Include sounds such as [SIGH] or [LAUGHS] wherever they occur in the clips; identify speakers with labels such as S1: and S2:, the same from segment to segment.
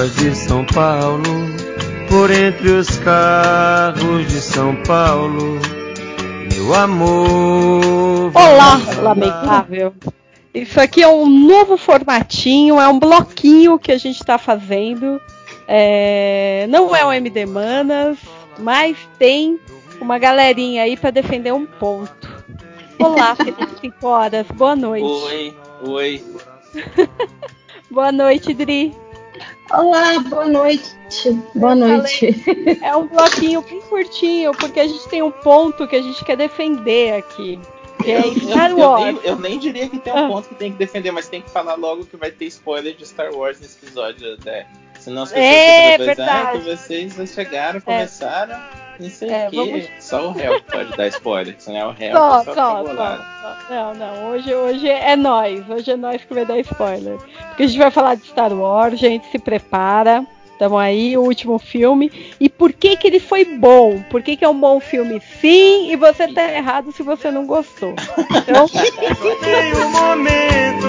S1: ruas de São Paulo, por entre os carros de São Paulo. Meu amor.
S2: Olá, lamentável. Isso aqui é um novo formatinho, é um bloquinho que a gente está fazendo. É, não é o MD Manas, mas tem uma galerinha aí para defender um ponto. Olá, [LAUGHS] Felipe 5 horas, boa noite.
S3: Oi, oi. [LAUGHS]
S2: boa noite, Dri.
S4: Olá, boa noite. Boa noite.
S2: É um bloquinho bem curtinho, porque a gente tem um ponto que a gente quer defender aqui. Que é Star
S3: eu,
S2: Wars.
S3: Eu nem, eu nem diria que tem um ponto que tem que defender, mas tem que falar logo que vai ter spoiler de Star Wars nesse episódio até. Senão as pessoas
S2: É,
S3: depois, ah,
S2: verdade.
S3: que vocês chegaram, começaram, não sei
S2: É,
S3: o quê.
S2: vamos-
S3: Só o réu que pode dar spoiler, senão é o réu
S2: Só,
S3: só,
S2: só, só. Não, não. Hoje, hoje é nós. Hoje é nós que vai dar spoiler. Porque a gente vai falar de Star Wars, gente, se prepara. Tamo aí, o último filme. E por que que ele foi bom? Por que que é um bom filme sim e você tá errado se você não gostou? Então, [LAUGHS]
S1: Tem um momento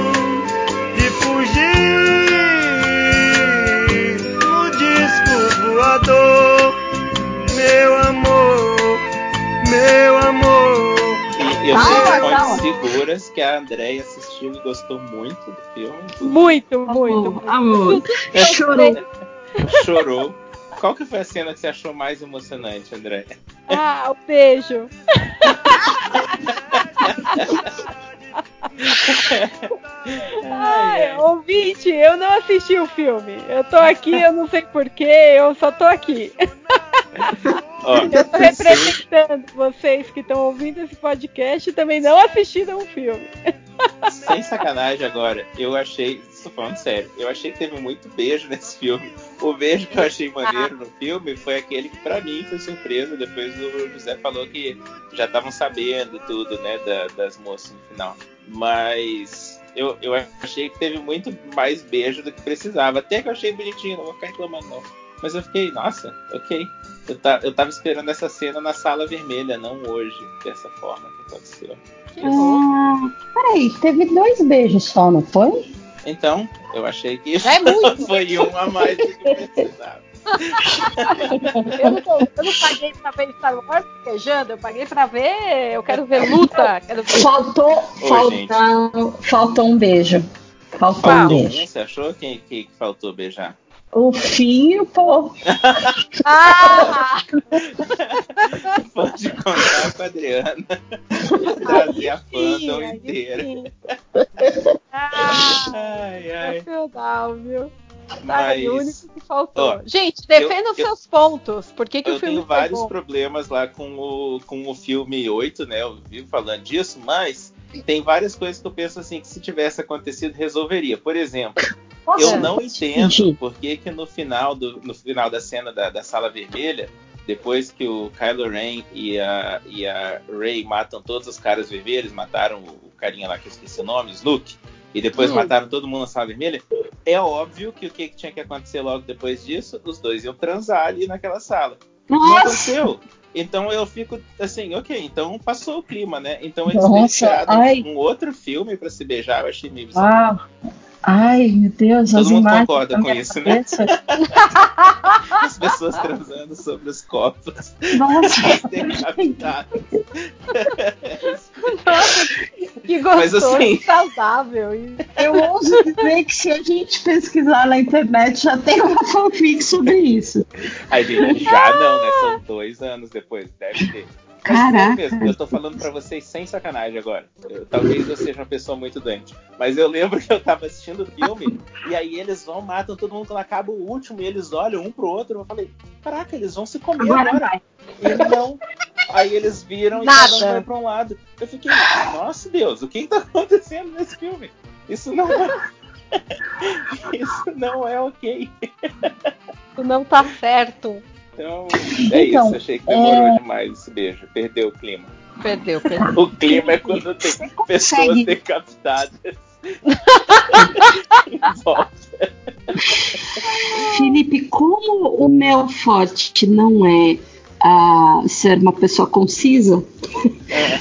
S1: de fugir no disco voador. Meu amor, meu amor.
S3: E eu
S4: Calma,
S3: tenho fontes seguras que a Andréia assistiu e gostou muito do filme.
S2: muito, muito.
S4: Amor, [LAUGHS] chorou.
S3: Chorou. Qual que foi a cena que você achou mais emocionante, Andréia?
S2: Ah, o beijo. Ai, ouvinte, eu não assisti o filme. Eu tô aqui, eu não sei porquê, eu só tô aqui.
S3: Ó,
S2: Eu tô representando vocês que estão ouvindo esse podcast e também não assistiram o filme.
S3: Sem sacanagem agora, eu achei, estou falando sério, eu achei que teve muito beijo nesse filme. O beijo que eu achei maneiro no filme foi aquele que pra mim foi surpresa. Depois o José falou que já estavam sabendo tudo, né, da- das moças no final. Mas eu, eu achei que teve muito mais beijo do que precisava. Até que eu achei bonitinho, não vou ficar reclamando não. Mas eu fiquei, nossa, ok. Eu, ta, eu tava esperando essa cena na sala vermelha, não hoje, dessa forma que aconteceu.
S4: Ah, peraí, teve dois beijos só, não foi?
S3: Então, eu achei que
S2: É [LAUGHS] muito.
S3: foi um a mais do que precisava. [LAUGHS]
S2: Eu não, eu não paguei pra ver Star Wars beijando, eu paguei pra ver. Eu quero ver luta. Quero ver...
S4: Faltou, faltou, faltou um beijo. Faltou um
S3: um,
S4: beijo.
S3: você achou quem que faltou beijar?
S4: O fim e o povo.
S2: Ah!
S3: Pode contar com a Adriana. Trazer a fandom
S2: aí
S3: inteira.
S2: Ah,
S3: Ai,
S2: é
S3: ai.
S2: feudal, viu? Tá aí, o
S3: Mas
S2: único que faltou.
S3: ó,
S2: Gente, defenda
S3: eu-
S2: os seus pontos. Por que, que o
S3: eu
S2: filme
S3: tenho
S2: foi
S3: vários
S2: bom?
S3: problemas lá com o, com o filme 8, né? Eu vivo falando disso, mas tem várias coisas que eu penso assim que se tivesse acontecido resolveria. Por exemplo,
S4: Posso
S3: Eu não entendo por que, que no final do no final da cena da, da sala vermelha, depois que o Kylo Ren e a, e a Rey matam todos os caras vermelhos, mataram o, carinha lá que eu esqueci o nome, Luke, e depois
S2: Hum.
S3: mataram todo mundo na sala vermelha, é óbvio que o que, que tinha que acontecer logo depois disso, os dois iam transar ali naquela sala. Não
S4: Nossa,
S3: aconteceu. Então eu fico assim, ok, então passou o clima, né? Então eles
S4: Nossa,
S3: deixaram
S4: ai.
S3: um outro filme pra se beijar, eu achei meio bizarro.
S4: ah, ai, meu Deus,
S3: Todo
S4: as
S3: mundo
S4: imagens
S3: concorda com isso, né?
S4: cabeça. [LAUGHS]
S3: As pessoas transando sobre os copos
S4: Nossa. [LAUGHS]
S2: Nossa, que
S3: Mas,
S2: gostoso,
S3: assim-
S2: que saudável. E-
S4: eu ouso dizer que se a gente pesquisar na internet já tem uma fanfic sobre isso.
S3: Ai, gente, já não, né? São dois anos depois, deve ter.
S4: Caraca.
S3: mesmo, eu tô falando pra vocês sem sacanagem agora. Eu- talvez eu seja uma pessoa muito doente. Mas eu lembro que eu tava assistindo o filme e aí eles vão, matam todo mundo quando acaba o último e eles olham um pro outro. Eu falei, caraca, eles vão se comer
S4: Agora
S3: agora. E não. Aí eles viram
S2: Nada.
S3: e cada um vai pra um lado. Eu fiquei, nossa Deus, o que, que tá acontecendo nesse filme? Isso não é. [LAUGHS] Isso não é ok.
S2: Tu não tá certo.
S3: Então, é
S4: Então,
S3: isso. Achei que demorou demais esse beijo. Perdeu o clima.
S2: Perdeu, [LAUGHS] perdeu.
S3: O clima é quando tem
S4: Você
S3: pessoas
S4: consegue-
S3: decapitadas. [LAUGHS]
S4: Felipe, como o meu forte não é ah, ser uma pessoa concisa,
S3: É.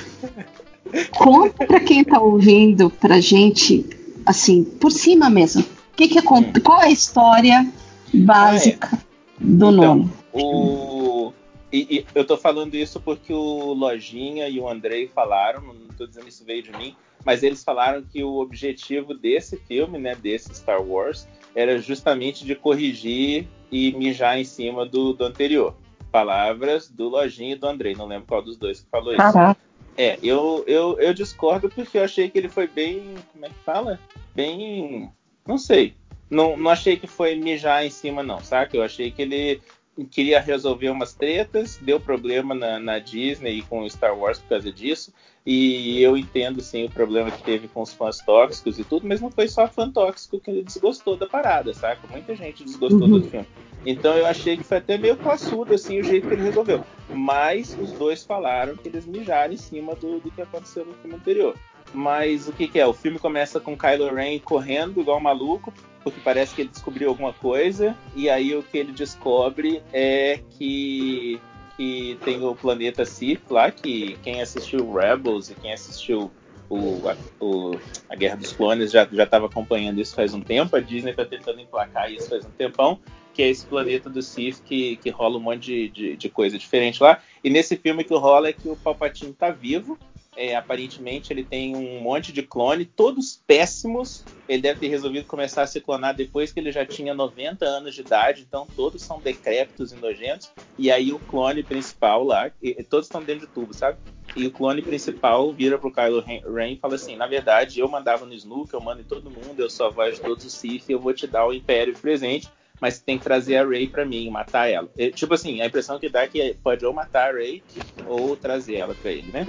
S4: conta pra quem tá ouvindo pra gente assim, por cima mesmo. Que que é, qual é a história básica ah, é. do então, nome?
S3: O, e, e, eu tô falando isso porque o Lojinha e o Andrei falaram, não tô dizendo isso veio de mim, mas eles falaram que o objetivo desse filme, né, desse Star Wars, era justamente de corrigir e mijar em cima do, do anterior. Palavras do Lojinha e do Andrei, não lembro qual dos dois que falou isso. Caraca. É, eu, eu, eu discordo porque eu achei que ele foi bem. Como é que fala? Bem. Não sei. Não, não achei que foi mijar em cima, não, saca? Eu achei que ele queria resolver umas tretas, deu problema na, na Disney e com Star Wars por causa disso. E eu entendo sim o problema que teve com os fãs tóxicos e tudo, mas não foi só fã tóxico que ele desgostou da parada, saca? Muita gente desgostou uhum. do filme. Então eu achei que foi até meio classudo assim o jeito que ele resolveu. Mas os dois falaram que eles mijaram em cima do, do que aconteceu no filme anterior. Mas o que, que, é? O filme começa com Kylo Ren correndo igual um maluco, porque parece que ele descobriu alguma coisa, e aí o que ele descobre é que que tem o planeta Sith lá, que quem assistiu Rebels e quem assistiu o, a, o, a Guerra dos Clones já estava acompanhando isso faz um tempo. A Disney está tentando emplacar isso faz um tempão, que é esse planeta do Sith que, que rola um monte de, de, de coisa diferente lá. E nesse filme que rola é que o Palpatine está vivo é, aparentemente ele tem um monte de clone, todos péssimos. Ele deve ter resolvido começar a se clonar depois que ele já tinha 90 anos de idade, então todos são decrépitos e nojentos. E aí o clone principal lá, e, todos estão dentro de tubo, sabe? E o clone principal vira pro Kylo Ren e fala assim: na verdade, eu mandava no Snook, eu mando em todo mundo, eu sou a voz de todos os Sith, eu vou te dar o Império de presente mas tem que trazer a Ray para mim, matar ela. E, tipo assim, a impressão que dá é que pode ou matar a Ray ou trazer ela para ele, né?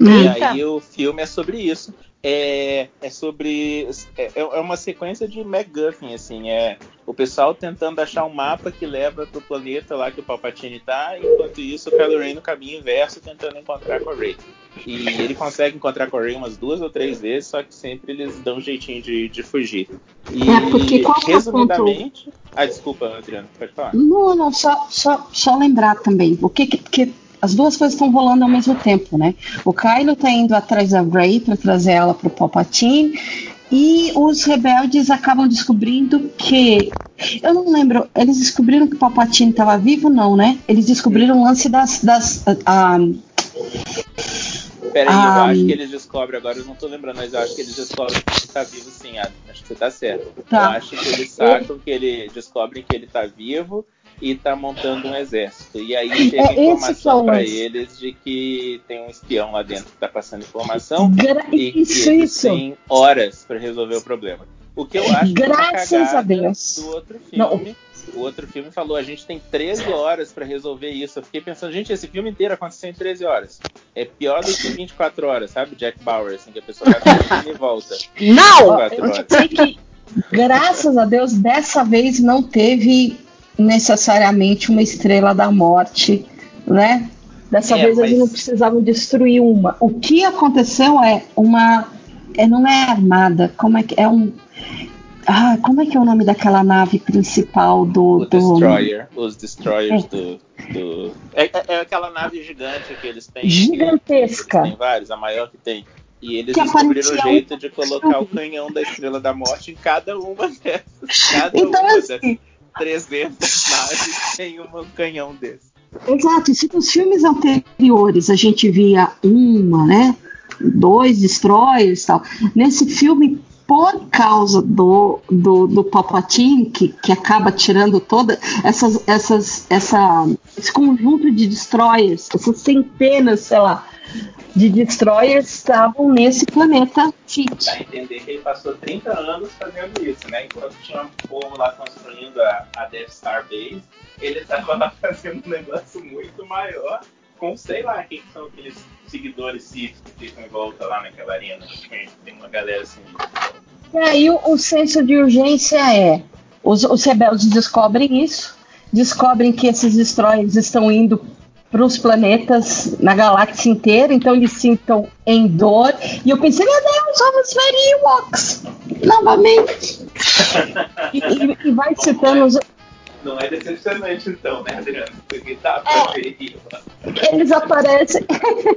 S3: E aí o filme é sobre isso. É, é sobre. É, é uma sequência de MacGuffin, assim. É o pessoal tentando achar um mapa que leva pro planeta lá que o Palpatine tá, enquanto isso o Kylo Ren no caminho inverso tentando encontrar com a Rey. E ele consegue encontrar com a Rey umas duas ou três vezes, só que sempre eles dão um jeitinho de, de fugir. E,
S4: é porque qual
S3: resumidamente. É ponto... Ah, desculpa, Adriano, pode falar.
S4: Não, não, só, só, só lembrar também. O que, que as duas coisas estão rolando ao mesmo tempo, né? O Kylo tá indo atrás da Rey para trazer ela pro Palpatine e os rebeldes acabam descobrindo que eu não lembro, eles descobriram que o Palpatine estava vivo, não, né? Eles descobriram o lance das das uh,
S3: Peraí, eu ah, acho que eles descobrem agora, eu não tô lembrando, mas eu acho que eles descobrem que ele tá vivo sim, acho que você tá certo. Tá. Eu acho que eles sacam que ele descobrem que ele tá vivo e tá montando um exército. E aí chega é, informação para eles de que tem um espião lá dentro que tá passando informação
S4: Gra
S3: e
S4: isso,
S3: que
S4: eles
S3: isso. têm horas para resolver o problema. O que eu acho
S4: Graças
S3: que é
S4: a Deus.
S3: do outro filme. Não. O outro filme falou, a gente tem 13 horas para resolver isso. Eu fiquei pensando, gente, esse filme inteiro aconteceu em 13 horas. É pior do que 24 horas, sabe? Jack Bauer, assim, que a pessoa vai e volta.
S4: Não! Eu sei que, graças a Deus, dessa vez não teve necessariamente uma estrela da morte, né? Dessa é, vez mas... eles não precisavam destruir uma. O que aconteceu é uma. É, não é armada, como é que. É um. Ah, como é que é o nome daquela nave principal do.
S3: O do... Destroyer. Os Destroyers é. do. do... É, é, é, aquela nave gigante que eles têm.
S4: Gigantesca.
S3: Têm vários, a maior que tem. E eles que descobriram o jeito de colocar o canhão da Estrela da Morte em cada uma [LAUGHS] dessas. Cada
S4: então,
S3: uma
S4: assim, dessas.
S3: 300 naves tem um canhão desse.
S4: Exato, e se nos filmes anteriores a gente via uma, né? Dois destroyers e tal. Nesse filme, por causa do, do, do Palpatine, que, que acaba tirando toda essas, essas, essa, esse conjunto de destroyers, essas centenas, sei lá, de destroyers estavam nesse planeta
S3: Fit. Dá a entender que ele passou 30 anos fazendo isso, né? Enquanto tinha um povo lá construindo a, a Death Star Base, ele estava lá [LAUGHS] fazendo um negócio muito maior com, sei lá, quem são aqueles seguidores Sith que ficam em volta lá naquela arena. Tem uma galera assim.
S4: E aí o, o senso de urgência é: os, os rebeldes descobrem isso, descobrem que esses destroyers estão indo para os planetas na galáxia inteira, então eles sintam em dor. E eu pensei, meu Deus, vamos ver Ewoks novamente. e, e, e vai citando os,
S3: Não é decepcionante, então, né, Adriano? Porque dá pra ver.
S4: Eles aparecem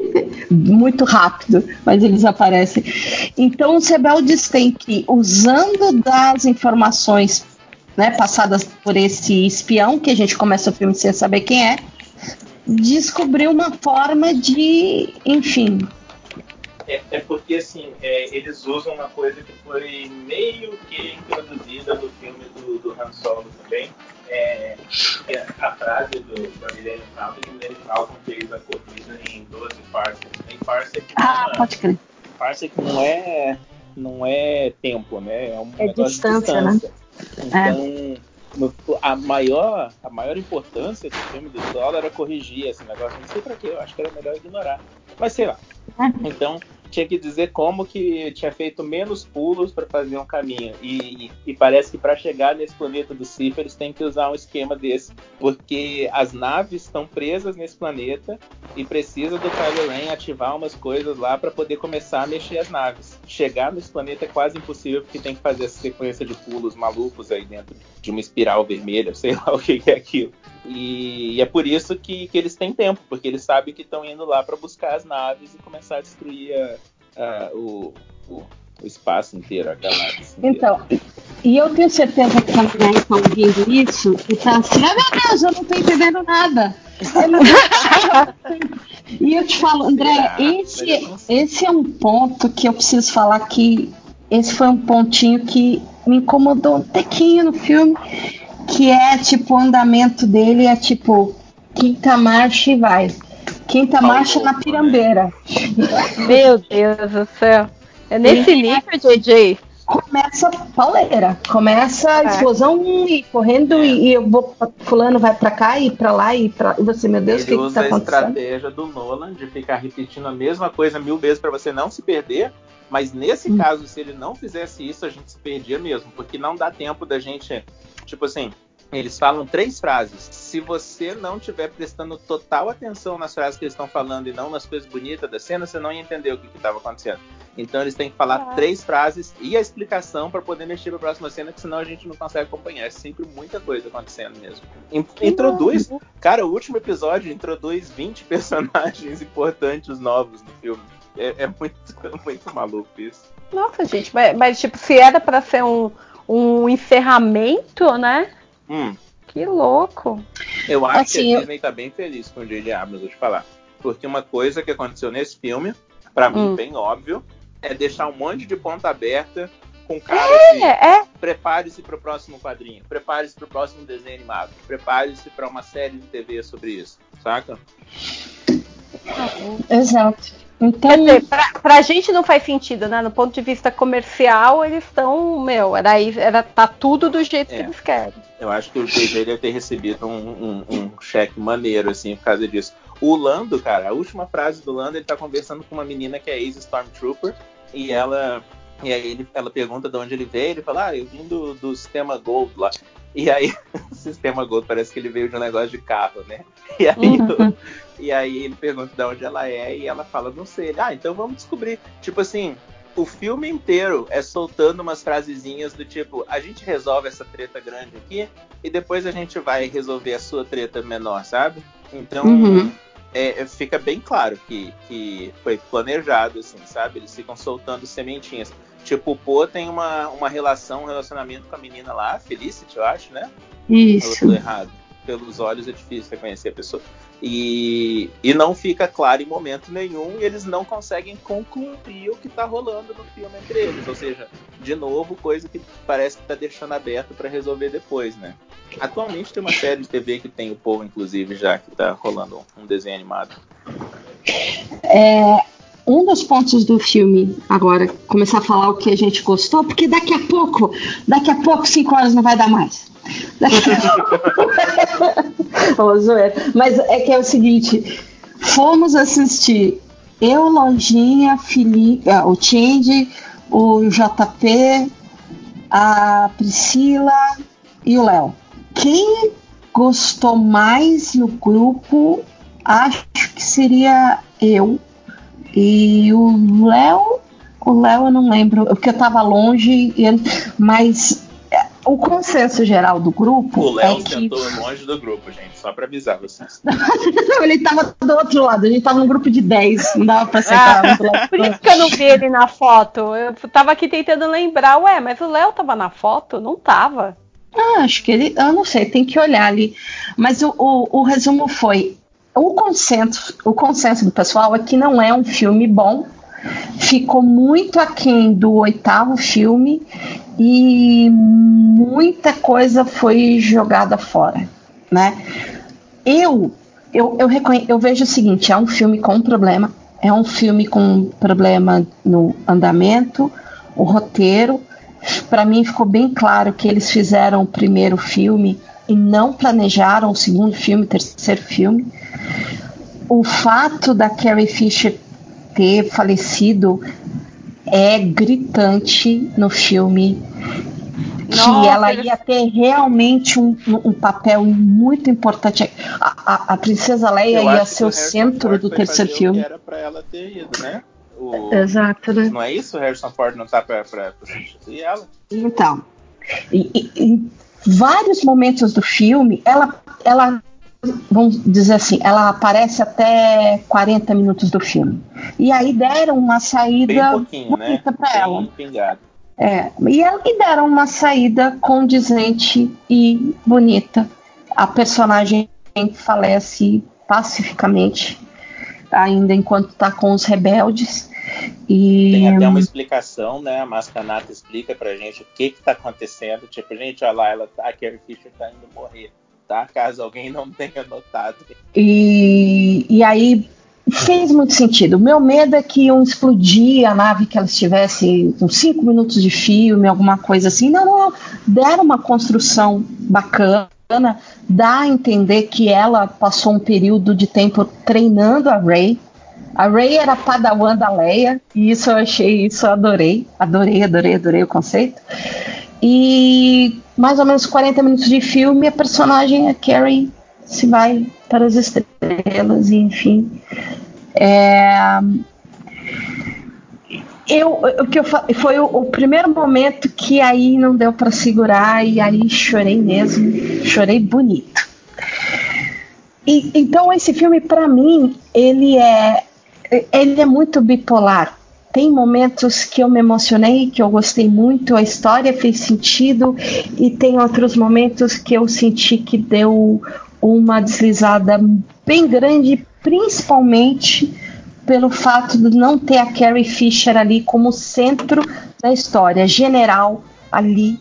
S4: [LAUGHS] muito rápido, mas eles aparecem. Então, os rebeldes têm que, usando das informações né, passadas por esse espião, que a gente começa o filme sem saber quem é, descobrir uma forma de, enfim,
S3: é, é porque, assim, é, eles usam uma coisa que foi meio que introduzida no filme do, do Han Solo também. É, é a frase do, da Millennium Falcon, que o Millennium Falcon fez a corrida em 12 parsecs. Em parsec
S4: ah, uma, pode crer.
S3: Parsec não é, não é tempo, né? É, um
S4: é distância, de distância,
S3: né? Então... No, a, maior, a maior importância do filme do Solo era corrigir esse negócio. Não sei pra quê, eu acho que era melhor ignorar. Mas sei lá. É. Então, tinha que dizer como que tinha feito menos pulos para fazer um caminho. E, e parece que para chegar nesse planeta do Sif, eles têm que usar um esquema desse. Porque as naves estão presas nesse planeta e precisa do Kylo Ren ativar umas coisas lá para poder começar a mexer as naves. Chegar nesse planeta é quase impossível porque tem que fazer essa sequência de pulos malucos aí dentro de uma espiral vermelha, [LAUGHS] sei lá o que é aquilo. E, é por isso que, que eles têm tempo, porque eles sabem que estão indo lá para buscar as naves e começar a destruir a, a, o, o, o, espaço inteiro, a galáxia.
S4: Então, e eu tenho certeza que a mulher está ouvindo isso e está assim: ah, meu Deus, eu não estou entendendo nada. [LAUGHS] e eu te falo, André, esse, esse é um ponto que eu preciso falar que esse foi um pontinho que me incomodou um tequinho no filme, que é tipo o andamento dele é tipo quinta marcha e vai. Quinta marcha na pirambeira.
S2: Meu Deus do céu. É nesse e nível, JJ?
S4: Começa pauleira. Começa a é. explosão e correndo é. e, eu vou. Fulano vai pra cá e pra lá e pra. E você, meu Deus, o que, que tá acontecendo?
S3: a estratégia do Nolan de ficar repetindo a mesma coisa mil vezes para você não se perder. Mas nesse hum. caso, se ele não fizesse isso, a gente se perdia mesmo. Porque não dá tempo da gente. Tipo assim, eles falam três frases. Se você não estiver prestando total atenção nas frases que eles estão falando e não nas coisas bonitas da cena, você não ia entender o que estava acontecendo. Então eles têm que falar ah. três frases e a explicação para poder mexer para a próxima cena, que senão a gente não consegue acompanhar. É sempre muita coisa acontecendo mesmo. Introduz, cara, o último episódio introduz 20 [LAUGHS] personagens importantes novos no filme. É, é muito, [LAUGHS] muito maluco isso.
S2: Nossa, gente, mas, mas tipo, se era para ser um, um encerramento, né?
S3: Hum.
S2: Que louco.
S3: Eu acho assim, que a Disney eu... tá bem feliz com o J.J. Abrams, vou te falar. Porque uma coisa que aconteceu nesse filme, para hum. mim bem óbvio, é deixar um monte de ponta aberta com cara é, assim, é. prepare-se para o próximo quadrinho, prepare-se para o próximo desenho animado, prepare-se para uma série de TV sobre isso, saca?
S4: Exato.
S2: Então, Quer dizer, pra, pra gente não faz sentido, né? No ponto de vista comercial, eles estão, meu, era, era tá tudo do jeito é. que eles querem.
S3: Eu acho que o JJ deve ter recebido um, um, um, cheque maneiro, assim, por causa disso. O Lando, cara, a última frase do Lando, ele tá conversando com uma menina que é ex-Stormtrooper, e ela. E aí ele, ela pergunta de onde ele veio, ele fala, ah, eu vim do, do sistema Gold lá. E aí, [LAUGHS] o sistema Gold parece que ele veio de um negócio de carro, né? [LAUGHS] E aí, uhum. e aí ele pergunta de onde ela é e ela fala, não sei. ah, então vamos descobrir. Tipo assim, o filme inteiro é soltando umas frasezinhas do tipo, a gente resolve essa treta grande aqui e depois a gente vai resolver a sua treta menor, sabe? Então, uhum. É, fica bem claro que, que foi planejado, assim, sabe? Eles ficam soltando sementinhas. Tipo, o Pô tem uma, uma relação, um relacionamento com a menina lá, Felicity, eu acho, né?
S4: Isso.
S3: Eu errado. Pelos olhos é difícil reconhecer a pessoa. E, e não fica claro em momento nenhum e eles não conseguem concluir o que tá rolando no filme entre eles. Ou seja, de novo, coisa que parece que tá deixando aberto para resolver depois, né? Atualmente tem uma série de TV que tem o povo, inclusive, já que tá rolando um desenho animado.
S4: É, um dos pontos do filme, agora, começar a falar o que a gente gostou, porque daqui a pouco, daqui a pouco, cinco horas não vai dar mais. [LAUGHS] Daqui a... Mas é que é o seguinte, fomos assistir eu, Lojinha, Felipe, ah, o Tindy, o JP, a Priscila e o Léo. Quem gostou mais no grupo, acho que seria eu, e o Léo, o Léo eu não lembro, porque eu tava longe, mas o consenso geral do grupo.
S3: O Léo
S4: é que...
S3: sentou longe do grupo, gente, só pra avisar vocês. [LAUGHS]
S4: não, ele tava do outro lado, a gente tava num grupo de 10, não dava pra sentar
S2: ah, lado. Por isso que eu não vi ele na foto. Eu tava aqui tentando lembrar, ué, mas o Léo tava na foto? Não tava.
S4: Ah, acho que ele. Eu não sei, tem que olhar ali. Mas o, o, o resumo foi: o consenso, o consenso do pessoal é que não é um filme bom, ficou muito aquém do oitavo filme e muita coisa foi jogada fora, né? Eu eu, eu, eu vejo o seguinte, é um filme com problema, é um filme com problema no andamento, o roteiro. Para mim ficou bem claro que eles fizeram o primeiro filme e não planejaram o segundo filme, terceiro filme. O fato da Carrie Fisher ter falecido é gritante no filme Nossa, que ela ia ter realmente um, um papel muito importante. A, a, a Princesa Leia ia ser o centro do terceiro filme.
S3: era para ela ter ido, né? O...
S4: Exato, né?
S3: Não é isso? O Harrison Ford não tá para substituir ela?
S4: Então, e, e, vários momentos do filme, ela, ela vamos dizer assim, ela aparece até 40 minutos do filme. E aí deram uma saída
S3: bonita né?
S4: para ela.
S3: Pingado.
S4: É, e, e deram uma saída condizente e bonita. A personagem falece pacificamente, ainda enquanto está com os rebeldes. E...
S3: Tem até uma explicação, né? A Mascanata explica pra gente o que que tá acontecendo. Tipo, gente, olha lá, ela tá, a Carrie Fisher tá indo morrer tá? Caso alguém não tenha notado.
S4: E, e aí fez muito sentido. O meu medo é que iam explodir a nave que ela estivesse com cinco minutos de filme, alguma coisa assim. Não, não, deram uma construção bacana, dá a entender que ela passou um período de tempo treinando a Ray. A Ray era padawan da Leia, e isso eu achei, isso eu adorei, adorei, adorei, adorei o conceito. E mais ou menos 40 minutos de filme, a personagem, a Carrie, se vai para as estrelas, e enfim. É, eu, o que eu foi o, o, primeiro momento que aí não deu para segurar e aí chorei mesmo, chorei bonito. E, então esse filme para mim ele é ele é muito bipolar tem momentos que eu me emocionei, que eu gostei muito, a história fez sentido, e tem outros momentos que eu senti que deu uma deslizada bem grande, principalmente pelo fato de não ter a Carrie Fisher ali como centro da história, general ali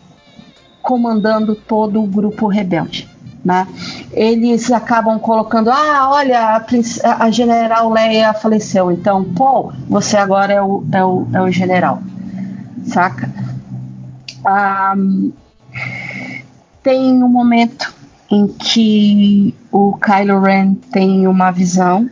S4: comandando todo o grupo rebelde. Né? Eles acabam colocando, ah, olha, a, a, general Leia faleceu, então, pô, você agora é o, é o, é o general, saca? Tem um momento em que o Kylo Ren tem uma visão,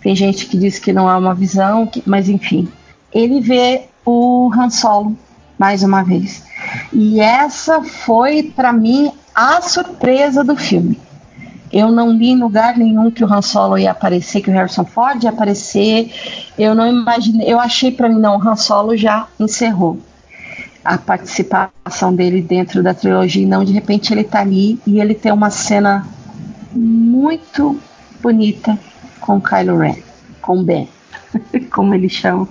S4: tem gente que diz que não é uma visão, que, mas enfim, ele vê o Han Solo mais uma vez. E essa foi para mim a surpresa do filme. Eu não li em lugar nenhum que o Han Solo ia aparecer, que o Harrison Ford ia aparecer. Eu não imaginei, eu achei para mim não, o Han Solo já encerrou a participação dele dentro da trilogia, e não de repente ele tá ali e ele tem uma cena muito bonita com Kylo Ren, com Ben, [LAUGHS] como ele chama.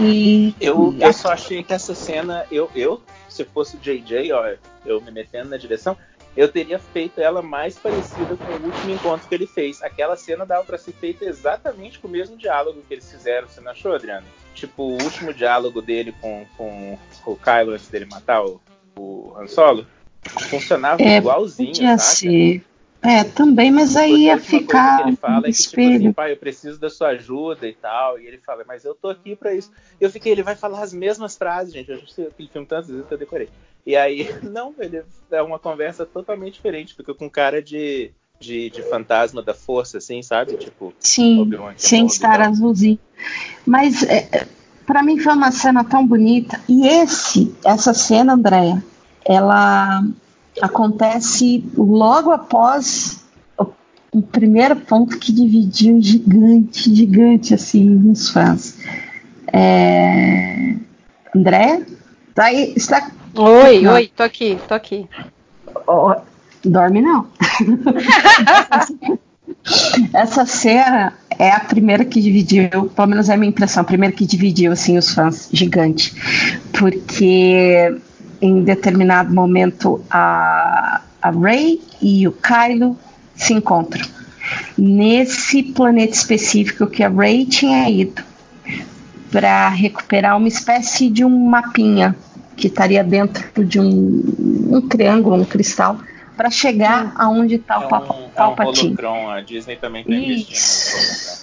S3: E eu, eu só achei que essa cena, eu, eu se fosse o JJ, ó, eu me metendo na direção, eu teria feito ela mais parecida com o último encontro que ele fez. Aquela cena dava para ser feita exatamente com o mesmo diálogo que eles fizeram. Você não achou, Adriano? Tipo, o último diálogo dele com, com o Kylo antes dele matar o, o Han Solo funcionava é, igualzinho,
S4: podia saca? Ser. É, também, mas aí ia ficar.
S3: Que ele fala é que, tipo assim, pai, eu preciso da sua ajuda e tal. E ele fala, mas eu tô aqui pra isso. Eu fiquei, ele vai falar as mesmas frases, gente. Eu assisti aquele filme tantas vezes que eu decorei. E aí, [LAUGHS] não, ele é uma conversa totalmente diferente. Fica com cara de, de, de fantasma da força, assim, sabe? Tipo,
S4: Sim, sem estar azulzinho. Mas é, é para mim foi uma cena tão bonita. E esse, essa cena, Andréia, ela acontece logo após o, primeiro ponto que dividiu gigante, gigante assim nos fãs. É... André, tá aí, está
S2: Oi, não. oi, tô aqui, tô aqui.
S4: Oh, dorme não. [LAUGHS] Essa cena é a primeira que dividiu, pelo menos é a minha impressão, a primeira que dividiu assim os fãs gigante, porque em determinado momento a, a Ray e o Kylo se encontram nesse planeta específico que a Ray tinha ido para recuperar uma espécie de um mapinha que estaria dentro de um, um triângulo, um cristal, para chegar aonde está o é um, Palpatine.
S3: É um holocron, a Disney também tem Isso.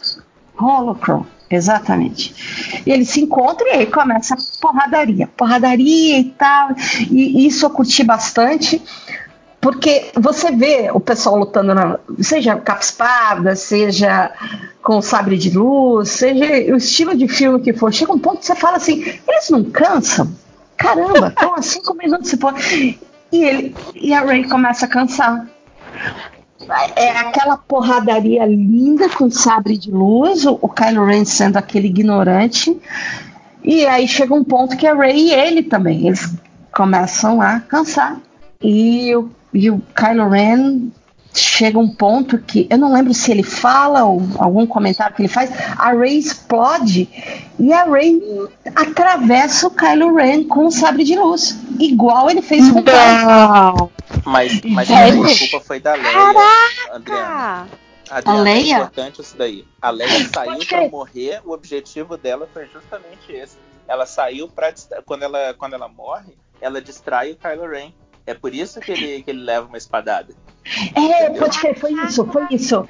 S4: Holocron, exatamente. E eles se encontram e aí começa a porradaria, porradaria e tal. E isso eu curti bastante, porque você vê o pessoal lutando, na, seja capa espada, seja com sabre de luz, seja o estilo de filme que for, chega um ponto que você fala assim, eles não cansam? Caramba, estão há cinco minutos se pode. E, ele, e a Ray começa a cansar. É aquela porradaria linda com sabre de luz, o, Kylo Ren sendo aquele ignorante. E aí chega um ponto que a Ray e ele também, eles começam a cansar. E o e o Kylo Ren chega um ponto que eu não lembro se ele fala ou algum comentário que ele faz, a Rey explode e a Rey atravessa o Kylo Ren com o sabre de luz, igual ele fez com o
S3: Kylo. Mas, mas a desculpa foi da Leia, Caraca! Adriana. Adriana, a Leia? É importante isso daí. A Leia saiu para morrer, o objetivo dela foi justamente esse. Ela saiu para quando ela quando ela morre, ela distrai o Kylo Ren é por isso que ele, que ele leva uma espadada.
S4: É, pode ser, foi isso, foi isso.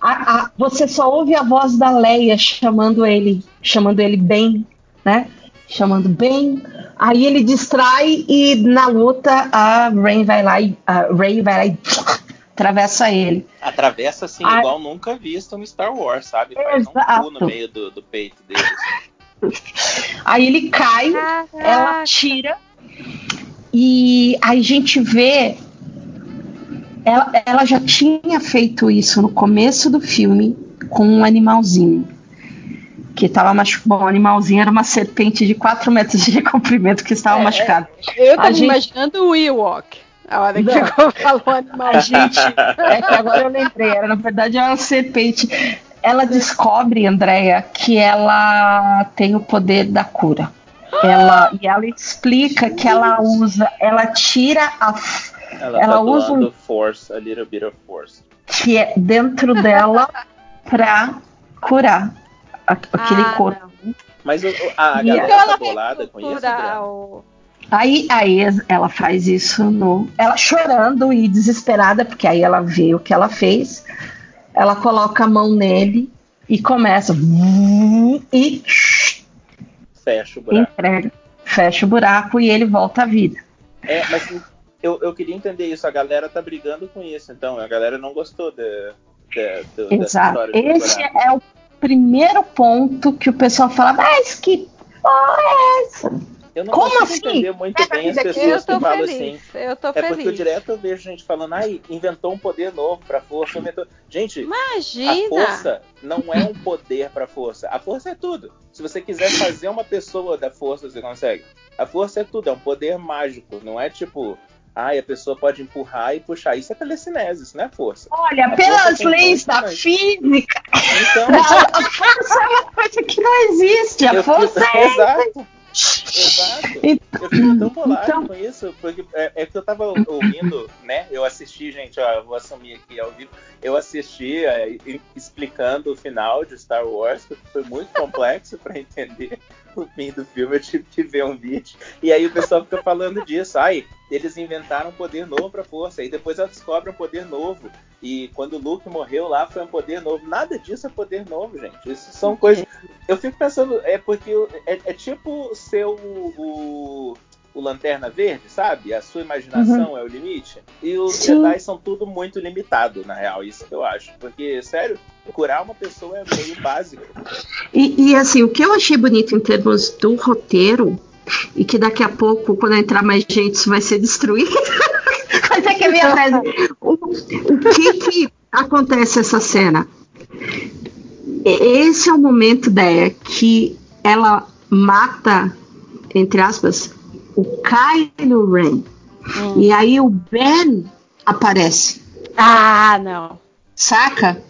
S4: A, a, você só ouve a voz da Leia chamando ele, chamando ele bem, né? Chamando bem. Aí ele distrai e na luta a Rey vai lá e a Rey vai lá e [LAUGHS] atravessa ele.
S3: Atravessa assim, a... igual nunca visto no Star Wars, sabe? Faz Exato. um cu no meio do, do peito dele. [LAUGHS]
S4: Aí ele cai, ela tira e aí a gente vê. Ela, ela já tinha feito isso no começo do filme com um animalzinho. Que estava machucado. Bom, o animalzinho era uma serpente de 4 metros de [LAUGHS] comprimento que estava é, machucado.
S2: Eu estava gente... imaginando o Ewok. A hora que ficou falou [LAUGHS] animal. A gente.
S4: É que agora eu lembrei, era, na verdade era uma serpente. Ela descobre, Andréia, que ela tem o poder da cura. Ela, e ela explica que ela usa, ela tira a.
S3: Ela, ela tá usa um, force, a little bit of force.
S4: Que é dentro dela [LAUGHS] pra curar aquele ah, corpo.
S3: Não. Mas o, a, a galera então tá bolada com isso, o...
S4: Aí, aí ela faz isso no. Ela chorando e desesperada, porque aí ela vê o que ela fez. Ela coloca a mão nele e começa. E
S3: fecha o buraco. Entrega,
S4: fecha o buraco e ele volta à vida.
S3: É, mas eu, eu queria entender isso. A galera tá brigando com isso, então. A galera não gostou de, de,
S4: de, Exato. Esse é o primeiro ponto que o pessoal fala, mas que porra é essa?
S3: Eu não Como consigo assim? entender muito é, bem as pessoas que falam
S2: feliz. assim. Eu tô
S3: é
S2: feliz.
S3: porque eu direto eu vejo gente falando, ai, inventou um poder novo pra força. Inventou... Gente,
S2: Imagina.
S3: a força não é um poder pra força. A força é tudo. Se você quiser fazer uma pessoa da força, você consegue. A força é tudo, é um poder mágico. Não é tipo, ai, a pessoa pode empurrar e puxar. Isso é telecinese, isso não é força.
S4: Olha, a pelas leis da física, então, a, [LAUGHS] a, força é uma coisa que não existe. A força é. [LAUGHS]
S3: Exato. Exato. Eu fico tão bolado então... com isso, porque é, é, que eu tava ouvindo, né? Eu assisti, gente, ó, vou assumir aqui ao vivo. Eu assisti é, explicando o final de Star Wars, que foi muito [LAUGHS] complexo para entender o fim do filme. Eu tive que ver um vídeo. E aí o pessoal fica falando disso. Ai, eles inventaram um poder novo pra força. E depois ela descobre um poder novo. E quando o Luke morreu lá, foi um poder novo. Nada disso é poder novo, gente. Isso são coisas. Eu fico pensando, é porque é, é tipo ser o, o, o, Lanterna Verde, sabe? A sua imaginação uhum. é o limite. E os Sim. Jedi são tudo muito limitado, na real, isso que eu acho. Porque, sério, curar uma pessoa é meio básico.
S4: E, e assim, o que eu achei bonito em termos do roteiro e que daqui a pouco, quando entrar mais gente, isso vai ser destruído. [LAUGHS] Mas é que a minha tese. O, o que, que acontece essa cena? Esse é o momento, Deia, que ela mata, entre aspas, o Kylo Ren.
S2: Hum.
S4: E aí o Ben aparece,
S2: Ah, não.
S4: saca?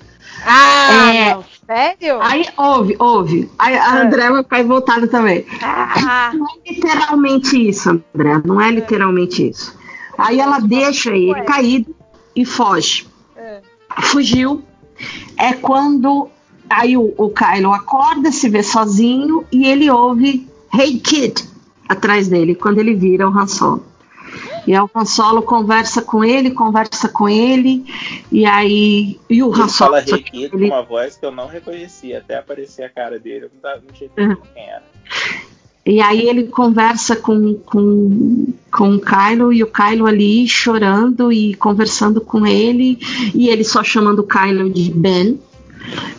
S2: Ah,
S4: É.
S2: não. Sério?
S4: Aí ouve, ouve. Aí a
S2: É.
S4: André vai ficar voltada também.
S2: Ah,
S4: Não é literalmente isso, André. Não é literalmente isso. Aí ela deixa ele caído e foge.
S2: é.
S4: Fugiu. É quando aí o, o Kylo acorda, se vê sozinho e ele ouve Hey Kid atrás dele, quando ele vira o Han Solo. E aí o Han Solo conversa com ele, conversa com ele, e aí. E o Han
S3: Ele
S4: Solo.
S3: fala Kid com
S4: ele-
S3: uma voz que eu não reconhecia, até aparecer a cara dele. Eu não, tava- não tinha
S4: Uhum.
S3: entendido quem era.
S4: E aí ele conversa com, com, com o Kylo e o Kylo ali chorando e conversando com ele, e ele só chamando o Kylo de Ben.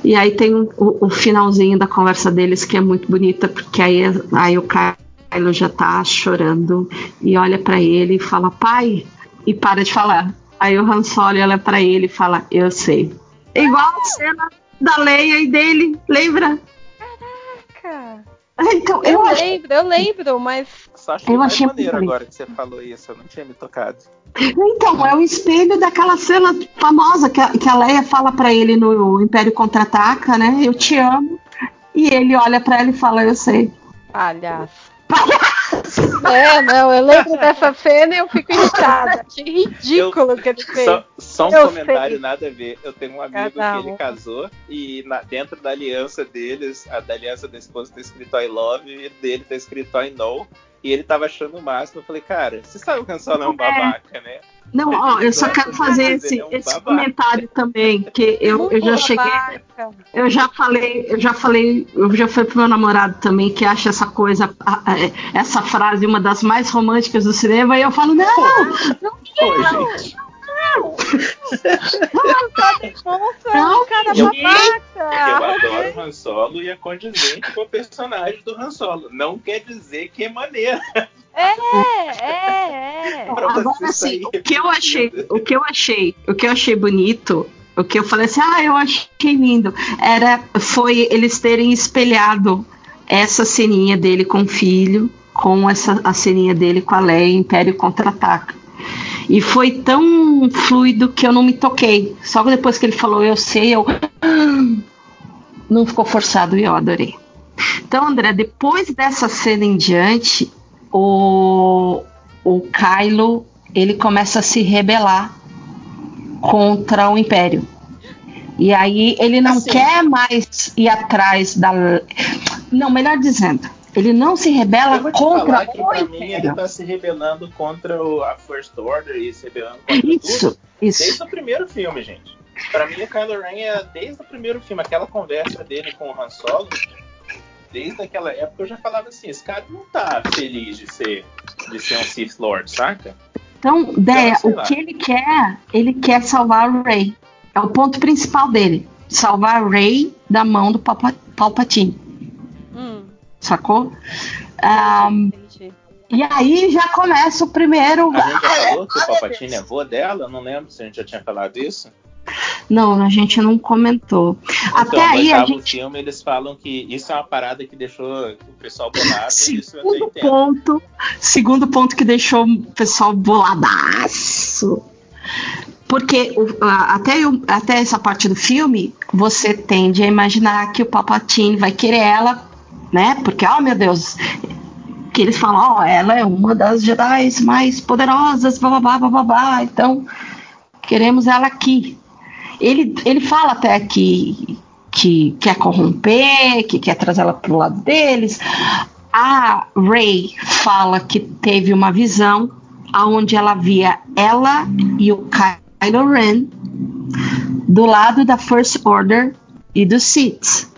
S4: E aí tem o, o- o finalzinho da conversa deles que é muito bonita, porque aí, aí o Kylo já tá chorando e olha pra ele e fala, pai, e para de falar. Aí o Han Solo olha pra ele e fala, eu sei. Igual a cena da Leia e dele, lembra?
S2: Cara,
S4: Então,
S2: eu,
S4: eu acho
S2: lembro, eu lembro, mas.
S3: Só achei
S4: Eu
S3: mais
S4: achei
S3: maneiro agora que você falou isso. Eu não tinha me tocado.
S4: Então, é o espelho daquela cena famosa que a, que a Leia fala pra ele no Império Contra-Ataca, né? Eu te amo. E ele olha pra ela e fala, eu sei.
S2: Palhaço. É, não, eu lembro [LAUGHS] dessa cena e eu fico irritada. Achei ridículo que ele fez.
S3: Só, só um
S2: Eu
S3: comentário
S2: sei.
S3: nada a ver. Eu tenho um amigo
S2: Cada
S3: que ele casou e na- dentro da aliança deles, a da aliança da esposa tá escrito I love e dele tá escrito I know. E ele tava achando o máximo. Eu falei, cara, você sabe que o Han Solo é um babaca, né?
S4: Não, ó, eu só quero fazer esse, esse comentário também, que eu, eu já cheguei, eu já falei, eu já falei, eu já falei pro meu namorado também que acha essa coisa, essa frase uma das mais românticas do cinema, e eu falo, não,
S3: gente.
S2: Só demonstra
S4: Não,
S2: um cara
S3: eu-
S2: babaca.
S3: Eu adoro o Han Solo e é condizente com o personagem do Han Solo. Não quer dizer que é maneiro. [LAUGHS]
S2: É, é, é.
S3: Você
S4: Agora assim, o que eu achei, o que eu achei, o que eu achei bonito, o que eu falei assim, ah, eu achei lindo, era foi eles terem espelhado essa ceninha dele com o filho, com essa a ceninha dele com a Leia, Império contra-ataca. E foi tão fluido que eu não me toquei. Só que depois que ele falou, eu sei, eu não ficou forçado e eu adorei. Então, André, depois dessa cena em diante, o, o Kylo ele começa a se rebelar contra o Império. E aí ele não
S3: Assim.
S4: quer mais ir atrás da. Não, melhor dizendo, ele não se rebela contra
S3: falar que
S4: o
S3: pra mim ele
S4: Império.
S3: tá se rebelando contra o, a First Order e se rebelando contra tudo
S4: Isso, isso.
S3: desde o primeiro filme, gente. Pra mim o Kylo Ren é desde o primeiro filme, aquela conversa dele com o Han Solo, desde aquela época eu já falava assim, esse cara não tá feliz de ser, de ser um Sith Lord, saca?
S4: Então, Deia,
S3: sei
S4: o
S3: lá.
S4: que ele quer, ele quer salvar o Rey. É o ponto principal dele. Salvar o Rey da mão do Palpa- Palpatine.
S2: Hum,
S4: Sacou? Ah,
S2: entendi.
S4: e aí já começa o primeiro.
S3: A gente já [LAUGHS] falou que o Palpatine é avô dela, eu não lembro se a gente já tinha falado isso.
S4: Não, a gente não comentou. Até
S3: então, no
S4: aí a gente.
S3: filme eles falam que isso é uma parada que deixou o pessoal bolado, até
S4: Segundo ponto, segundo ponto que deixou o pessoal boladaço. Porque até, eu- até essa parte do filme, você tende a imaginar que o Palpatine vai querer ela, né? Porque, oh meu Deus, que eles falam, ó, ela é uma das Jedi mais poderosas, blá blá blá blá, blá, então queremos ela aqui. Ele, ele fala até que, que quer corromper, que quer trazê-la pro lado deles. A Ray fala que teve uma visão onde ela via ela e o Kylo Ren do lado da First Order e dos Sith.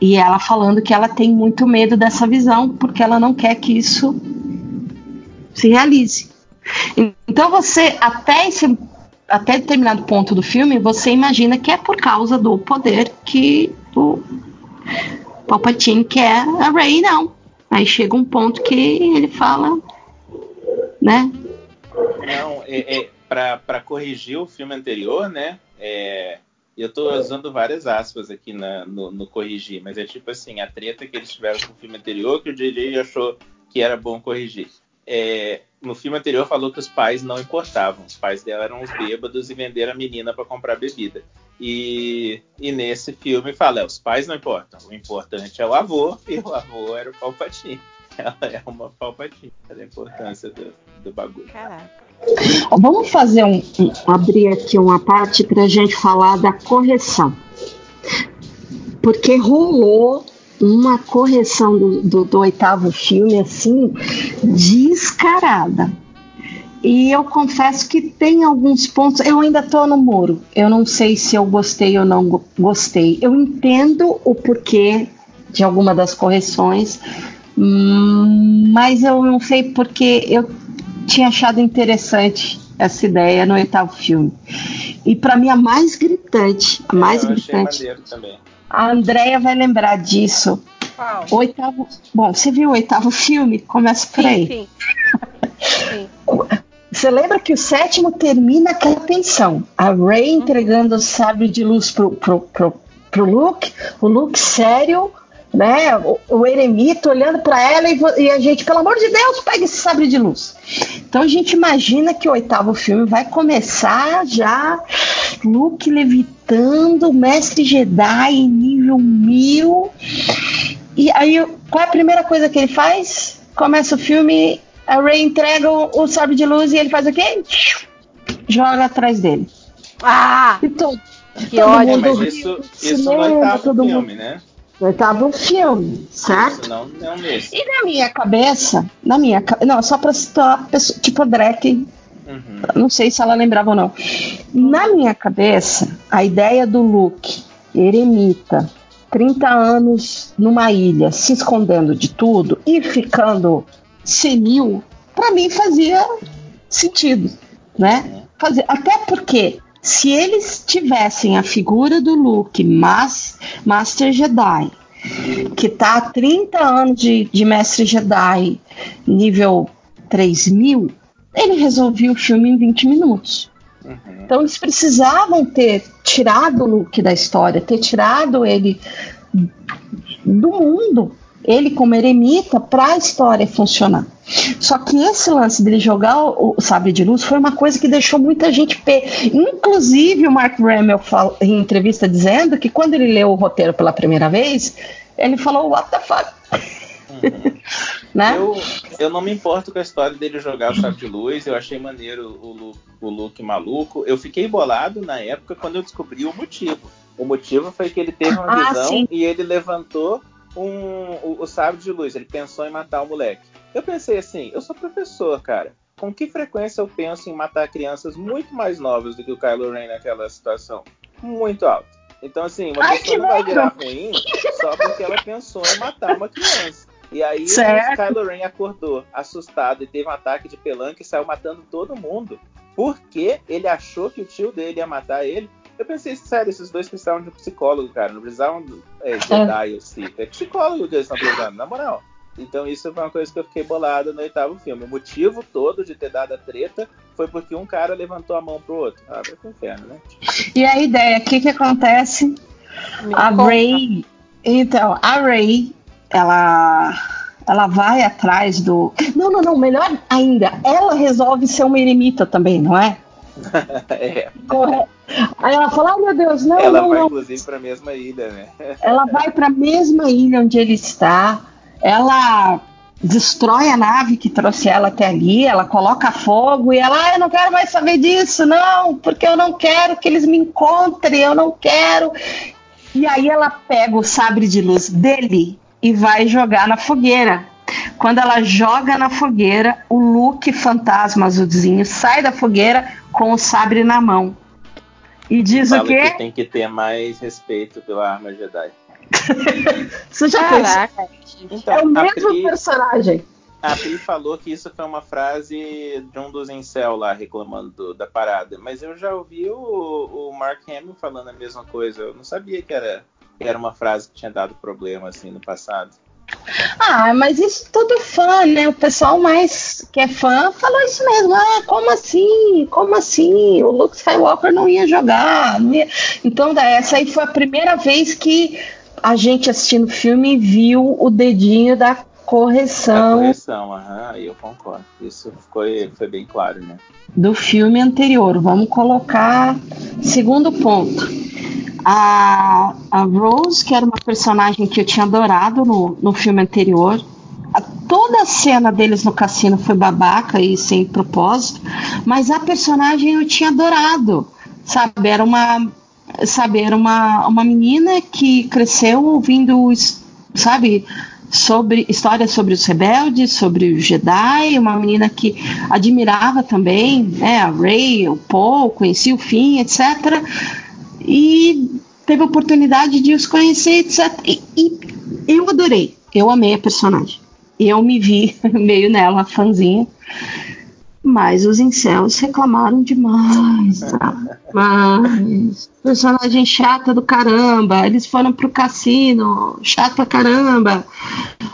S4: E ela falando que ela tem muito medo dessa visão porque ela não quer que isso se realize. Então você até esse até determinado ponto do filme você imagina que é por causa do poder que o Palpatine quer a Rey não. Aí chega um ponto que ele fala, né?
S3: Não, é, é, pra corrigir o filme anterior, né? É, eu tô usando várias aspas aqui na- no, no corrigir, mas é tipo assim, a treta que eles tiveram com o filme anterior que o JJ achou que era bom corrigir. é, no filme anterior falou que os pais não importavam. Os pais dela eram os bêbados e venderam a menina para comprar bebida. E, e, nesse filme fala, é, os pais não importam. O importante é o avô, [LAUGHS] e o avô era o Palpatine. [LAUGHS] Ela é uma Palpatine. a importância do, do bagulho.
S2: Caraca.
S4: Vamos fazer um, um abrir aqui uma parte para a gente falar da correção. Porque rolou uma correção do, do, do oitavo filme assim descarada. E eu confesso que tem alguns pontos. Eu ainda estou no muro. Eu não sei se eu gostei ou não gostei. Eu entendo o porquê de alguma das correções, hum, mas eu não sei porque eu tinha achado interessante essa ideia no oitavo filme. E para mim a mais gritante, a mais
S3: eu
S4: gritante.
S3: também.
S4: A Andrea vai lembrar disso.
S2: Qual?
S4: Oitavo. Bom, você viu o oitavo filme? Começa por aí.
S2: Sim, sim. [LAUGHS]
S4: Você lembra que o sétimo termina aquela tensão. A Ray entregando o sabre de luz pro, pro, pro, pro Luke, o Luke sério, né? O, o eremita olhando para ela e, e, a gente, pelo amor de Deus, pega esse sabre de luz. Então a gente imagina que o oitavo filme vai começar já Luke levitando, mestre Jedi nível mil. E aí, qual é a primeira coisa que ele faz? Começa o filme a Ray entrega o, o sabre de luz e ele faz o quê? Joga atrás dele.
S2: Ah!
S4: E todo,
S2: que
S4: todo
S2: ódio.
S3: Mas
S4: mundo
S3: isso,
S4: riu,
S3: isso no oitavo
S4: todo
S3: filme,
S4: mundo-
S3: né?
S4: Oitavo filme, certo?
S3: Não, não nesse.
S4: E na minha cabeça, na minha não, só pra citar pessoa, tipo a Drake,
S3: Uhum.
S4: não sei se ela lembrava ou não. Na minha cabeça, a ideia do Luke, eremita, 30 anos numa ilha, se escondendo de tudo e ficando senil, pra mim fazia sentido, né? Fazia, até porque se eles tivessem a figura do Luke, mas Master Jedi, que tá há 30 anos de, de Mestre Jedi, nível 3000, ele resolvia o filme em 20 minutos.
S3: Uhum.
S4: Então eles precisavam ter tirado o Luke da história, ter tirado ele do mundo, ele como eremita, para a história funcionar. Só que esse lance dele jogar o, o sabre de luz foi uma coisa que deixou muita gente pé. Inclusive o Mark Hamill fala, em entrevista dizendo que quando ele leu o roteiro pela primeira vez, ele falou What the fuck,
S3: Uhum. [LAUGHS]
S4: né?
S3: Eu, eu não me importo com a história dele jogar o sabre de luz. Eu achei maneiro o Luke, o Luke maluco. Eu fiquei bolado na época quando eu descobri o motivo. O motivo foi que ele teve uma
S4: Ah,
S3: visão
S4: sim.
S3: e ele levantou um, o, o sabre de luz. Ele pensou em matar o moleque. Eu pensei assim: eu sou professor, cara. Com que frequência eu penso em matar crianças muito mais novas do que o Kylo Ren naquela situação? Muito alto. Então, assim, uma
S4: Ai,
S3: pessoa não vai virar ruim só porque ela pensou em matar uma criança. E aí
S4: Certo.
S3: o Kylo Ren acordou assustado e teve um ataque de pelanca e saiu matando todo mundo. Porque ele achou que o tio dele ia matar ele. Eu pensei, sério, esses dois precisavam de um psicólogo, cara. Não precisavam é, Jedi ou Sith. É psicólogo que eles estão precisando, na moral. Então isso foi uma coisa que eu fiquei bolado no oitavo filme. O motivo todo de ter dado a treta foi porque um cara levantou a mão pro outro. Ah, vai pro inferno, né?
S4: E a ideia, o que, que acontece?
S2: Me
S4: A
S2: conta.
S4: Ray. Então, a Ray, ela. Ela vai atrás do. Não, não, não. Melhor ainda, ela resolve ser uma eremita também, não é? [LAUGHS]
S3: é.
S4: Correto. Aí ela fala: ai meu Deus, não,
S3: Ela
S4: não,
S3: vai,
S4: não.
S3: inclusive, pra mesma ilha, né? [LAUGHS]
S4: Ela vai para a mesma ilha onde ele está. Ela destrói a nave que trouxe ela até ali. Ela coloca fogo e ela, ah, eu não quero mais saber disso, não, porque eu não quero que eles me encontrem, eu não quero. E aí ela pega o sabre de luz dele e vai jogar na fogueira. Quando ela joga na fogueira, o Luke fantasma azulzinho sai da fogueira com o sabre na mão. E diz o
S3: Fala
S4: quê?
S3: que tem que ter mais respeito pela arma Jedi. [LAUGHS]
S4: Você já?
S2: Caraca, gente.
S3: Então,
S4: É o
S3: a
S4: mesmo
S3: Pri-
S4: personagem.
S3: A Pri falou que isso foi uma frase de um dos incel lá reclamando do- da parada. Mas eu já ouvi o, o Mark Hamill falando a mesma coisa. Eu não sabia que era, que era uma frase que tinha dado problema assim no passado.
S4: Ah, mas isso todo fã, né? O pessoal mais que é fã falou isso mesmo. Ah, como assim? Como assim? O Luke Skywalker não ia jogar. não ia- Então, essa aí foi a primeira vez que a gente assistindo o filme viu o dedinho da, correção.
S3: A correção, aham, aí eu concordo. Isso foi, foi bem claro, né?
S4: Do filme anterior. Vamos colocar segundo ponto. A, a Rose, que era uma personagem que eu tinha adorado no, no filme anterior, a, toda a cena deles no cassino foi babaca e sem propósito, mas a personagem eu tinha adorado, sabe? Era uma, sabe, era uma, uma menina que cresceu ouvindo, sabe, sobre histórias sobre os rebeldes, sobre o Jedi, uma menina que admirava também, né, a Rey, o Paul, conhecia o Finn, etc. E teve a oportunidade de os conhecer, etc. E, e eu adorei, eu amei a personagem. Eu me vi [LAUGHS] meio nela, fãzinha. Mas os incels reclamaram demais, tá? Mas personagem chata do caramba. Eles foram pro cassino, chato pra caramba.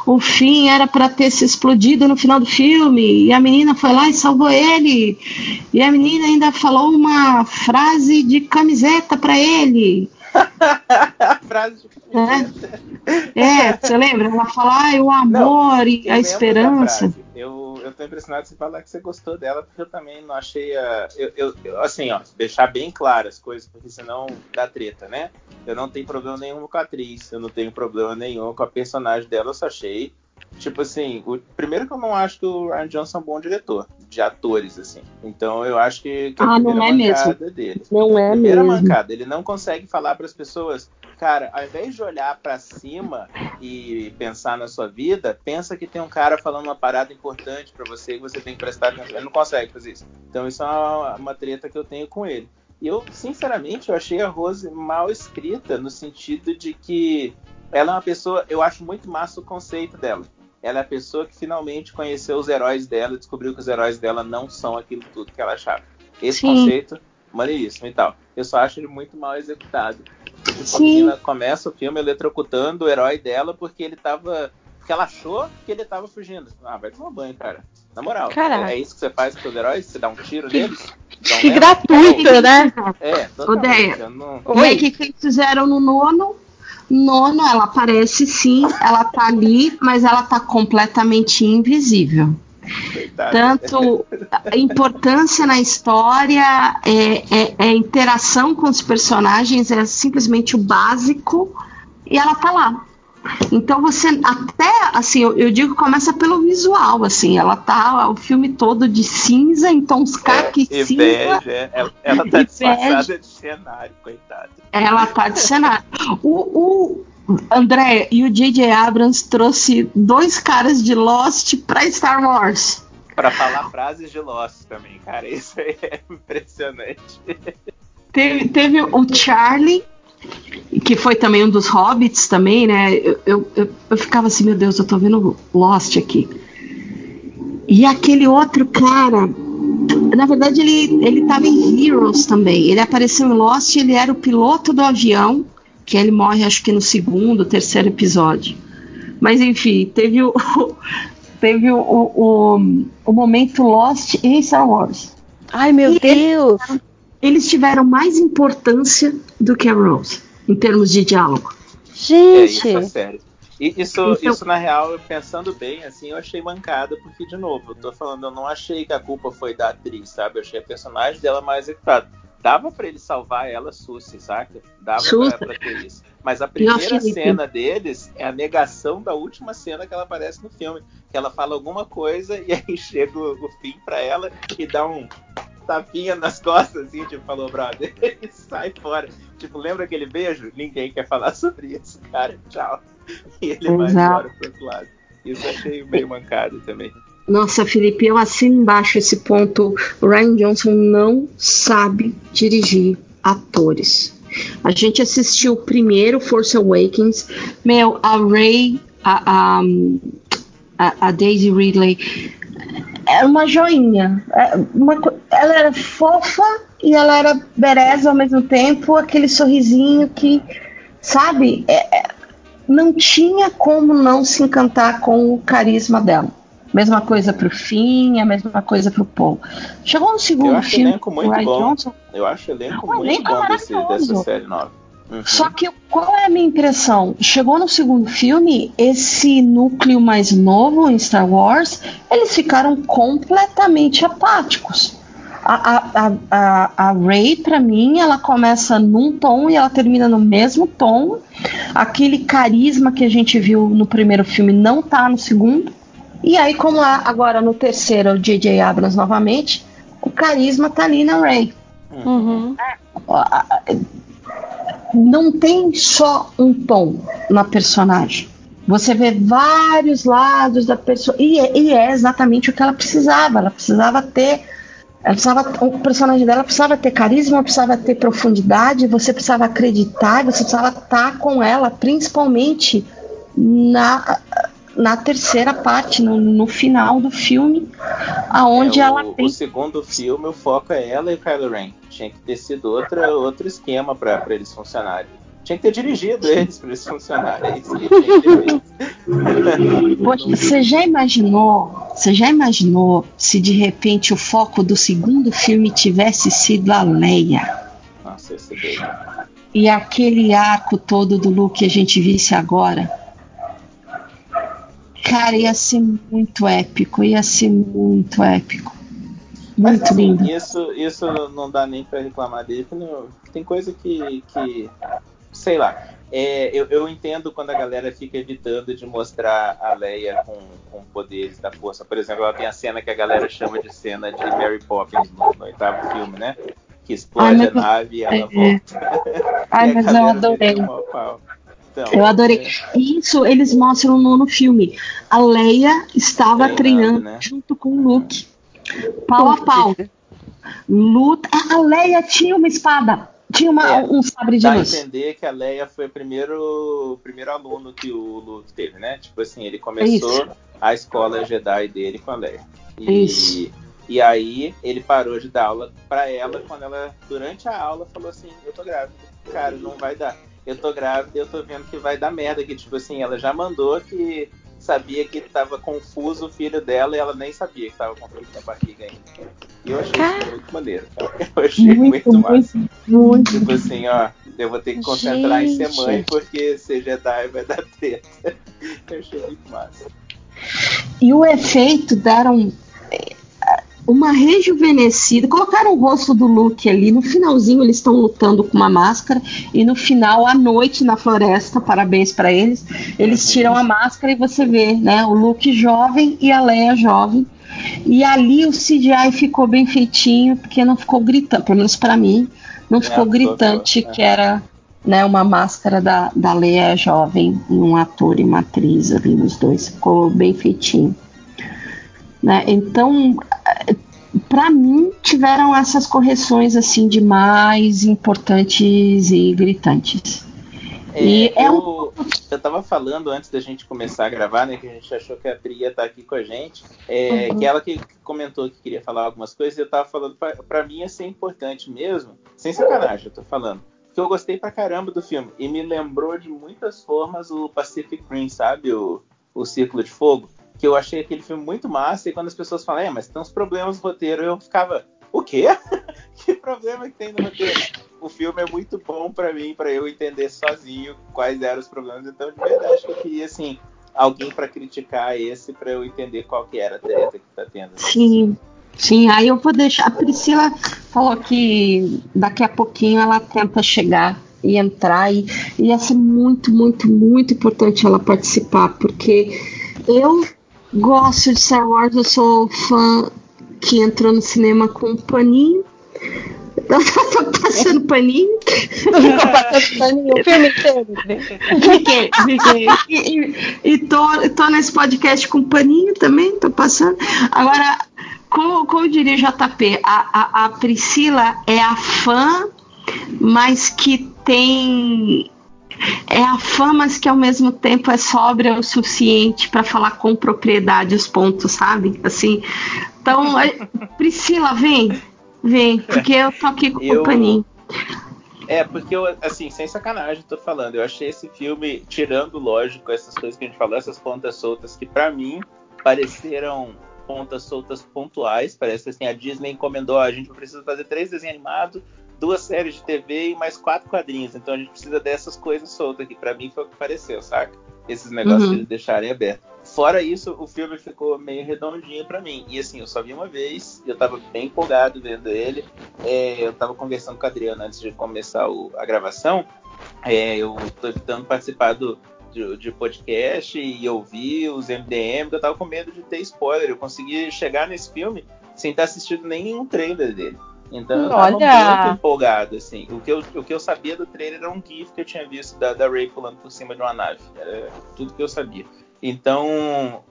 S4: O fim era para ter se explodido no final do filme e a menina foi lá e salvou ele. E a menina ainda falou uma frase de camiseta para ele. [LAUGHS]
S3: frase de
S4: camiseta. É, é, você lembra? Ela fala, ah, o amor Não, e a esperança
S3: eu, eu tô impressionado você falar que você gostou dela, porque eu também não achei a. Eu, eu, assim, ó, deixar bem claro as coisas, porque senão dá treta, né? Eu não tenho problema nenhum com a atriz, eu não tenho problema nenhum com a personagem dela, eu só achei. Tipo assim, o, primeiro que eu não acho que o Ryan Johnson é um bom diretor de atores, assim. Então eu acho que, que
S4: ah,
S3: a primeira
S4: não é
S3: mancada
S4: mesmo.
S3: dele.
S4: Não é
S3: primeira
S4: mesmo.
S3: mancada, ele não consegue falar para as pessoas, cara, ao invés de olhar para cima e pensar na sua vida, pensa que tem um cara falando uma parada importante para você e você tem que prestar atenção. Ele não consegue fazer isso. Então isso é uma, uma treta que eu tenho com ele. E eu, sinceramente, eu achei a Rose mal escrita no sentido de que ela é uma pessoa, eu acho muito massa o conceito dela ela é a pessoa que finalmente conheceu os heróis dela descobriu que os heróis dela não são aquilo tudo que ela achava. Esse Sim. conceito, maneiríssimo e tal. Eu só acho ele muito mal executado. Tipo, a menina começa o filme eletrocutando o herói dela porque ele tava. Porque ela achou que ele tava fugindo. Ah, vai tomar banho, cara. Na moral, é, é, isso que você faz com os heróis? Você dá um tiro que, neles?
S4: Que gratuito, né?
S3: É, totalmente.
S4: Não... Oi, o que, que eles fizeram no nono? Nono, ela aparece sim, ela tá ali, mas ela tá completamente invisível. Tanto a importância na história, é, é, é, a interação com os personagens é simplesmente o básico e ela tá lá. Então você até assim, eu, eu, digo começa pelo visual, assim, ela tá o filme todo de cinza, então os caqui
S3: é, cinza. Ela, ela tá disfarçada de cenário, coitada.
S4: Ela tá de cenário. O, o André e o J.J. Abrams trouxe dois caras de Lost para Star Wars.
S3: Para falar frases de Lost também, cara, [LAUGHS] isso aí é impressionante.
S4: Teve, teve o Charlie que foi também um dos hobbits também, né? Eu, eu, eu, eu, ficava assim, meu Deus, eu tô vendo Lost aqui. E aquele outro cara, na verdade ele, ele tava em Heroes também. Ele apareceu em Lost, ele era o piloto do avião, que ele morre acho que no segundo, terceiro episódio. Mas enfim, teve o, [LAUGHS] teve o, o, o, momento Lost em Star Wars.
S2: Ai meu e Deus!
S4: Eles, eles tiveram mais importância do que a Rose, em termos de diálogo.
S2: Gente!
S3: É, isso é sério. E isso, então, isso, na real, pensando bem, assim, eu achei mancada, porque, de novo, eu tô falando, eu não achei que a culpa foi da atriz, sabe? Eu achei a personagem dela mais executada. Dava para ele salvar ela, Suzy, saca? Dava Pra, pra ter isso. Mas a primeira cena deles é a negação da última cena que ela aparece no filme. Que ela fala alguma coisa e [LAUGHS] aí chega o, o fim para ela e dá um tapinha nas costas, assim, tipo, falou, brother, [LAUGHS] e sai fora. Tipo, lembra aquele beijo? Ninguém quer falar sobre isso, cara, tchau. E ele vai embora pro outro lado. Isso eu achei meio mancado também.
S4: Nossa, Felipe, eu assino embaixo esse ponto. O Ryan Johnson não sabe dirigir atores. A gente assistiu o primeiro Force Awakens. Meu, a Ray, a, a, a Daisy Ridley era uma joinha. É, uma, ela era fofa e ela era bereza ao mesmo tempo, aquele sorrisinho que, sabe, é, é, não tinha como não se encantar com o carisma dela. Mesma coisa pro Finn, a mesma coisa pro Paul. Chegou no segundo
S3: Eu acho
S4: filme.
S3: Elenco muito bom. Johnson, Eu acho elenco o muito elenco bom desse, dessa série nova.
S4: Uhum. Só que qual é a minha impressão? Chegou no segundo filme, esse núcleo mais novo em Star Wars, eles ficaram completamente apáticos. A, a, a, a Ray, para mim, ela começa num tom e ela termina no mesmo tom. Aquele carisma que a gente viu no primeiro filme não tá no segundo. E aí, como agora no terceiro, o J.J. Abrams novamente, o carisma tá ali na Ray. Uhum. Não tem só um tom na personagem. Você vê vários lados da pessoa. E é, e é exatamente o que ela precisava. Ela precisava ter ela precisava, o personagem dela precisava ter carisma, precisava ter profundidade, você precisava acreditar, você precisava estar com ela, principalmente na, na terceira parte, no, no final do filme, aonde
S3: é, o,
S4: ela tem.
S3: O segundo filme, o foco é ela e o Kylo Ren. Tinha que ter sido outra, outro esquema para eles funcionarem. Tinha que ter dirigido eles para eles funcionarem.
S4: Ter [LAUGHS] Você já imaginou? Você já imaginou se de repente o foco do segundo filme tivesse sido a Leia?
S3: Nossa, esse.
S4: E aquele arco todo do Luke que a gente visse agora? Cara, ia ser muito épico, ia ser muito épico. Muito
S3: Mas, assim,
S4: lindo.
S3: Isso, isso não dá nem para reclamar dele, tem coisa que, que sei lá. É, eu, eu, entendo quando a galera fica evitando de mostrar a Leia com, com poderes da força. Por exemplo, ela tem a cena que a galera chama de cena de Mary Poppins no, no oitavo filme, né? Que explode Ai, a nave e ela é, volta.
S4: Ai, [LAUGHS] mas eu adorei. Então, eu adorei. É... Isso eles mostram no, no filme. A Leia estava treinando, treinando né? junto com o Luke. Pau a pau. Luta. A Leia tinha uma espada. Tinha uma, é, um sabre de
S3: dá
S4: luz.
S3: Dá entender que a Leia foi o primeiro, o primeiro aluno que o Luke teve, né? Tipo assim, ele começou Isso. a escola Jedi dele com a Leia. E, Isso. e aí ele parou de dar aula para ela quando ela, durante a aula, falou assim, eu tô grávida. Cara, não vai dar. Eu tô grávida eu tô vendo que vai dar merda. Que, tipo assim, ela já mandou que sabia que estava confuso o filho dela e ela nem sabia que estava confuso na barriga ainda. E eu achei isso muito maneiro, cara. [LAUGHS] Eu achei muito, muito massa. Muito. Tipo assim, ó, eu vou ter que concentrar Gente. em ser mãe porque ser Jedi vai dar treta. [LAUGHS] Eu achei muito massa.
S4: E o efeito deram uma rejuvenescida. Colocaram o rosto do Luke ali. No finalzinho, eles estão lutando com uma máscara. E no final, à noite, na floresta, parabéns para eles, eles tiram a máscara e você vê né, o Luke jovem e a Leia jovem. E ali o CGI ficou bem feitinho, porque não ficou gritando, pelo menos para mim, não é, ficou gritante que era né, uma máscara da, da Leia jovem e um ator e uma atriz ali nos dois. Ficou bem feitinho. Né? Então, para mim, tiveram essas correções assim de mais importantes e gritantes.
S3: É, e é eu, um... eu tava falando antes da gente começar a gravar, né? Que a gente achou que a Pri ia estar tá aqui com a gente. É, uhum. Que ela que comentou que queria falar algumas coisas, eu tava falando, para mim ia ser importante mesmo, sem sacanagem, eu tô falando. Que eu gostei pra caramba do filme. E me lembrou de muitas formas o Pacific Rim, sabe? O, o Círculo de Fogo que eu achei aquele filme muito massa, e quando as pessoas falam, é, mas tem uns problemas no roteiro, eu ficava, o quê? [LAUGHS] que problema que tem no roteiro? O filme é muito bom para mim, para eu entender sozinho quais eram os problemas, então de verdade eu queria, assim, alguém para criticar esse, para eu entender qual que era a treta que tá tendo.
S4: Sim. Sim, aí eu vou deixar. A Priscila falou que daqui a pouquinho ela tenta chegar e entrar, e ia ser muito, muito, muito importante ela participar, porque eu Gosto de Star Wars, eu sou fã que entrou no cinema com paninho. [LAUGHS] Tô passando paninho. Ficou passando paninho [LAUGHS] o filme inteiro. Fiquei, fiquei. E, e, e tô, tô nesse podcast com paninho também, tô passando. Agora, como, como diria JP, a, a, a Priscila é a fã, mas que tem é a fama que ao mesmo tempo é sóbria o suficiente para falar com propriedade os pontos, sabe? Assim, então, é, Priscila, vem, vem, porque eu tô aqui com eu... o paninho.
S3: É, porque eu, assim, sem sacanagem, tô falando, eu achei esse filme, tirando, lógico, essas coisas que a gente falou, essas pontas soltas, que para mim pareceram pontas soltas pontuais. Parece assim, a Disney encomendou, a gente precisa fazer três desenhos animados duas séries de TV e mais quatro quadrinhos. Então a gente precisa dessas coisas soltas aqui. Para mim foi o que pareceu, saca? Esses negócios uhum. que eles deixarem aberto. Fora isso, o filme ficou meio redondinho para mim. E assim, eu só vi uma vez, eu tava bem empolgado vendo ele. É, eu tava conversando com a Adriana antes de começar o, a gravação. É, eu tô evitando participar do, de, de, podcast e ouvir os MDM, eu tava com medo de ter spoiler. Eu consegui chegar nesse filme sem ter assistido nenhum trailer dele. Então eu tava Olha. muito empolgado, assim. O que, eu, o que eu sabia do trailer era um GIF que eu tinha visto da, da Ray pulando por cima de uma nave. Era tudo que eu sabia. Então,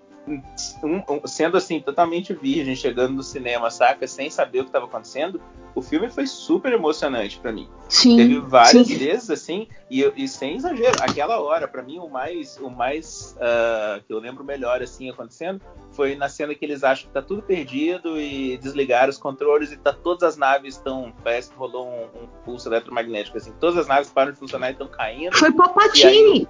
S3: um, sendo assim, totalmente virgem, chegando no cinema, saca? Sem saber o que estava acontecendo, o filme foi super emocionante para mim.
S4: Sim,
S3: Teve várias
S4: sim.
S3: vezes, assim, e, e, sem exagero, aquela hora, para mim, o mais, o mais uh, que eu lembro melhor, assim, acontecendo, foi na cena que eles acham que tá tudo perdido e desligaram os controles e tá todas as naves estão, parece que rolou um, um, pulso eletromagnético, assim, todas as naves param de funcionar e estão caindo.
S4: Foi Palpatine!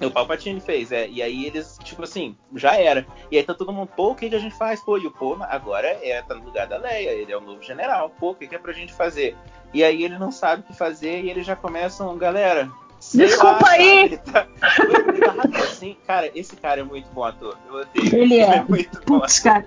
S3: O Palpatine fez, é. E aí eles, tipo assim, já era. E aí tá todo mundo, pô, o que, que a gente faz? Pô, e o Pô agora é, tá no lugar da Leia, ele é o novo general. Pô, o que, que é pra gente fazer? E aí ele não sabe o que fazer e eles já começam, galera.
S4: Desculpa
S3: lá,
S4: aí!
S3: Tá, tá assim, cara, esse cara é muito bom ator. Eu odeio.
S4: Ele é.
S3: é muito bom.
S4: Putz, cara.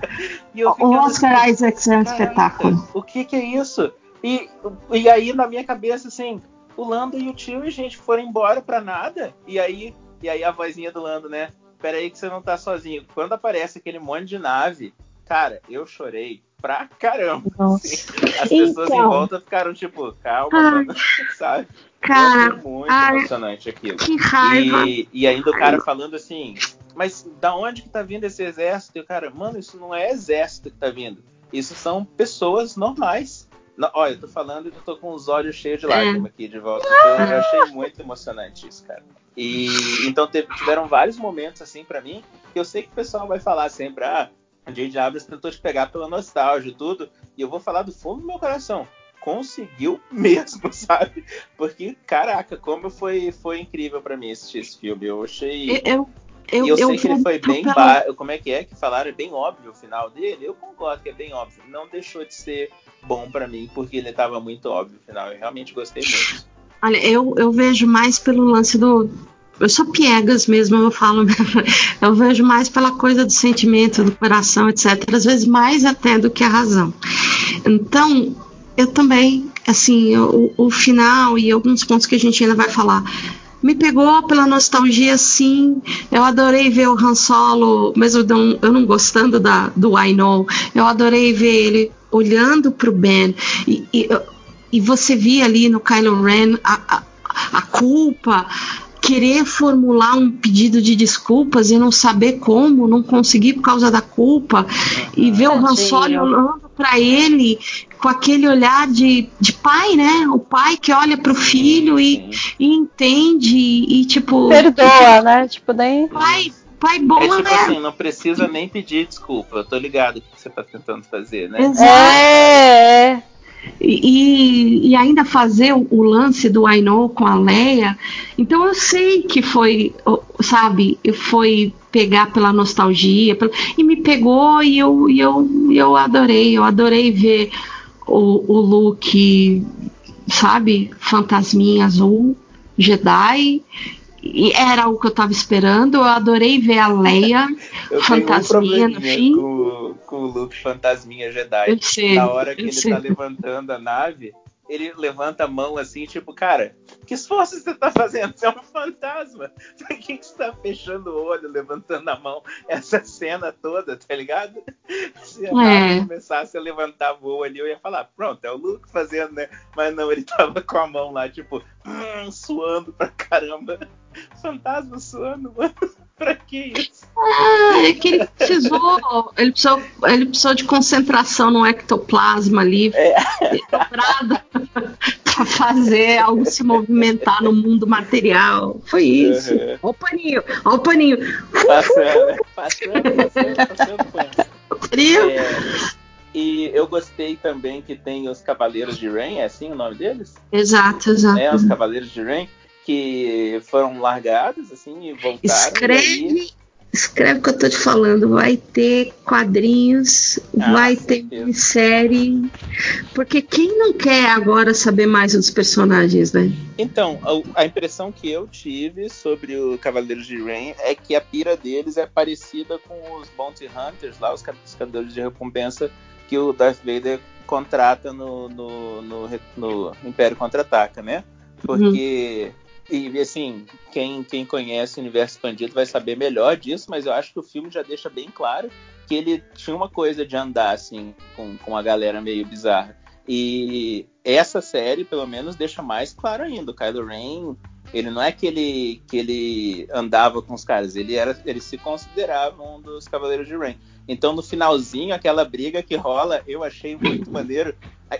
S4: o Oscar assim, Isaac é um espetáculo.
S3: O que que é isso? E, e aí, na minha cabeça, assim, o Lando e o tio, e gente, foram embora pra nada. E aí e aí a vozinha do Lando, né? Pera aí que você não tá sozinho. Quando aparece aquele monte de nave, cara, eu chorei pra caramba. Assim. As pessoas então, em volta ficaram tipo, calma, [LAUGHS] sabe?
S4: Cara,
S3: muito ai, emocionante aquilo.
S4: Que raiva.
S3: E, e ainda o cara falando assim, mas da onde que tá vindo esse exército? E o cara, mano, isso não é exército que tá vindo. Isso são pessoas normais. Não, olha, eu tô falando e eu tô com os olhos cheios de é. lágrimas é. aqui de volta. Eu achei muito emocionante isso, cara. E então teve, tiveram vários momentos assim para mim que eu sei que o pessoal vai falar sempre, ah, a J.J. Abrams tentou te pegar pela nostalgia e tudo, e eu vou falar do fundo do meu coração. Conseguiu mesmo, [LAUGHS] sabe? Porque, caraca, como foi, foi incrível para mim assistir esse filme. Eu achei.
S4: Eu, eu,
S3: e eu,
S4: eu
S3: sei que ele foi bem ba... como é que é que falaram é bem óbvio o final dele. Eu concordo que é bem óbvio. Não deixou de ser bom para mim porque ele estava muito óbvio o final. Eu realmente gostei muito.
S4: Olha, eu, eu vejo mais pelo lance do. Eu sou piegas mesmo, eu falo. [LAUGHS] Eu vejo mais pela coisa do sentimento, do coração, etc. Às vezes mais até do que a razão. Então, eu também, assim, o, o final e alguns pontos que a gente ainda vai falar me pegou pela nostalgia, sim. Eu adorei ver o Han Solo, mesmo não, eu não gostando da, do I Know, eu adorei ver ele olhando para o Ben. E, e, e você via ali no Kylo Ren a, a, a culpa, querer formular um pedido de desculpas e não saber como, não conseguir por causa da culpa, e ver o Han Solo olhando para ele com aquele olhar de, de pai, né? O pai que olha pro filho e, e entende e, tipo.
S2: Perdoa, né? Tipo, nem.
S4: Pai, pai bom,
S3: é tipo
S4: né?
S3: assim, não precisa nem pedir desculpa. Eu tô ligado o que você tá tentando fazer, né?
S4: Exato. É, é. E, e, ainda fazer o, lance do I Know com a Leia. Então eu sei que foi, sabe, foi pegar pela nostalgia, e me pegou e eu, e eu, eu adorei, eu adorei ver o, o look, sabe, fantasminha azul, Jedi, e era o que eu tava esperando. Eu adorei ver a Leia [LAUGHS] fantasminha
S3: um
S4: no fim.
S3: Com, com o Luke fantasminha Jedi.
S4: Sei,
S3: Na hora que ele
S4: sei.
S3: tá levantando a nave, ele levanta a mão assim, tipo, cara, que esforço você tá fazendo? Você é um fantasma. [LAUGHS] Que, que você tá fechando o olho, levantando a mão? Essa cena toda, tá ligado? Se a é. começasse a levantar voo ali, eu ia falar, pronto, é o Luke fazendo, né? Mas não, ele tava com a mão lá, tipo, hum, suando pra caramba. [LAUGHS] Fantasma suando, mano. [LAUGHS] pra que isso?
S4: Ah, é que ele precisou, ele precisou, ele precisou de concentração no ectoplasma ali,
S3: é. [LAUGHS]
S4: pra fazer algo se movimentar no mundo material. Foi isso. Uhum. Olha o paninho, olha o paninho.
S3: Passando, passando, passando, passando pano. É, e eu gostei também que tem os Cavaleiros de Rain, é assim o nome deles?
S4: Exato, exato.
S3: É, os Cavaleiros de Rain que foram largados assim e voltaram.
S4: Escreve,
S3: e aí...
S4: escreve o que eu tô te falando. Vai ter quadrinhos, ah, vai ter série. Porque quem não quer agora saber mais dos personagens, né?
S3: Então, a, a, impressão que eu tive sobre o Cavaleiros de Rain é que a pira deles é parecida com os Bounty Hunters, lá, os caçadores de recompensa que o Darth Vader contrata no, no, no, no Império Contra-Ataca, né? Porque. Uhum e assim, quem, quem conhece o universo expandido vai saber melhor disso, mas eu acho que o filme já deixa bem claro que ele tinha uma coisa de andar assim com, com a galera meio bizarra. E essa série, pelo menos, deixa mais claro ainda. O Kylo Ren, ele não é que ele, que ele andava com os caras, ele, era, ele se considerava um dos Cavaleiros de Ren. Então, no finalzinho, aquela briga que rola, eu achei muito maneiro.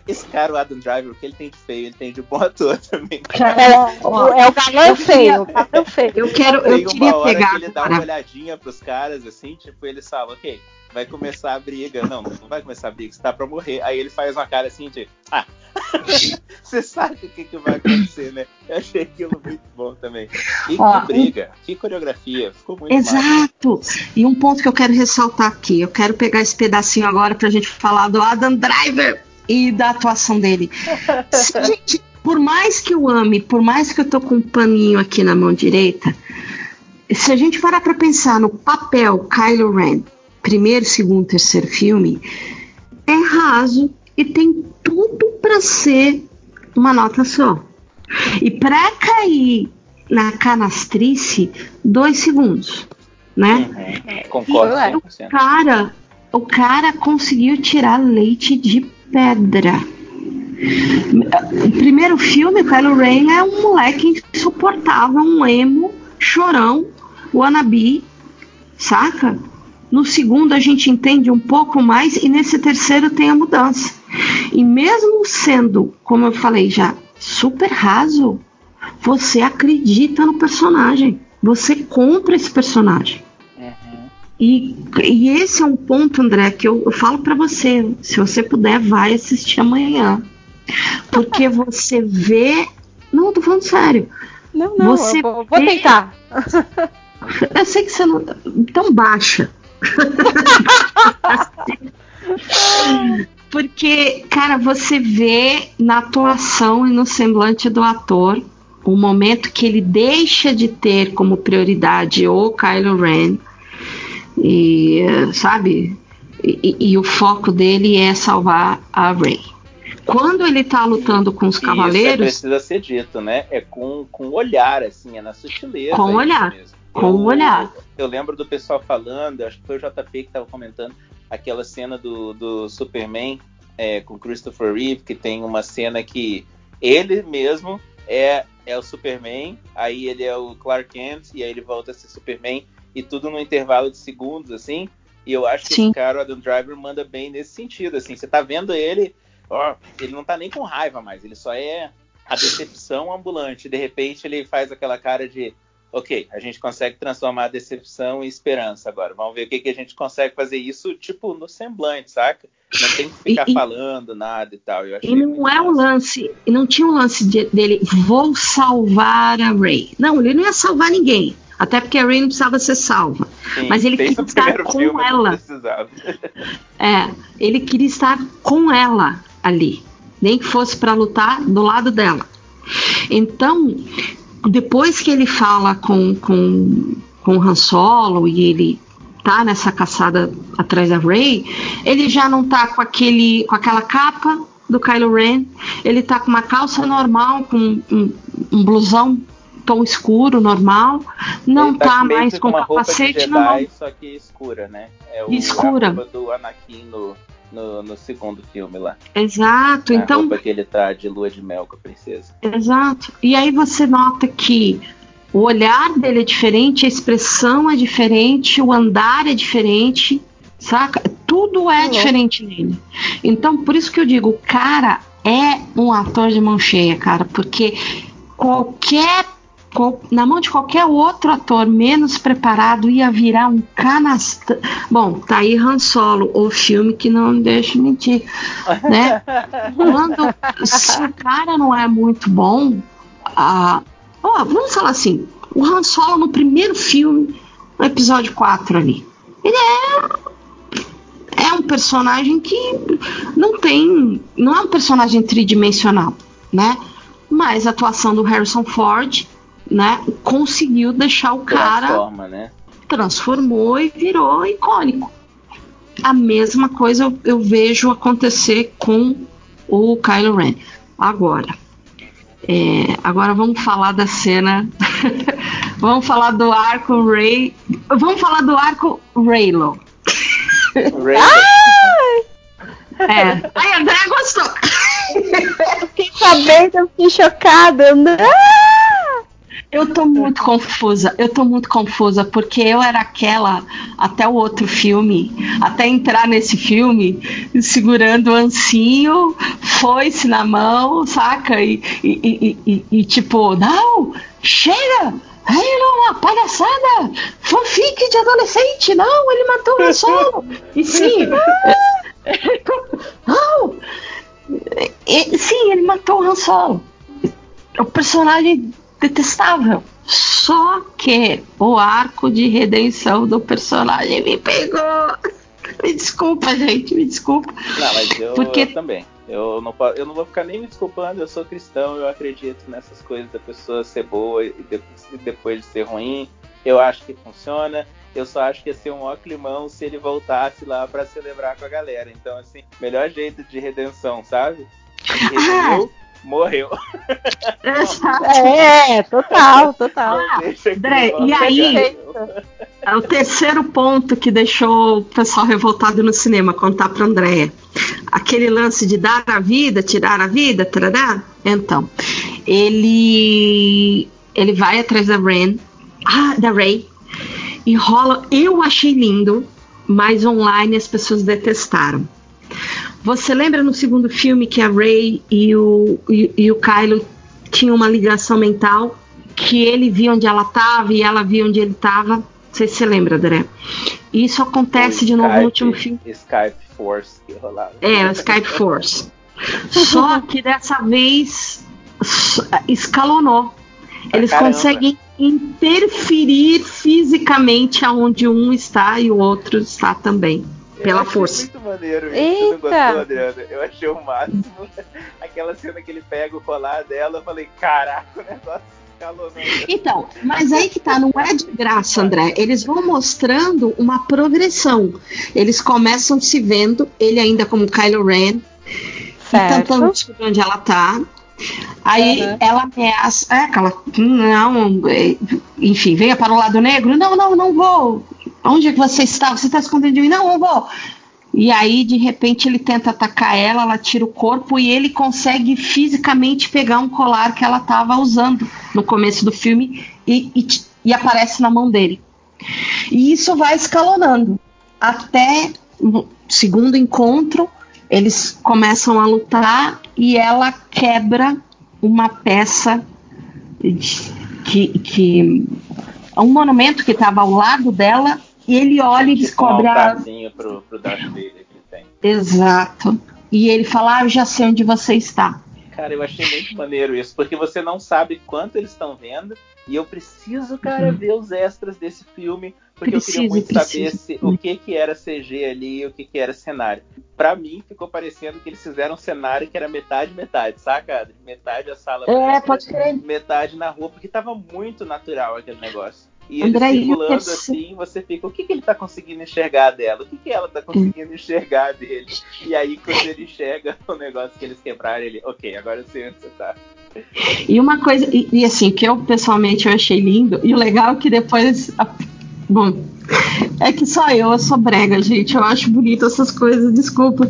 S3: Esse cara, o Adam Driver, o que ele tem de feio, ele tem de bom ator também.
S2: É, é o galã feio, o galã feio.
S4: Eu quero, eu
S3: tem
S4: queria
S3: uma hora
S4: pegar
S3: que ele dá uma olhadinha pros caras, assim, tipo, ele fala, ok, vai começar a briga. Não, não vai começar a briga, você tá pra morrer. Aí ele faz uma cara assim de, ah, [LAUGHS] você sabe o que, que vai acontecer, né? Eu achei aquilo muito bom também. E Ó, que briga, um... que coreografia, ficou muito
S4: Exato! Massa. E um ponto que eu quero ressaltar aqui, eu quero pegar esse pedacinho agora pra gente falar do Adam Driver e da atuação dele. [LAUGHS] gente, por mais que eu ame, por mais que eu tô com um paninho aqui na mão direita, se a gente parar pra pensar no papel Kylo Ren, primeiro, segundo, terceiro filme, é raso e tem tudo para ser uma nota só. E para cair na canastrice, dois segundos, né?
S3: Uhum. Concordo.
S4: O cara, o cara conseguiu tirar leite de pedra. O primeiro filme, Kylo Ren é um moleque insuportável, um emo, chorão, wannabe, saca? No segundo a gente entende um pouco mais e nesse terceiro tem a mudança. E mesmo sendo, como eu falei já, super raso, você acredita no personagem. Você compra esse personagem. E, e, esse é um ponto, André, que eu, eu falo para você. Se você puder, vai assistir amanhã. Porque [LAUGHS] você vê. Não, tô falando sério.
S2: Não, não, você vou, vou vê... tentar.
S4: Eu sei que você não. Então baixa. [LAUGHS] Porque, cara, você vê na atuação e no semblante do ator o momento que ele deixa de ter como prioridade o Kylo Ren e, sabe? E, e o foco dele é salvar a Rey. Quando ele tá lutando com os cavaleiros.
S3: Isso é precisa ser dito, né? É com, com olhar, assim, é na sutileza.
S4: Com olhar. Mesmo. Com o olhar.
S3: Eu lembro do pessoal falando, acho que foi o JP que estava comentando, aquela cena do, do Superman é, com Christopher Reeve, que tem uma cena que ele mesmo é, é o Superman, aí ele é o Clark Kent, e aí ele volta a ser Superman, e tudo no intervalo de segundos, assim. E eu acho que Sim. esse cara, o Adam Driver, manda bem nesse sentido, assim. Você tá vendo ele, ó, ele não tá nem com raiva mais, ele só é a decepção ambulante. De repente ele faz aquela cara de ok, a gente consegue transformar a decepção em esperança agora. Vamos ver o que, que a gente consegue fazer isso, tipo, no semblante, saca? Não tem que ficar e, falando nada e tal.
S4: e não é um lance, e não tinha um lance de, dele, vou salvar a Ray. Não, ele não ia salvar ninguém. Até porque a Ray não precisava ser salva. Sim, mas ele queria estar com ela. [LAUGHS] É, ele queria estar com ela ali. Nem que fosse para lutar do lado dela. Então, depois que ele fala com, com, com o Han Solo e ele tá nessa caçada atrás da Rey, ele já não tá com aquele com aquela capa do Kylo Ren, ele tá com uma calça normal, com um, um blusão tom escuro, normal, não tá, tá mais com capacete, Jedi, não.
S3: Só que escura, né? É
S4: o escura.
S3: do Anakin no, no, no, segundo filme lá.
S4: Exato,
S3: a
S4: então.
S3: roupa que ele tá de lua de mel com a princesa.
S4: Exato. E aí você nota que o olhar dele é diferente, a expressão é diferente, o andar é diferente, saca? Tudo é uhum. diferente nele. Então, por isso que eu digo, o cara é um ator de mão cheia, cara, porque qualquer na mão de qualquer outro ator menos preparado ia virar um canastra. Bom, tá aí Han Solo, o filme que não deixa mentir, né? [LAUGHS] Quando se o cara não é muito bom, ah, ó, vamos falar assim, o Han Solo no primeiro filme no episódio 4 ali. Ele é, é um personagem que não tem. Não é um personagem tridimensional, né? Mas a atuação do Harrison Ford, né, conseguiu deixar o cara.
S3: Transforma, né?
S4: Transformou e virou icônico. A mesma coisa eu, eu vejo acontecer com o Kylo Ren. Agora. É, agora vamos falar da cena. [LAUGHS] vamos falar do arco Ray. Vamos falar do arco Raylo.
S3: Ray-
S4: É. Ai, André gostou.
S2: Fiquei sabendo, eu fiquei chocada. Não!
S4: Eu tô muito confusa, eu tô muito confusa, porque eu era aquela até o outro filme, até entrar nesse filme, segurando o ancinho, foice na mão, saca? E, e, e, e- tipo, não, chega! Aí não, uma palhaçada! Fanfic de adolescente! Não, ele matou o Solo! E sim! não! E- sim, ele matou o Han Solo! O personagem detestável. Só que o arco de redenção do personagem me pegou. [LAUGHS] Me desculpa, gente, me desculpa.
S3: Não, mas eu,
S4: Porque-
S3: eu também. Eu não, eu não vou ficar nem me desculpando, eu sou cristão, eu acredito nessas coisas da pessoa ser boa e depois, depois de ser ruim. Eu acho que funciona. Eu só acho que ia ser um ó climão se ele voltasse lá pra celebrar com a galera. Então, assim, melhor jeito de redenção, sabe? [LAUGHS] Ele redimiu, morreu.
S2: É, total, total.
S3: Deixa que
S4: André, e aí? É o terceiro ponto que deixou o pessoal revoltado no cinema, contar pra Andréia. Aquele lance de dar a vida, tirar a vida, tarará. Então, ele ele vai atrás da Ren, ah, da Ray, e rola. Eu achei lindo, mas online as pessoas detestaram. Você lembra no segundo filme que a Ray e o, e, e o Kylo tinham uma ligação mental? Que ele via onde ela estava e ela via onde ele estava? Não sei se você lembra, André. Isso acontece de novo no último filme.
S3: Skype Force que rolava.
S4: É, o Skype Force. Só que dessa vez escalonou. Eles
S3: caramba.
S4: conseguem interferir fisicamente aonde um está e o outro está também. Pela
S3: eu achei
S4: força.
S3: muito maneiro isso.
S2: Eita!
S3: Gostou, Adriana? Eu achei o máximo. [LAUGHS] Aquela cena que ele pega o colar dela, eu falei, caraca, o negócio.
S4: Então, mas aí que tá, não é de graça, André. Eles vão mostrando uma progressão. Eles começam se vendo, ele ainda como Kylo Ren,
S2: Certo.
S4: tentando descobrir onde ela tá. Aí
S2: Uhum.
S4: ela ameaça, é aquela, não, é, enfim, venha para o lado negro. Não, não, não vou. Onde é que você está? Você está escondendo de mim? Não, não vou. E aí, de repente, ele tenta atacar ela, ela tira o corpo e ele consegue fisicamente pegar um colar que ela estava usando no começo do filme e, e e aparece na mão dele. E isso vai escalonando até o segundo encontro. Eles começam a lutar e ela quebra uma peça que, que um monumento que estava ao lado dela e ele olha e
S3: Tipo um
S4: descobre a,
S3: altarzinho pro, pro Darth Vader que tem.
S4: Exato. E ele fala: ah, eu já sei onde você está.
S3: Cara, eu achei muito maneiro isso, porque você não sabe quanto eles estão vendo. E eu preciso, cara, ver os extras desse filme, porque eu
S4: Preciso,
S3: queria muito saber
S4: preciso.
S3: se, o que que era CG ali e o que que era cenário. Pra mim, ficou parecendo que eles fizeram um cenário que era metade, metade, saca? Metade a sala
S4: É,
S3: branca,
S4: pode crer.
S3: metade na rua, porque tava muito natural aquele negócio. E ele circulando
S4: terceiro-
S3: assim, você fica, o que, que ele tá conseguindo enxergar dela? O que, que ela tá conseguindo enxergar dele? E aí, quando ele enxerga [LAUGHS] o negócio que eles quebraram, ele, ok, agora eu sei onde você tá.
S4: E uma coisa, e, e assim, que eu pessoalmente eu achei lindo, e o legal é que depois. a- bom, é que só eu, eu sou brega, gente. Eu acho bonito essas coisas, desculpa.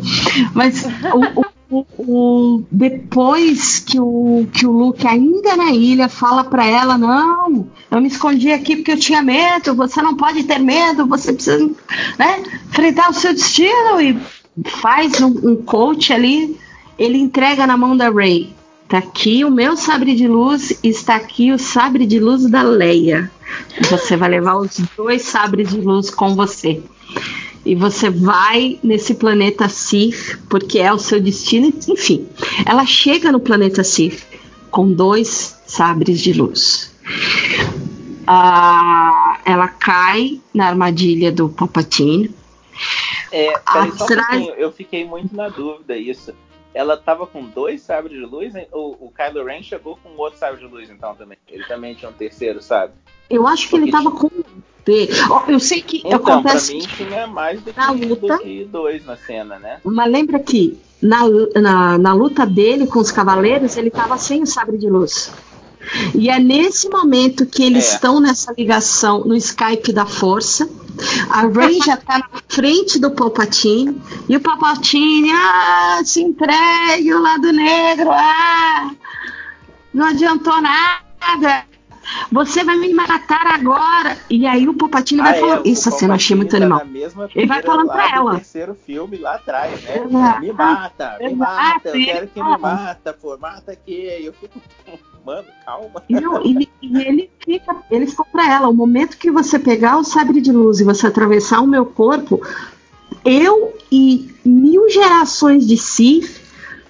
S4: Mas o, o- o- o- depois que o, que o Luke, ainda na ilha, fala pra ela: Não, eu me escondi aqui porque eu tinha medo. Você não pode ter medo, você precisa né, enfrentar o seu destino. E faz um, um coach ali, ele entrega na mão da Ray. Tá aqui o meu sabre de luz, está aqui o sabre de luz da Leia. Você vai levar os dois sabres de luz com você. E você vai nesse planeta Sith, porque é o seu destino. Enfim, ela chega no planeta Sith com dois sabres de luz. Ah, ela cai na armadilha do Palpatine.
S3: É, só um eu fiquei muito na dúvida isso. Ela tava com dois sabres de luz, o, o Kylo Ren chegou com outro sabre de luz então também. Ele também tinha um terceiro sabre.
S4: Eu acho que Porque ele tava tinha... com eu sei que
S3: então,
S4: acontece.
S3: Pra mim tinha mais do que, na luta, do que dois na cena, né?
S4: Mas lembra que na, na, na luta dele com os cavaleiros, ele tava sem o sabre de luz. E é nesse momento que eles é. estão nessa ligação no Skype da Força. A Rey já tá na frente do Palpatine. E o Palpatine, ah, se entregue, o lado negro, ah, não adiantou nada. Você vai me matar agora. E aí o Palpatine ah, vai é, falando. Isso, assim, eu achei muito tá animal. Ele vai falando pra ela.
S3: terceiro filme lá atrás, né? Exato. Me mata, me mata, eu quero que me mata, pô, mata aqui. Eu fico. [LAUGHS] Mano, calma.
S4: Não, e, e, ele fica, ele ficou pra ela, o momento que você pegar o sabre de luz e você atravessar o meu corpo, eu e mil gerações de Sith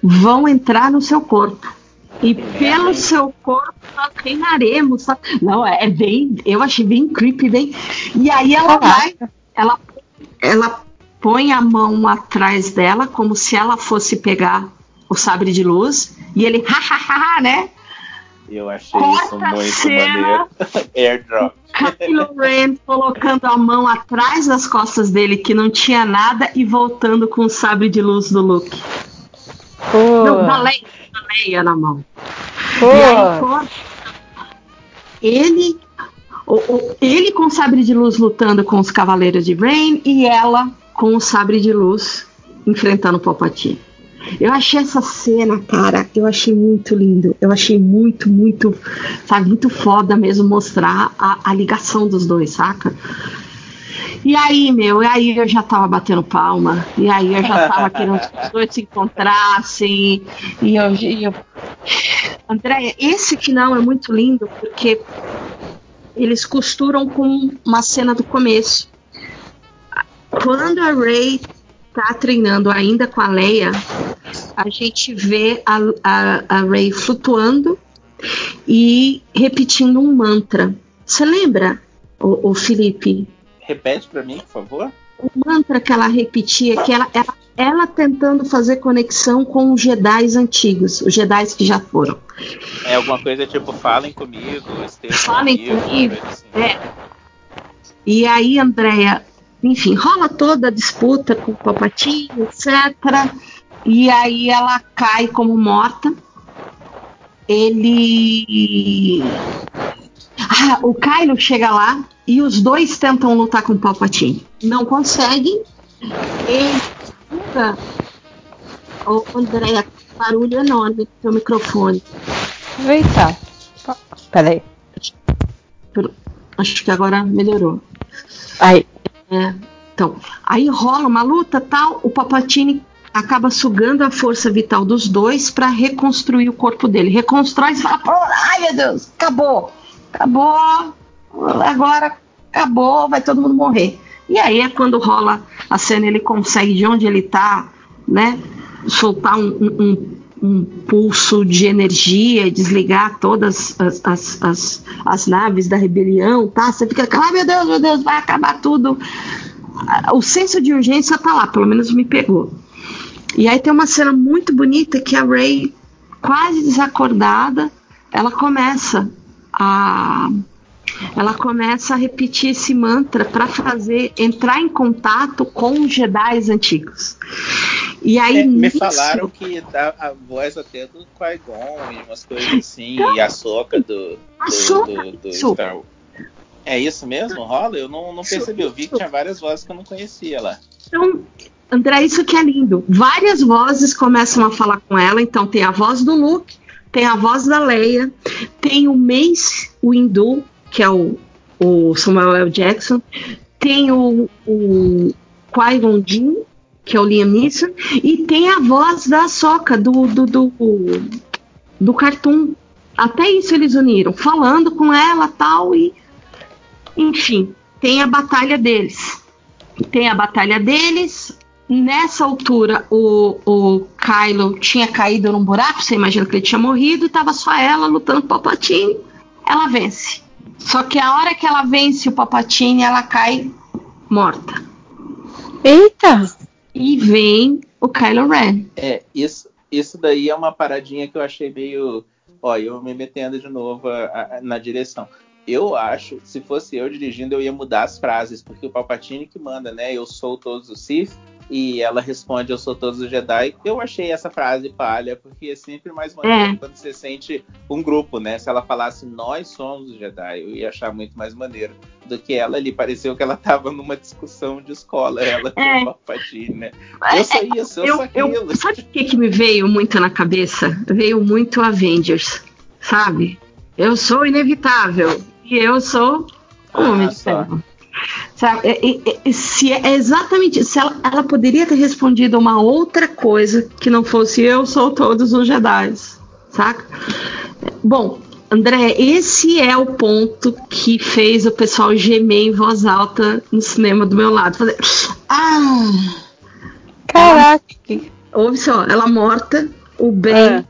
S4: vão entrar no seu corpo. E pelo seu corpo nós reinaremos. Não, é bem. Eu achei bem creepy, bem. E aí ela vai. Ela, ela põe a mão atrás dela, como se ela fosse pegar o sabre de luz. E ele, hahaha, né?
S3: Eu achei Corta isso muito cena, maneiro. [LAUGHS] Airdrop.
S4: Kylo Ren colocando a mão atrás das costas dele, que não tinha nada, e voltando com o sabre de luz do Luke. Oh. Não, da Leia, da Leia na mão. E aí, ele, o, o, ele com o sabre de luz lutando com os Cavaleiros de Rain e ela com o sabre de luz enfrentando o Palpatine. Eu achei essa cena, cara, eu achei muito lindo. Eu achei muito, muito, sabe, muito foda mesmo mostrar a, a ligação dos dois, saca? E aí, meu, e aí eu já tava batendo palma, e aí eu já tava [LAUGHS] querendo que os dois se encontrassem, e eu, e eu... Andréia, esse final é muito lindo porque eles costuram com uma cena do começo. Quando a Ray tá treinando ainda com a Leia, a gente vê a, a, a Ray flutuando e repetindo um mantra. Você lembra, o, o Felipe?
S3: Repete para mim, por favor.
S4: O mantra que ela repetia, que ela, ela, ela tentando fazer conexão com os Jedi antigos, os Jedi que já foram.
S3: É alguma coisa tipo, falem comigo,
S4: falem comigo. comigo. Assim. É. E aí, Andréia, enfim, rola toda a disputa com o Papatinho, etc. E aí ela cai como morta. Ele. Ah, o Kylo chega lá, e os dois tentam lutar com o Palpatine. Não conseguem. Ele fica. Ô, Andréia, barulho enorme do seu microfone.
S2: Eita. Peraí.
S4: Acho que agora melhorou.
S2: Aí.
S4: É, então, aí rola uma luta tal, o Palpatine acaba sugando a força vital dos dois para reconstruir o corpo dele. Reconstrói e fala: ai meu Deus, acabou, acabou, agora acabou, vai todo mundo morrer. E aí é quando rola a cena, ele consegue, de onde ele tá, né, soltar um, um, um pulso de energia, desligar todas as, as, as, as, naves da rebelião, tá? Você fica, ah, meu Deus, meu Deus, vai acabar tudo. O senso de urgência tá lá, pelo menos me pegou. E aí tem uma cena muito bonita que a Ray, quase desacordada, ela começa a ela começa a repetir esse mantra para fazer entrar em contato com os Jedi antigos. E aí
S3: é, me falaram que dá a voz até do Qui-Gon e umas coisas assim, então, e a soca do, do, do, do Star Wars. É isso mesmo? Rola? Eu não, não percebi. Eu vi que tinha várias vozes que eu não conhecia lá.
S4: Então, André, isso que é lindo. Várias vozes começam a falar com ela. Então, tem a voz do Luke, tem a voz da Leia, tem o Mace Windu, que é o, o Samuel L. Jackson, tem o, o Qui-Gon que é o Liam Neeson, e tem a voz da Soca do, do, do, do cartoon. Até isso eles uniram, falando com ela tal, e enfim, tem a batalha deles. Tem a batalha deles. Nessa altura, o, o Kylo tinha caído num buraco, você imagina que ele tinha morrido, e tava só ela lutando com o Palpatine. Ela vence. Só que a hora que ela vence o Palpatine, ela cai morta.
S2: Eita!
S4: E vem o Kylo Ren.
S3: É, isso, isso daí é uma paradinha que eu achei meio. Ó, eu me metendo de novo a, a, na direção. Eu acho, se fosse eu dirigindo, eu ia mudar as frases, porque o Palpatine que manda, né? Eu sou todos os Sith, e ela responde eu sou todos os Jedi. Eu achei essa frase palha, porque é sempre mais maneiro
S4: É.
S3: quando você sente um grupo, né? Se ela falasse nós somos os Jedi, eu ia achar muito mais maneiro do que ela ali. Pareceu que ela tava numa discussão de escola, ela com
S4: É.
S3: o Palpatine, né? Eu sou isso, eu, sou
S4: eu,
S3: aquilo.
S4: sabe o que, que me veio muito na cabeça? Veio muito Avengers, sabe? Eu sou inevitável e eu sou o
S3: Ah,
S4: Homem de. Ferro. Sabe? E- e- e- se é exatamente se ela, ela poderia ter respondido uma outra coisa que não fosse eu sou todos os Jedi, saca? Bom, André, esse é o ponto que fez o pessoal gemer em voz alta no cinema do meu lado. Fazer, ah!
S2: Caraca!
S4: Ouve só, ela morta, o Ben
S2: Ah.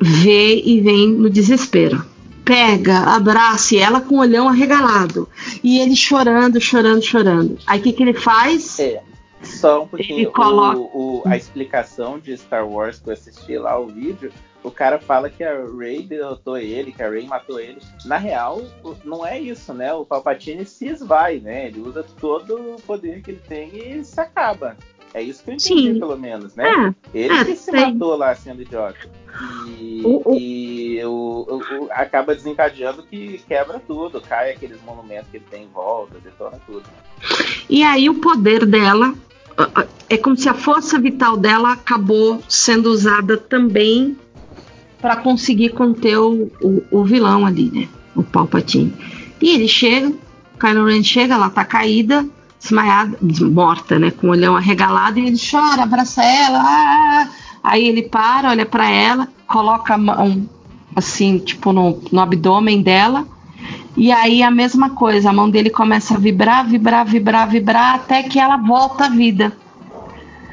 S4: vê e vem no desespero. Pega, abraça e ela com o olhão arregalado. E ele chorando, chorando, chorando. Aí o que, que ele faz?
S3: É, só um pouquinho.
S4: Ele coloca-
S3: O, o- a explicação de Star Wars que eu assisti lá, o vídeo, o cara fala que a Rey derrotou ele, que a Rey matou ele. Na real, não é isso, né? O Palpatine se esvai, né? Ele usa todo o poder que ele tem e se acaba. É isso que eu entendi,
S4: Sim.
S3: pelo menos, né?
S4: É,
S3: Ele
S4: É,
S3: que se
S4: sei.
S3: matou lá sendo idiota. E, e o- o- o- acaba desencadeando que quebra tudo, cai aqueles monumentos que ele tem em volta, detona tudo.
S4: E aí o poder dela ah, ah, é como se a força vital dela acabou sendo usada também para conseguir conter o, o, o vilão ali, né? O Palpatine. E ele chega, Kylo Ren chega, ela tá caída, desmaiada, morta, né? Com o olhão arregalado, e ele chora, abraça ela. ah, ah. Aí ele para, olha para ela, coloca a mão assim, tipo, no, no abdômen dela. E aí a mesma coisa, a mão dele começa a vibrar, vibrar, vibrar, vibrar, até que ela volta à vida.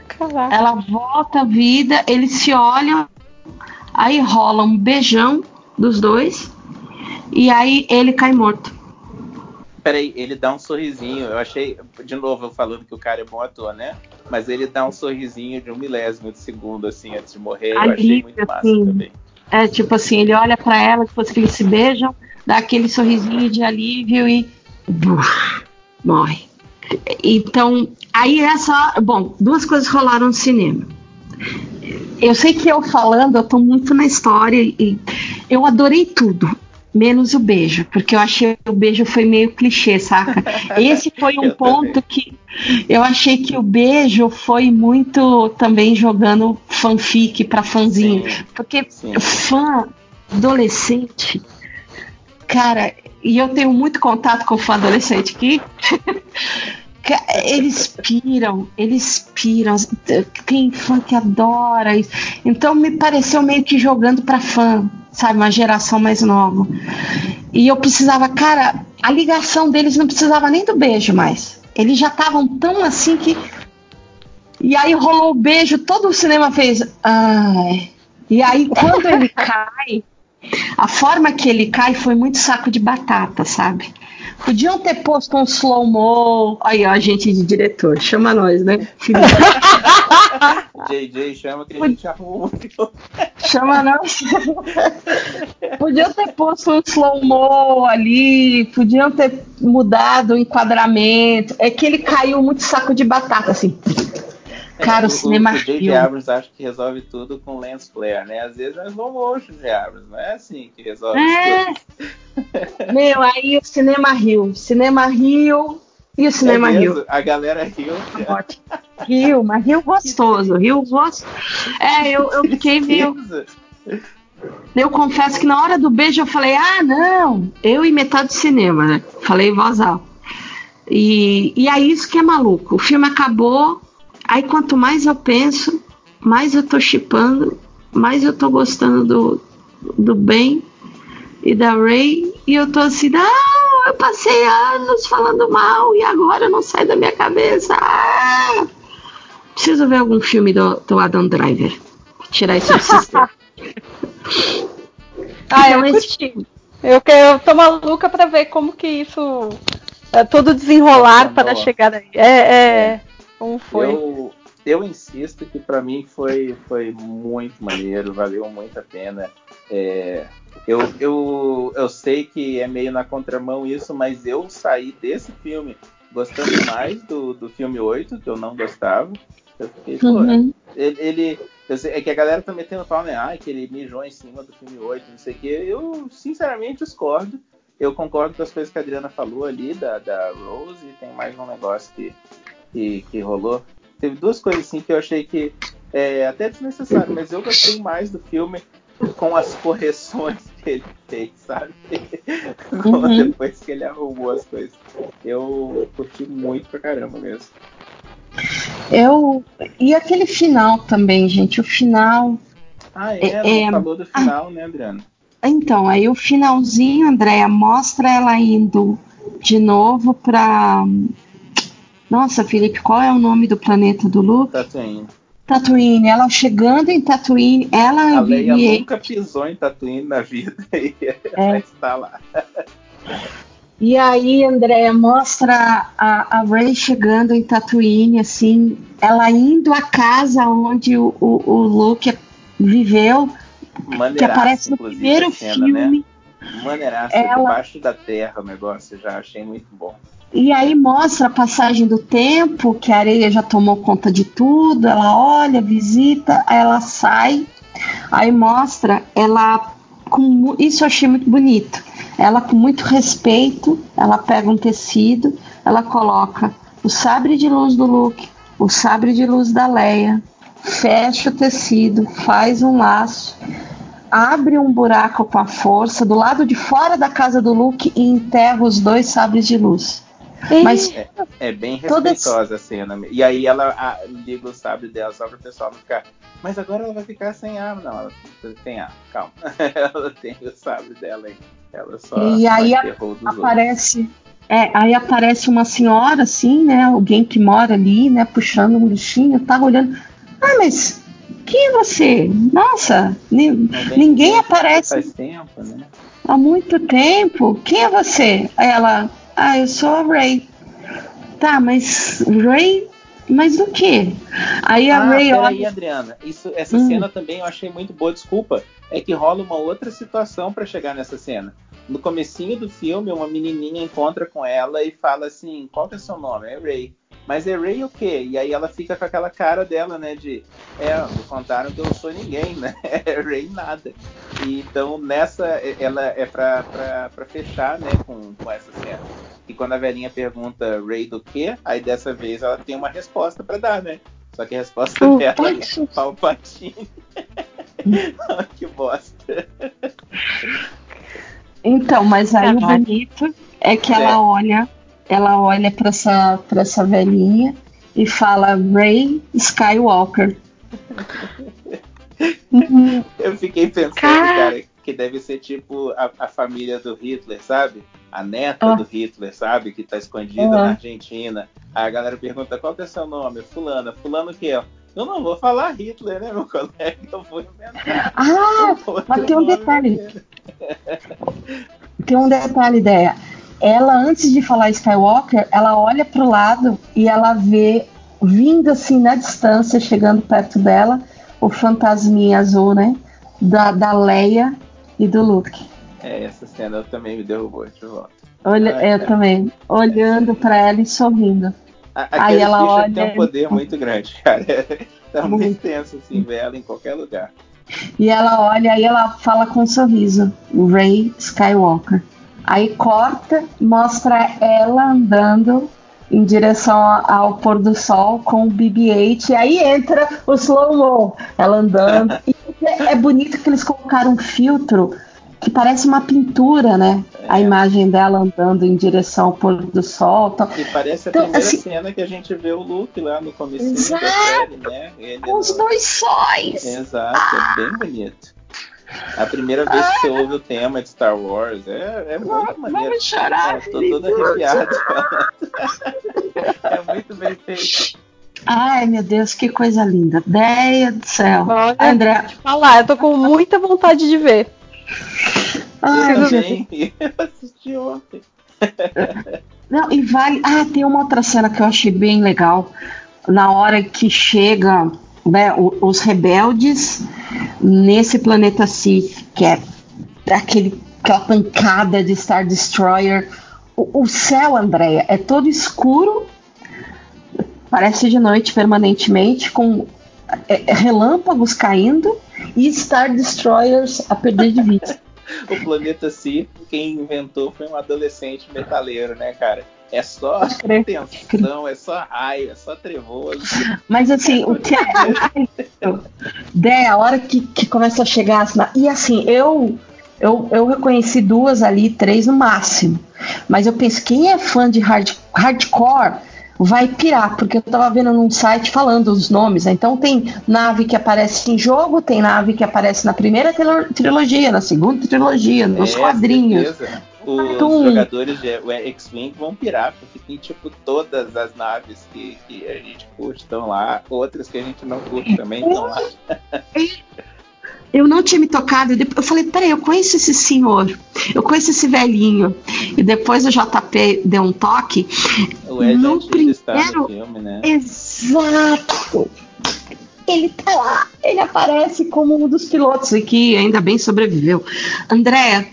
S2: Caraca!
S4: Ela volta à vida, eles se olham, aí rola um beijão dos dois, e aí ele cai morto.
S3: Peraí, ele dá um sorrisinho. Eu achei, de novo, eu falando que o cara é bom ator, né? Mas ele dá um sorrisinho de um milésimo de segundo, assim, antes de morrer. Eu achei muito massa
S4: assim.
S3: também.
S4: É tipo assim, ele olha pra ela, depois que eles se beijam, dá aquele sorrisinho de alívio e buf, morre. Então, aí essa, bom, duas coisas rolaram no cinema. Eu sei que eu falando, eu tô muito na história e eu adorei tudo, menos o beijo, porque eu achei que o beijo foi meio clichê, saca? [LAUGHS] Esse foi um ponto que eu achei que o beijo foi muito também jogando fanfic pra fãzinho,
S3: Sim,
S4: porque
S3: sim.
S4: fã adolescente, cara, e eu tenho muito contato com fã adolescente aqui. [LAUGHS] Eles piram, eles piram. Tem fã que adora isso. Então me pareceu meio que jogando pra fã, sabe? Uma geração mais nova. E eu precisava, cara, a ligação deles não precisava nem do beijo mais. Eles já estavam tão assim que. E aí rolou o beijo, todo o cinema fez. Ai. E aí quando ele [LAUGHS] cai, a forma que ele cai foi muito saco de batata, sabe? Podiam ter posto um slow-mo. Aí, ó, a gente de diretor, chama nós, né?
S3: JJ [LAUGHS] chama que a gente arruma.
S4: chama nós. [LAUGHS] Podiam ter posto um slow-mo ali, podiam ter mudado o enquadramento. É que ele caiu muito saco de batata, assim. Cara, o cinema
S3: O J.J.
S4: riu.
S3: Abrams acha que resolve tudo com lens flare, né? Às vezes é slow motion de Abrams, não é assim que resolve
S4: É.
S3: coisas.
S4: Meu, aí o cinema riu. Cinema riu e o cinema
S3: É
S4: riu.
S3: A galera riu.
S4: Ótimo. Rio, mas Rio gostoso, Rio gostoso. É, eu, eu fiquei meio. Eu confesso que na hora do beijo eu falei, ah, não, eu e metade do cinema, né? Falei em voz alta. E, e é isso que é maluco. O filme acabou, aí quanto mais eu penso, mais eu tô chipando, mais eu tô gostando do, do Ben e da Ray, e eu tô assim, não, eu passei anos falando mal e agora não sai da minha cabeça. Ah! Preciso ver algum filme do, do Adam Driver. Tirar isso do sistema. [LAUGHS]
S2: Ah, eu
S4: Então, esse-
S2: curti. Eu, quero, eu tô maluca pra ver como que isso. É, todo desenrolar para chegar aí. É, é, é. Como foi?
S3: Eu, eu insisto que para mim foi, foi muito maneiro, valeu muito a pena. É, eu, eu, eu sei que é meio na contramão isso, mas eu saí desse filme gostando mais do, do filme 8, que eu não gostava. Eu fiquei, uhum. pô, ele, ele sei, é que a galera tá metendo pau, né? Ai, que ele mijou em cima do filme 8, não sei o quê. Eu, sinceramente, discordo. Eu concordo com as coisas que a Adriana falou ali, da, da Rose, e tem mais um negócio que, que, que rolou. Teve duas coisas assim que eu achei que é até desnecessário, mas eu gostei mais do filme com as correções que ele fez, sabe? [LAUGHS] Uhum. Depois que ele arrumou as coisas. Eu curti muito pra caramba mesmo.
S4: Eu. E aquele final também, gente. O final.
S3: Ah, é? é, é... falou do final, ah, né, Adriana?
S4: Então, aí o finalzinho, Andréia, mostra ela indo de novo pra. Nossa, Felipe, qual é o nome do planeta do Luke?
S3: Tatooine.
S4: Tatooine, ela chegando em Tatooine, ela
S3: a Leia vive... nunca pisou em Tatooine na vida [LAUGHS] e ela é. está lá.
S4: E aí, Andréia, mostra a, a Ray chegando em Tatooine, assim, ela indo à casa onde o, o, o Luke viveu, que aparece no primeiro cena, né? filme.
S3: Né? Maneiraça, ela... debaixo da terra o negócio, já achei muito bom.
S4: E aí mostra a passagem do tempo, que a areia já tomou conta de tudo, ela olha, visita, ela sai, aí mostra ela com isso eu achei muito bonito. Ela com muito respeito, ela pega um tecido, ela coloca o sabre de luz do Luke, o sabre de luz da Leia, fecha o tecido, faz um laço, abre um buraco com a força do lado de fora da casa do Luke e enterra os dois sabres de luz.
S3: Mas é, é bem respeitosa a cena. E aí ela a, liga o sabre dela só para o pessoal não ficar. Mas agora ela vai ficar sem arma. Não, ela tem arma, calma. [LAUGHS] ela tem o sabre dela aí. Ela só.
S4: E aí a, aparece. É, aí aparece uma senhora, assim, né? Alguém que mora ali, né? Puxando um lixinho, tá olhando. Ah, mas quem é você? Nossa, ni, ninguém aparece.
S3: Faz tempo, né?
S4: Há muito tempo. Quem é você? Aí ela, ah, eu sou a Ray. Tá, mas Ray mas do que?
S3: Aí a ah, Ray olha. Aí, Adriana, isso, essa hum. cena também eu achei muito boa. Desculpa, é que rola uma outra situação para chegar nessa cena. No comecinho do filme, uma menininha encontra com ela e fala assim: "Qual que é seu nome?" É Ray. Mas é Ray o quê? E aí ela fica com aquela cara dela, né? De é, contaram que eu não sou ninguém, né? [LAUGHS] É Ray nada. E, então nessa ela é pra, pra, pra fechar, né? Com, com essa cena. E quando a velhinha pergunta Ray do quê? Aí dessa vez ela tem uma resposta para dar, né? Só que a resposta oh, dela é Palpatine. [LAUGHS] que bosta.
S4: Então, mas aí o bonito é que ela é. olha ela olha para essa, pra essa velhinha e fala Ray Skywalker. [LAUGHS]
S3: Eu fiquei pensando, cara, que deve ser tipo a, a família do Hitler, sabe? A neta oh. do Hitler, sabe? Que tá escondida uhum. na Argentina. Aí a galera pergunta qual que é seu nome? Fulana. Fulano o quê? Eu não vou falar Hitler, né, meu [LAUGHS] colega? Eu vou inventar.
S4: Ah, mas tem um detalhe. [LAUGHS] tem um detalhe, ideia ela, antes de falar Skywalker, ela olha para o lado e ela vê, vindo assim na distância, chegando perto dela, o fantasminha azul, né? Da, da Leia e do Luke.
S3: É, essa cena também me derrubou de volta.
S4: Olha, ah, eu é. também. Olhando para ela e sorrindo.
S3: A, Aí ela olha. tem um poder muito grande, cara. [LAUGHS] tá muito, muito tenso, assim, ver ela em qualquer lugar.
S4: E ela olha e ela fala com um sorriso: Ray Skywalker. Aí corta, mostra ela andando em direção ao pôr do sol com o BB-8 e aí entra o slow-mo, ela andando. [LAUGHS] e é bonito que eles colocaram um filtro que parece uma pintura, né? É. A imagem dela andando em direção ao pôr do sol.
S3: Então, e parece a então, primeira assim, cena que a gente vê o Luke lá no começo da série, né?
S4: Ele com os dois sóis.
S3: Exato, ah. é bem bonito. A primeira vez que você ouve o tema de Star Wars é, é muito maneiro.
S4: Vamos chorar.
S3: Estou todo arrepiado. [LAUGHS] é muito bem feito.
S4: Ai, meu Deus, que coisa linda. Deia do céu.
S2: Olha, André. falar, eu tô com muita vontade de ver.
S4: Ah, [LAUGHS]
S3: eu assisti ontem.
S4: Não, e vale. Ah, tem uma outra cena que eu achei bem legal. Na hora que chega né, os rebeldes nesse planeta Sith, que é aquele, aquela pancada de Star Destroyer. O, o céu, Andréia, é todo escuro, parece de noite permanentemente, com é, é, relâmpagos caindo e Star Destroyers a perder de vista. [LAUGHS]
S3: O planeta Si, quem inventou foi um adolescente metaleiro, né, cara? É só tensão, é só raio, é só trevoso.
S4: Mas assim, o que é. [LAUGHS] Dé, a hora que, que começa a chegar as. na- E assim, eu, eu eu reconheci duas ali, três no máximo. Mas eu penso, quem é fã de hard, hardcore vai pirar, porque eu tava vendo num site falando os nomes. né? Então tem nave que aparece em jogo, tem nave que aparece na primeira trilo- trilogia, na segunda trilogia, nos
S3: É,
S4: quadrinhos.
S3: certeza. Os
S4: Tum.
S3: jogadores de o X-Wing vão pirar, porque tem tipo todas as naves que, que a gente curte estão lá, outras que a gente não curte também estão lá. [LAUGHS]
S4: Eu não tinha me tocado. Eu falei, peraí, eu conheço esse senhor, eu conheço esse velhinho. E depois o JP deu um toque.
S3: O Ed
S4: No
S3: Antilles está
S4: primeiro-
S3: no filme, né?
S4: Exato! Ele tá lá, ele aparece como um dos pilotos e que ainda bem sobreviveu. Andréa,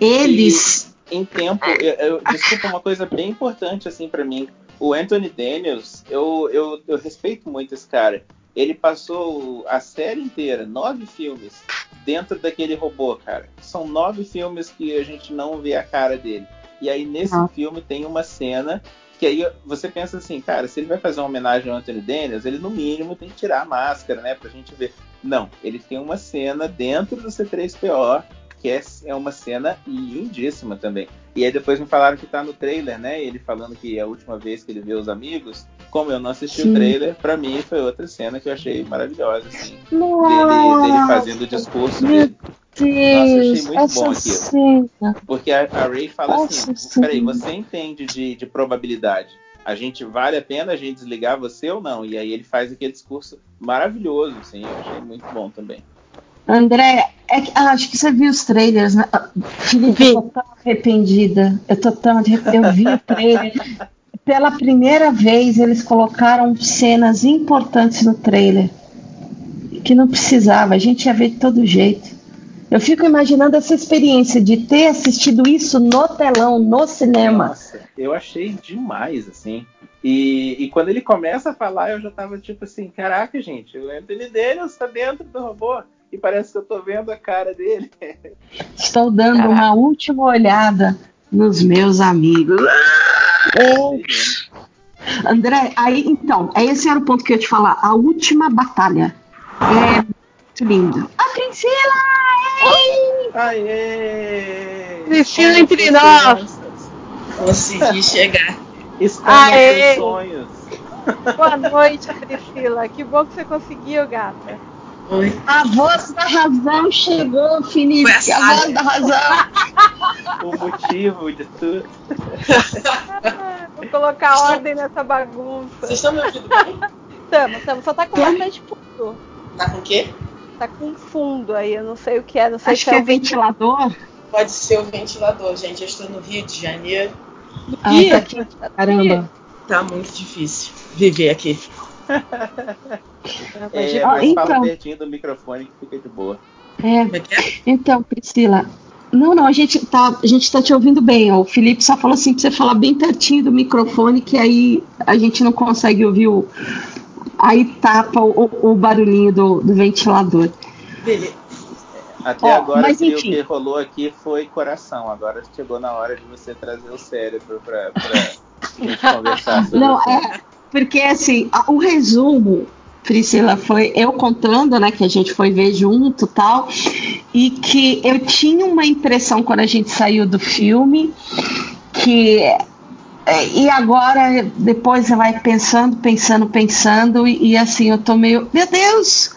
S4: eles.
S3: Em tempo, eu, eu- desculpa uma coisa bem importante assim para mim. O Anthony Daniels, eu, eu, eu respeito muito esse cara. Ele passou a série inteira, nove filmes, dentro daquele robô, cara. São nove filmes que a gente não vê a cara dele. E aí nesse
S4: Ah.
S3: filme tem uma cena que aí você pensa assim, cara, se ele vai fazer uma homenagem ao Anthony Daniels, ele no mínimo tem que tirar a máscara, né, pra gente ver. Não, ele tem uma cena dentro do C3PO que é, é uma cena lindíssima também. E aí depois me falaram que tá no trailer, né? Ele falando que é a última vez que ele vê os amigos. Como eu não assisti
S4: Sim.
S3: o trailer, pra mim foi outra cena que eu achei maravilhosa, assim. Dele,
S4: Nossa,
S3: dele fazendo o discurso
S4: Meu
S3: dele. Nossa, achei
S4: Deus,
S3: muito bom
S4: essa
S3: aquilo.
S4: cena.
S3: Porque a, a Ray fala
S4: Nossa,
S3: assim:
S4: sim.
S3: peraí, você entende de, de probabilidade? A gente vale a pena a gente desligar você ou não? E aí ele faz aquele discurso maravilhoso, assim, eu achei muito bom também.
S4: André, é que- ah, acho que você viu os trailers, né? Ah, Felipe, eu tô tão arrependida. Eu tô tão arrependida. Eu vi o trailer. Pela primeira vez, eles colocaram cenas importantes no trailer. Que não precisava, a gente ia ver de todo jeito. Eu fico imaginando essa experiência de ter assistido isso no telão, no cinema.
S3: Nossa, eu achei demais, assim. E, e quando ele começa a falar, eu já tava tipo assim, caraca, gente, o Anthony Daniels tá dentro do robô. E parece que eu tô vendo a cara dele.
S4: Estou dando
S2: Caraca.
S4: uma última olhada nos meus amigos. André, aí então, esse era o ponto que eu ia te falar. A última batalha é muito lindo. A Priscila! ei!
S3: Aê!
S2: Priscila
S3: Como
S2: entre nós.
S5: Consegui chegar.
S3: Está nos
S2: Aê!
S3: seus sonhos.
S2: Boa noite, Priscila. Que bom que você conseguiu, gata.
S5: Oi.
S4: A voz da razão chegou, Felipe.
S5: A
S4: A voz da razão. [LAUGHS]
S3: O motivo de tudo. [LAUGHS]
S2: Vou colocar ordem nessa bagunça.
S5: Vocês estão me ouvindo bem? [LAUGHS]
S2: Tamo, tamo. Só tá com bastante fundo.
S5: Tá com o quê?
S2: Tá com fundo aí, eu não sei o que é. Não sei
S4: Acho
S2: se
S4: que
S2: é
S4: é
S2: o ventilador.
S4: ventilador.
S5: Pode ser o ventilador, gente. Eu estou no Rio de Janeiro.
S4: Ah,
S5: Ih,
S4: tá aqui. Caramba.
S5: tá muito difícil viver aqui.
S3: É,
S4: Ah,
S3: mas
S4: então.
S3: fala pertinho do microfone que fica de boa.
S4: É,
S5: é é?
S4: então, Priscila. Não, não, a gente tá, a gente tá te ouvindo bem. Ó. O Felipe só falou assim pra você falar bem pertinho do microfone, que aí a gente não consegue ouvir o. Aí tapa o, o barulhinho do, do ventilador.
S5: Beleza.
S3: Até
S4: Ó,
S3: agora
S4: mas
S3: que o que rolou aqui foi coração. Agora chegou na hora de você trazer o cérebro pra, pra [LAUGHS] gente conversar sobre
S4: Não,
S3: o filme.
S4: é. Porque assim, o resumo, Priscila, foi eu contando, né, que a gente foi ver junto tal, e que eu tinha uma impressão quando a gente saiu do filme que. é, E agora, depois você vai pensando, pensando, pensando, e, e assim, eu tô meio. Meu Deus!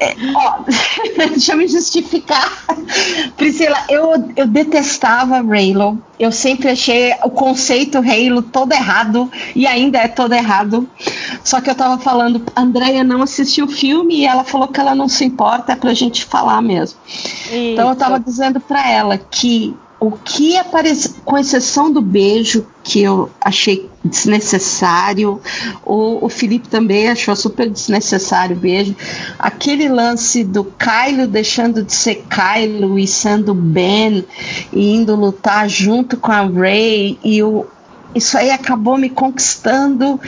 S4: É, ó, [LAUGHS] deixa eu me justificar. [LAUGHS] Priscila, eu, eu detestava Halo. Eu sempre achei o conceito Halo todo errado e ainda é todo errado. Só que eu tava falando, a Andrea não assistiu o filme e ela falou que ela não se importa, é pra gente falar mesmo. Isso. Então eu tava dizendo para ela que o que apareceu, com exceção do beijo, que eu achei desnecessário, o, o Felipe também achou super desnecessário beijo, aquele lance do Kylo deixando de ser Kylo e sendo Ben e indo lutar junto com a Rey, e o, isso aí acabou me conquistando.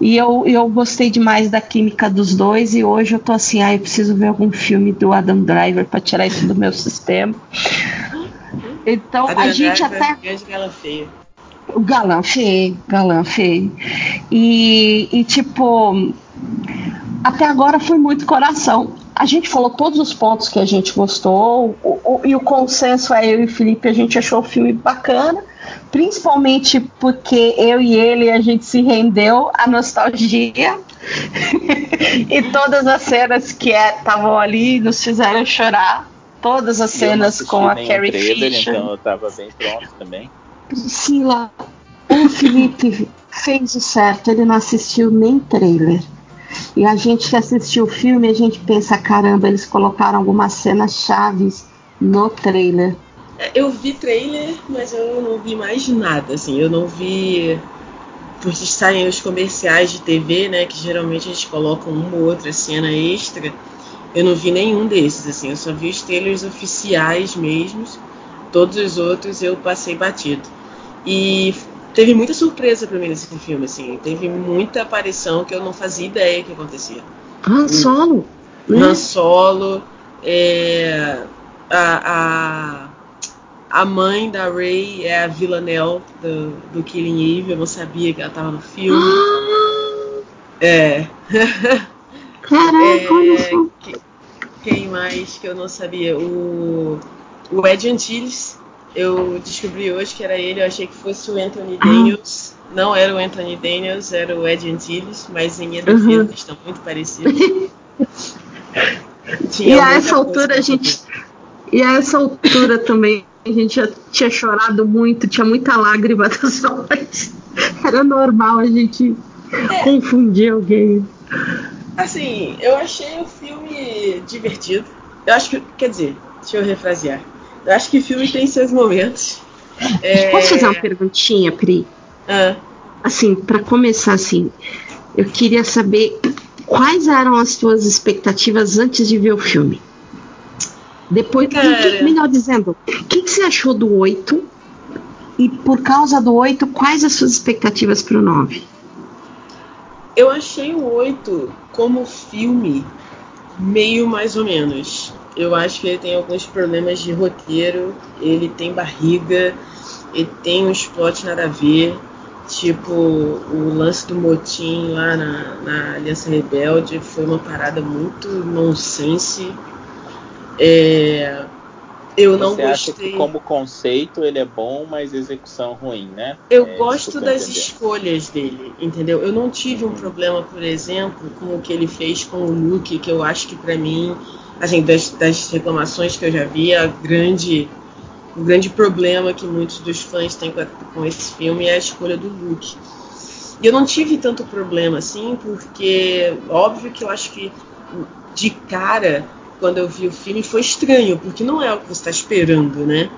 S4: E eu, eu gostei demais da química dos dois. E hoje eu tô assim, ah, eu preciso ver algum filme do Adam Driver para tirar isso do meu sistema. Então a, a gente até.
S5: Galã feio.
S4: O galã feio, galã feio. E, e tipo, até agora foi muito coração. A gente falou todos os pontos que a gente gostou, o, o, e o consenso é eu e o Felipe, a gente achou o filme bacana, principalmente porque eu e ele a gente se rendeu à nostalgia. [LAUGHS] e todas as cenas que estavam é, ali nos fizeram chorar todas as cenas com a Carrie Fisher.
S3: Então eu tava bem pronto também.
S4: Priscila, o Felipe fez o certo, ele não assistiu nem trailer. E a gente que assistiu o filme, a gente pensa, caramba, eles colocaram algumas cenas chaves no trailer.
S5: É, eu vi trailer, mas eu não vi mais nada, assim, eu não vi porque saem os comerciais de TV, né, que geralmente eles colocam uma ou outra cena extra. Eu não vi nenhum desses, assim, eu só vi os trailers oficiais mesmos. Todos os outros eu passei batido. E teve muita surpresa para mim nesse filme, assim. Teve muita aparição que eu não fazia ideia que acontecia.
S4: Han Solo?
S5: Han né? Solo. É, a, a, a mãe da Ray é a Villanelle do, do Killing Eve. Eu não sabia que ela estava no filme.
S4: Ah!
S5: é.
S4: Caraca, [LAUGHS] é,
S5: Quem mais que eu não sabia? O, o Ed Antilles. Eu descobri hoje que era ele, eu achei que fosse o Anthony Daniels. Não era o Anthony Daniels, era o Ed Antilles, mas em minha defesa uhum. estão muito parecidos. [LAUGHS]
S4: e a essa altura a gente. E a essa altura também a gente já tinha chorado muito, tinha muita lágrima [LAUGHS] das olhos. Era normal a gente é. confundir alguém.
S5: Assim, eu achei o filme divertido. Eu acho que, quer dizer, deixa eu refrasear. Eu acho que filme tem seus momentos.
S4: É... Posso fazer uma perguntinha, Pri?
S5: Ah.
S4: Assim, para começar, assim, eu queria saber quais eram as tuas expectativas antes de ver o filme. Depois, Cara... melhor dizendo, o que, que, você achou do 8? E por causa do 8, quais as suas expectativas para o 9?
S5: Eu achei o 8 como filme meio mais ou menos. Eu acho que ele tem alguns problemas de roteiro, ele tem barriga, ele tem um spot nada a ver. Tipo, o lance do motim lá na, na Aliança Rebelde foi uma parada muito nonsense. É, eu não
S3: Você
S5: gostei.
S3: Acha que como conceito ele é bom, mas execução ruim, né?
S5: Eu é, gosto das entender. escolhas dele, entendeu? Eu não tive um problema, por exemplo, com o que ele fez com o Luke, que eu acho que para mim, assim, das, das, reclamações que eu já vi, a grande, o grande problema que muitos dos fãs têm com, com esse filme é a escolha do Luke. E eu não tive tanto problema assim, porque óbvio que eu acho que de cara quando eu vi o filme foi estranho, porque não é o que você está esperando, né?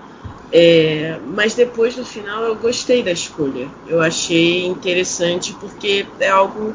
S5: É, mas depois no final eu gostei da escolha. Eu achei interessante porque é algo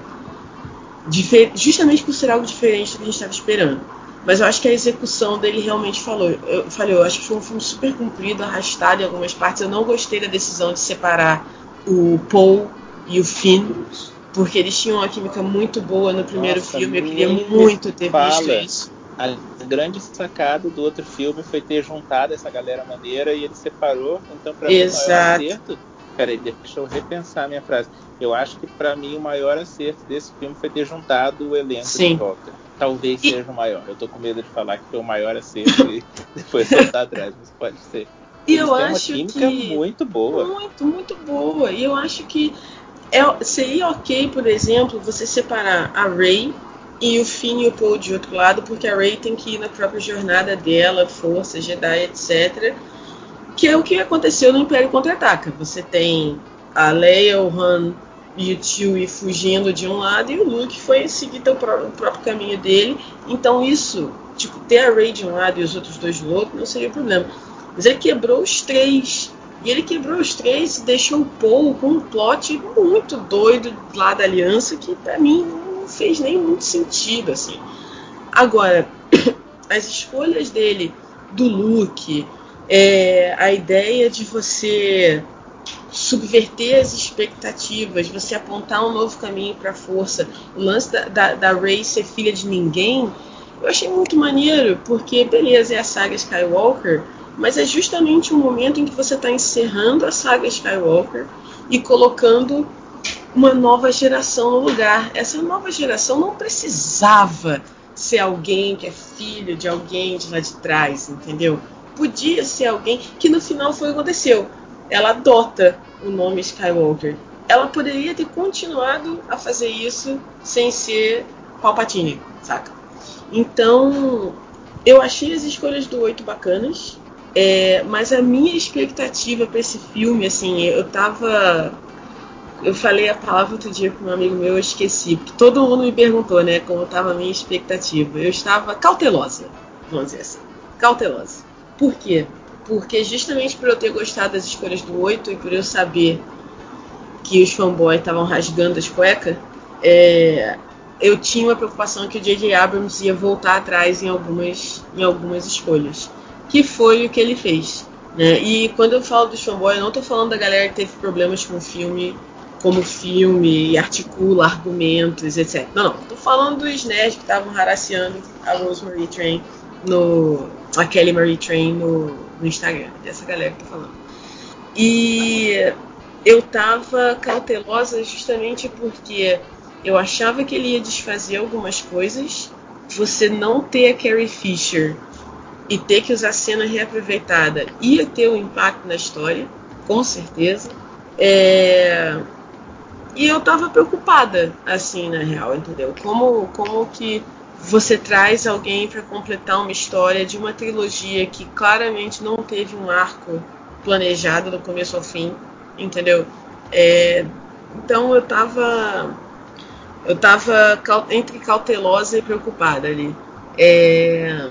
S5: justamente por ser algo diferente do que a gente estava esperando. Mas eu acho que a execução dele realmente falou. Eu falei, eu acho que foi um filme super comprido, arrastado em algumas partes. Eu não gostei da decisão de separar o Paul e o Finn, porque eles tinham uma química muito boa no primeiro Nossa, filme. Eu queria muito ter
S3: fala.
S5: visto isso
S3: a grande sacada do outro filme foi ter juntado essa galera maneira e ele separou. Então, para mim, o maior acerto. Peraí, deixa eu repensar a minha frase. Eu acho que para mim o maior acerto desse filme foi ter juntado o elenco Sim. de volta. Talvez e... seja o maior. Eu tô com medo de falar que foi o maior acerto e [LAUGHS] depois voltar atrás, mas pode ser.
S5: E Eles eu acho
S3: uma química
S5: que
S3: muito boa.
S5: Muito, muito boa. E eu acho que é, seria ok, por exemplo, você separar a Ray e o Finn e o Paul de outro lado, porque a Rey tem que ir na própria jornada dela, força, Jedi, etc. Que é o que aconteceu no Império Contra-Ataca. Você tem a Leia, o Han e o Chewie fugindo de um lado e o Luke foi seguir o próprio caminho dele. Então isso, tipo, ter a Rey de um lado e os outros dois do outro não seria problema. Mas ele quebrou os três. E ele quebrou os três e deixou o Paul com um plot muito doido lá da aliança que para mim não fez nem muito sentido assim. Agora, [COUGHS] as escolhas dele do Luke, é, a ideia de você subverter as expectativas, você apontar um novo caminho para a força, o lance da, da, da Rey ser filha de ninguém, eu achei muito maneiro, porque beleza, é a saga Skywalker, mas é justamente o um momento em que você está encerrando a saga Skywalker e colocando uma nova geração no lugar. Essa nova geração não precisava ser alguém que é filho de alguém de lá de trás, entendeu? Podia ser alguém que no final foi o que aconteceu. Ela adota o nome Skywalker. Ela poderia ter continuado a fazer isso sem ser Palpatine, saca? Então, eu achei as escolhas do oito bacanas, é, mas a minha expectativa para esse filme, assim, eu tava eu falei a palavra outro dia com um amigo meu, eu esqueci, porque todo mundo me perguntou, né, como estava a minha expectativa. Eu estava cautelosa, vamos dizer assim, cautelosa. Por quê? Porque justamente por eu ter gostado das escolhas do 8 e por eu saber que os fanboys estavam rasgando as cuecas, é, eu tinha uma preocupação que o J.J. Abrams ia voltar atrás em algumas, em algumas escolhas, que foi o que ele fez. Né? E quando eu falo dos fanboys, eu não estou falando da galera que teve problemas com o filme como filme articula argumentos, etc. Não, não. Tô falando dos nerds que estavam haraciando a Rosemary Train no. A Kelly Marie Train no, no Instagram. Dessa galera que tô falando. E eu tava cautelosa justamente porque eu achava que ele ia desfazer algumas coisas. Você não ter a Carrie Fisher e ter que usar cena reaproveitada ia ter um impacto na história, com certeza. É, e eu tava preocupada, assim, na real, entendeu? Como, como que você traz alguém para completar uma história de uma trilogia que claramente não teve um arco planejado do começo ao fim, entendeu? É, então eu tava eu tava entre cautelosa e preocupada ali. É,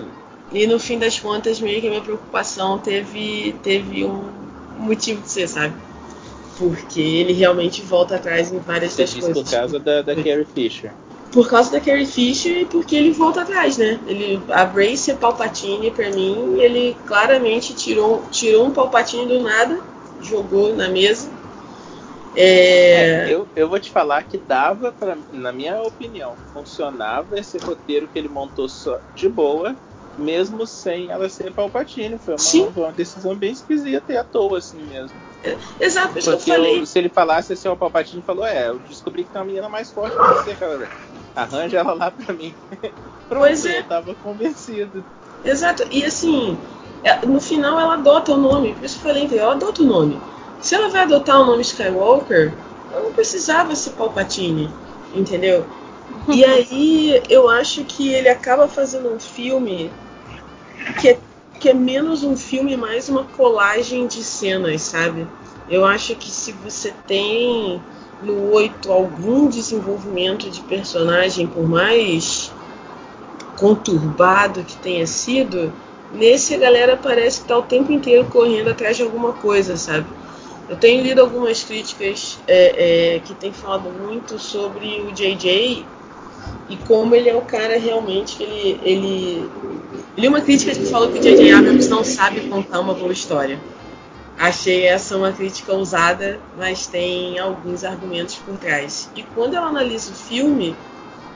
S5: e no fim das contas, meio que a minha preocupação teve, teve um motivo de ser, sabe? porque ele realmente volta atrás em várias
S3: Você
S5: das
S3: diz
S5: coisas.
S3: por causa da, da Carrie Fisher.
S5: Por causa da Carrie Fisher e porque ele volta atrás, né? Ele, a Brace Palpatine, pra mim, ele claramente tirou, tirou um Palpatine do nada, jogou na mesa. É...
S3: É, eu, eu vou te falar que dava, pra, na minha opinião, funcionava esse roteiro que ele montou só de boa, mesmo sem ela ser Palpatine. Foi uma, uma decisão bem esquisita e à toa, assim mesmo.
S5: Exato, isso que eu
S3: Porque
S5: falei.
S3: eu- se ele falasse assim, o Palpatine falou, é, eu descobri que tem uma menina mais forte que você, cara. Arranja ela lá pra mim. [LAUGHS] Pronto,
S5: Pois é.
S3: eu tava convencido.
S5: Exato, e assim, é- no final ela adota o nome, por isso que eu falei, ela adota o nome. Se ela vai adotar o nome Skywalker, ela não precisava ser Palpatine, entendeu? E [LAUGHS] aí eu acho que ele acaba fazendo um filme que é, que é menos um filme, mais uma colagem de cenas, sabe? Eu acho que se você tem no 8 algum desenvolvimento de personagem, por mais conturbado que tenha sido, nesse a galera parece que tá o tempo inteiro correndo atrás de alguma coisa, sabe? Eu tenho lido algumas críticas é, é, que têm falado muito sobre o JJ e como ele é o cara realmente que ele. Ele, ele é uma crítica que falou que o J.J. Abrams não sabe contar uma boa história. Achei essa uma crítica ousada, mas tem alguns argumentos por trás. E quando eu analiso o filme,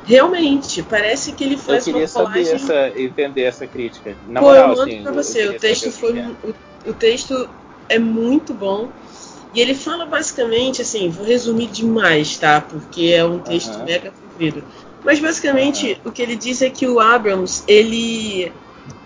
S5: realmente parece que ele
S3: Eu
S5: faz
S3: queria
S5: uma
S3: saber
S5: colagem.
S3: essa, entender essa crítica. Na
S5: Pô,
S3: moral,
S5: eu mando
S3: assim,
S5: pra
S3: eu
S5: você.
S3: queria
S5: O texto
S3: saber
S5: foi.
S3: é.
S5: O, o texto é muito bom. E ele fala basicamente assim, vou resumir demais, tá? Porque é um texto
S3: Aham.
S5: mega comprido. Mas basicamente o que ele diz é que o Abrams, ele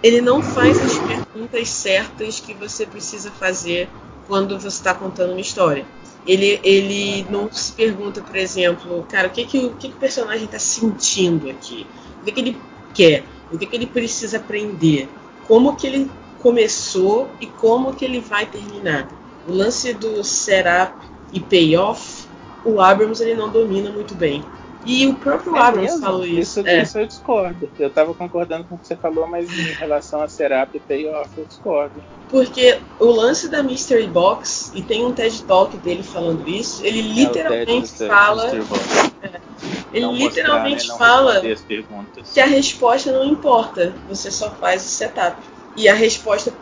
S5: ele não faz as perguntas certas que você precisa fazer quando você está contando uma história. Ele, ele não se pergunta, por exemplo, cara, o que, que, o, que, que o personagem está sentindo aqui? O que, que ele quer? O que, que ele precisa aprender? Como que ele começou e como que ele vai terminar? O lance do setup e payoff o Abrams ele não domina muito bem. E o próprio
S3: É
S5: Abrams
S3: mesmo?
S5: falou isso.
S3: Isso,
S5: É.
S3: isso eu discordo. Eu tava concordando com o que você falou, mas em relação a Serap e Payoff eu discordo.
S5: Porque o lance da Mystery Box, e tem um TED Talk dele falando isso, ele
S3: É o
S5: literalmente fala.
S3: Box.
S5: Ele
S3: Não mostrar,
S5: literalmente
S3: né? Não
S5: fala que a resposta não importa, você só faz o setup. E a resposta.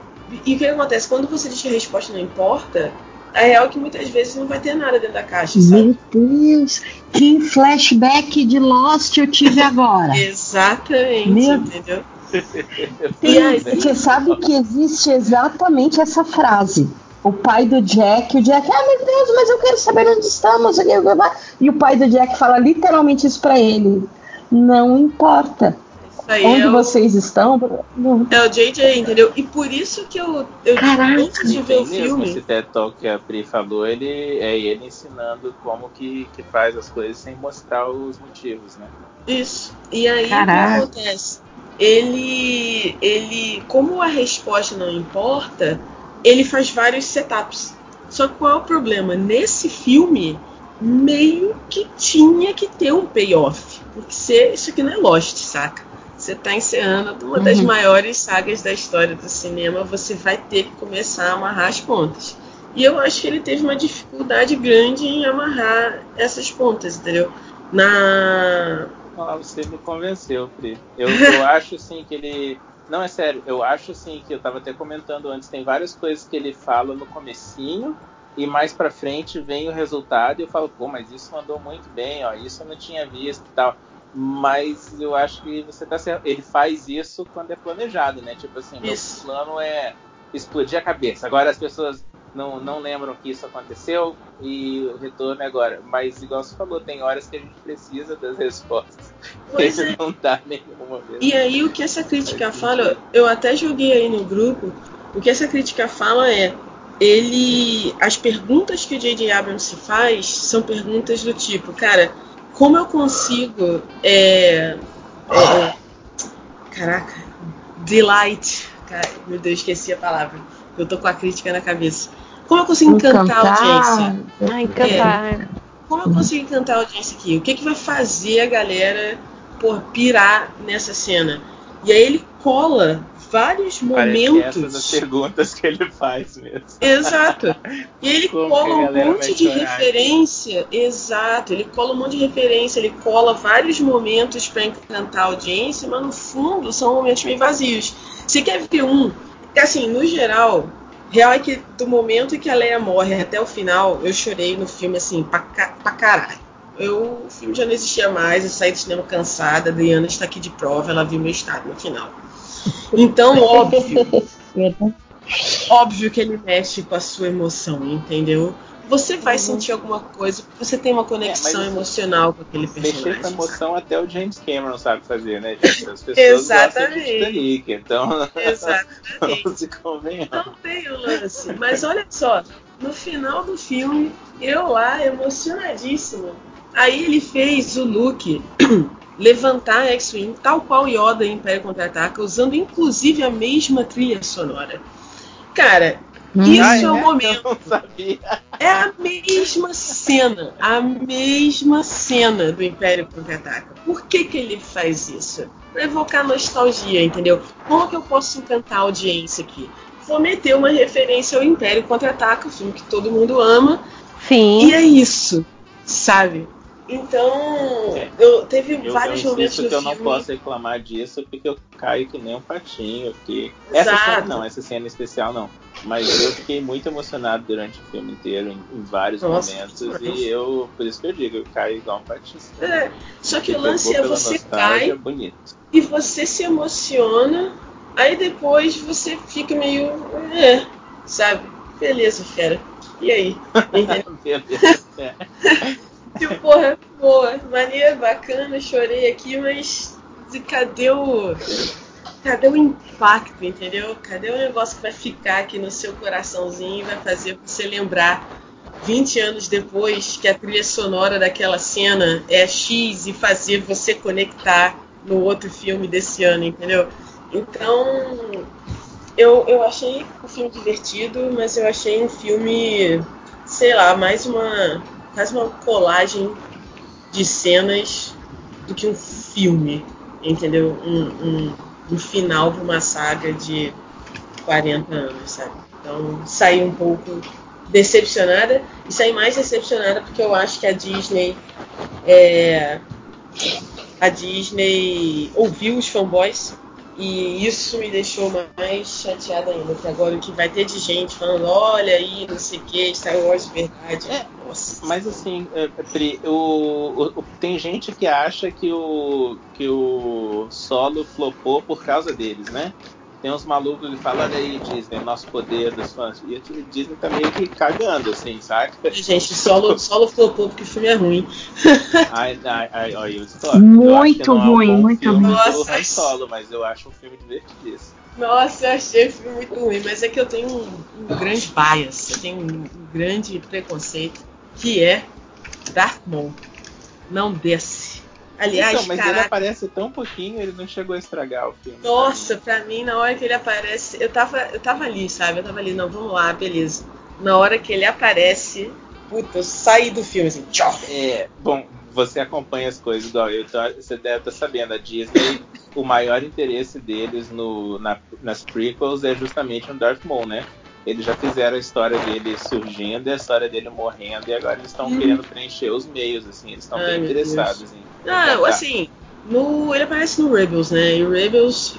S5: E o que acontece? Quando você diz que a resposta não importa, a real é que muitas vezes não vai ter nada dentro da caixa, sabe?
S4: Meu Deus, que flashback de Lost eu tive agora. [LAUGHS]
S5: Exatamente,
S4: Meu-
S5: entendeu? E aí?
S4: Você sabe que existe exatamente essa frase. O pai do Jack, o Jack, ah meu Deus, mas eu quero saber onde estamos. E o pai do Jack fala literalmente isso pra ele. Não importa.
S5: Isso aí
S4: Onde
S5: é o,
S4: vocês estão. Não.
S5: é o JJ, entendeu? E por isso que eu, eu
S4: Caraca.
S5: antes de ver o
S3: mesmo esse
S5: filme.
S3: TED Talk que a Pri falou, ele é ele ensinando como que, que faz as coisas sem mostrar os motivos, né?
S5: Isso. E aí
S4: Caraca.
S5: o que acontece? Ele. ele. Como a resposta não importa, ele faz vários setups. Só que qual é o problema? Nesse filme, meio que tinha que ter um payoff. Porque se, isso aqui não é Lost, saca? Você tá encerrando uma das
S4: Uhum.
S5: maiores sagas da história do cinema, você vai ter que começar a amarrar as pontas. E eu acho que ele teve uma dificuldade grande em amarrar essas pontas, entendeu? Na.
S3: Ah, você me convenceu, Pri. Eu, eu [LAUGHS] acho assim que ele. Não, é sério, eu acho assim que eu tava até comentando antes, tem várias coisas que ele fala no comecinho e mais pra frente vem o resultado e eu falo, pô, mas isso mandou muito bem, ó, isso eu não tinha visto e tal. Mas eu acho que você tá certo. Ele faz isso quando é planejado, né? Tipo assim, meu
S5: Isso.
S3: plano é explodir a cabeça. Agora as pessoas não, não lembram que isso aconteceu e o retorno é agora. Mas igual você falou, tem horas que a gente precisa das respostas.
S5: Pois
S3: Ele
S5: é.
S3: não dá nenhuma vez.
S5: E aí o que essa crítica fala, eu até joguei aí no grupo, o que essa crítica fala é ele as perguntas que o J.J. Abrams se faz são perguntas do tipo, cara, como eu consigo é, é, caraca, delight, cara, meu Deus, esqueci a palavra. Eu tô com a crítica na cabeça. Como eu consigo encantar, a audiência?
S2: Ah, encantar.
S5: Como eu consigo encantar a audiência aqui? O que, que vai fazer a galera por pirar nessa cena? E aí ele cola vários
S3: Parece que essas
S5: momentos.
S3: as perguntas que ele faz mesmo.
S5: Exato. E ele
S3: Como
S5: cola um monte de referência. Exato. Ele cola um monte de referência, ele cola vários momentos para encantar a audiência, mas no fundo são momentos meio vazios. Você quer ver um? Porque assim, no geral, real é que do momento que a Leia morre até o final, eu chorei no filme assim, pra, pra caralho. Eu, o filme já não existia mais, eu saí do cinema cansada, a Adriana está aqui de prova, ela viu meu estado no final. Então, [LAUGHS] óbvio, óbvio que ele mexe com a sua emoção, entendeu? Você vai sentir alguma coisa, porque você tem uma conexão
S3: É,
S5: emocional com aquele
S3: Mexer
S5: personagem.
S3: com
S5: sabe?
S3: emoção até o James Cameron sabe fazer, né, gente? As pessoas
S5: Exatamente.
S3: gostam de Titanic, então
S5: Exatamente. [LAUGHS]
S3: vamos se.
S5: Não tem o lance. Mas olha só, no final do filme, eu lá, emocionadíssima. Aí ele fez o Luke levantar a X-Wing, tal qual Yoda em Império Contra-Ataca, usando inclusive a mesma trilha sonora. Cara, isso
S3: Ah,
S5: é o momento.
S3: Não sabia.
S5: É a mesma cena, a mesma cena do Império Contra-Ataca. Por que, que ele faz isso? Pra evocar nostalgia, entendeu? Como que eu posso encantar a audiência aqui? Vou meter uma referência ao Império Contra-Ataca, o filme que todo mundo ama,
S2: Sim.
S5: e é isso, sabe? Então,
S3: É.
S5: eu teve
S3: Eu,
S5: vários
S3: eu
S5: momentos no
S3: que eu não posso reclamar disso porque eu caio que nem um patinho. Porque... Essa cena não, essa cena especial não. Mas eu fiquei muito emocionado durante o filme inteiro, em, em vários
S5: Nossa,
S3: momentos. E eu, por isso que eu digo, eu caio igual um patinho.
S5: É, só que o lance é você cai
S3: bonito.
S5: e você se emociona, aí depois você fica meio. É, sabe? Beleza, fera. E aí? [LAUGHS] Entendeu?
S3: Beleza. É. [LAUGHS]
S5: tipo, porra, boa, maneiro, bacana, chorei aqui, mas cadê o. Cadê o impacto, entendeu? Cadê o negócio que vai ficar aqui no seu coraçãozinho e vai fazer você lembrar 20 anos depois que a trilha sonora daquela cena é X e fazer você conectar no outro filme desse ano, entendeu? Então, eu, eu achei o filme divertido, mas eu achei um filme, sei lá, mais uma quase uma colagem de cenas do que um filme, entendeu? Um, um, um final para uma saga de 40 anos, sabe? Então saí um pouco decepcionada e saí mais decepcionada porque eu acho que a Disney é, a Disney ouviu os fanboys e isso me deixou mais chateada ainda, que agora o que vai ter de gente falando, olha aí, não sei o que, Star Wars de verdade.
S3: É, Nossa. Mas assim, é, Pri, o, o, tem gente que acha que o, que o solo flopou por causa deles, né? Tem uns malucos que falam, olha aí, Disney, nosso poder dos fãs. E a Disney tá meio que cagando, assim, saca?
S5: Gente, solo, solo flopou porque o filme é ruim. [LAUGHS]
S3: ai, ai, ai, eu
S4: discordo. Muito eu ruim, é um muito ruim.
S3: Nossa, solo, mas eu acho um filme divertidíssimo.
S5: Nossa, eu achei o filme muito ruim, mas é que eu tenho um, um grande bias, eu tenho um, um, grande preconceito, que é Darth Maul. Não desce. Aliás,
S3: então, mas caraca, ele aparece tão pouquinho, ele não chegou a estragar o filme.
S5: Nossa, pra mim. pra mim, na hora que ele aparece, eu tava, eu tava ali, sabe? Eu tava ali, não, vamos lá, beleza. Na hora que ele aparece, puta, eu saí do filme assim, tchau.
S3: É, bom, você acompanha as coisas eu, então você deve estar tá sabendo, a Disney, o maior interesse deles no, na, nas prequels é justamente o Darth Maul, né? Eles já fizeram a história dele surgindo e a história dele morrendo, e agora eles estão hum. querendo preencher os meios, assim, eles estão bem interessados Deus. em
S5: ah, assim, no, ele aparece no Rebels, né? E o Rebels,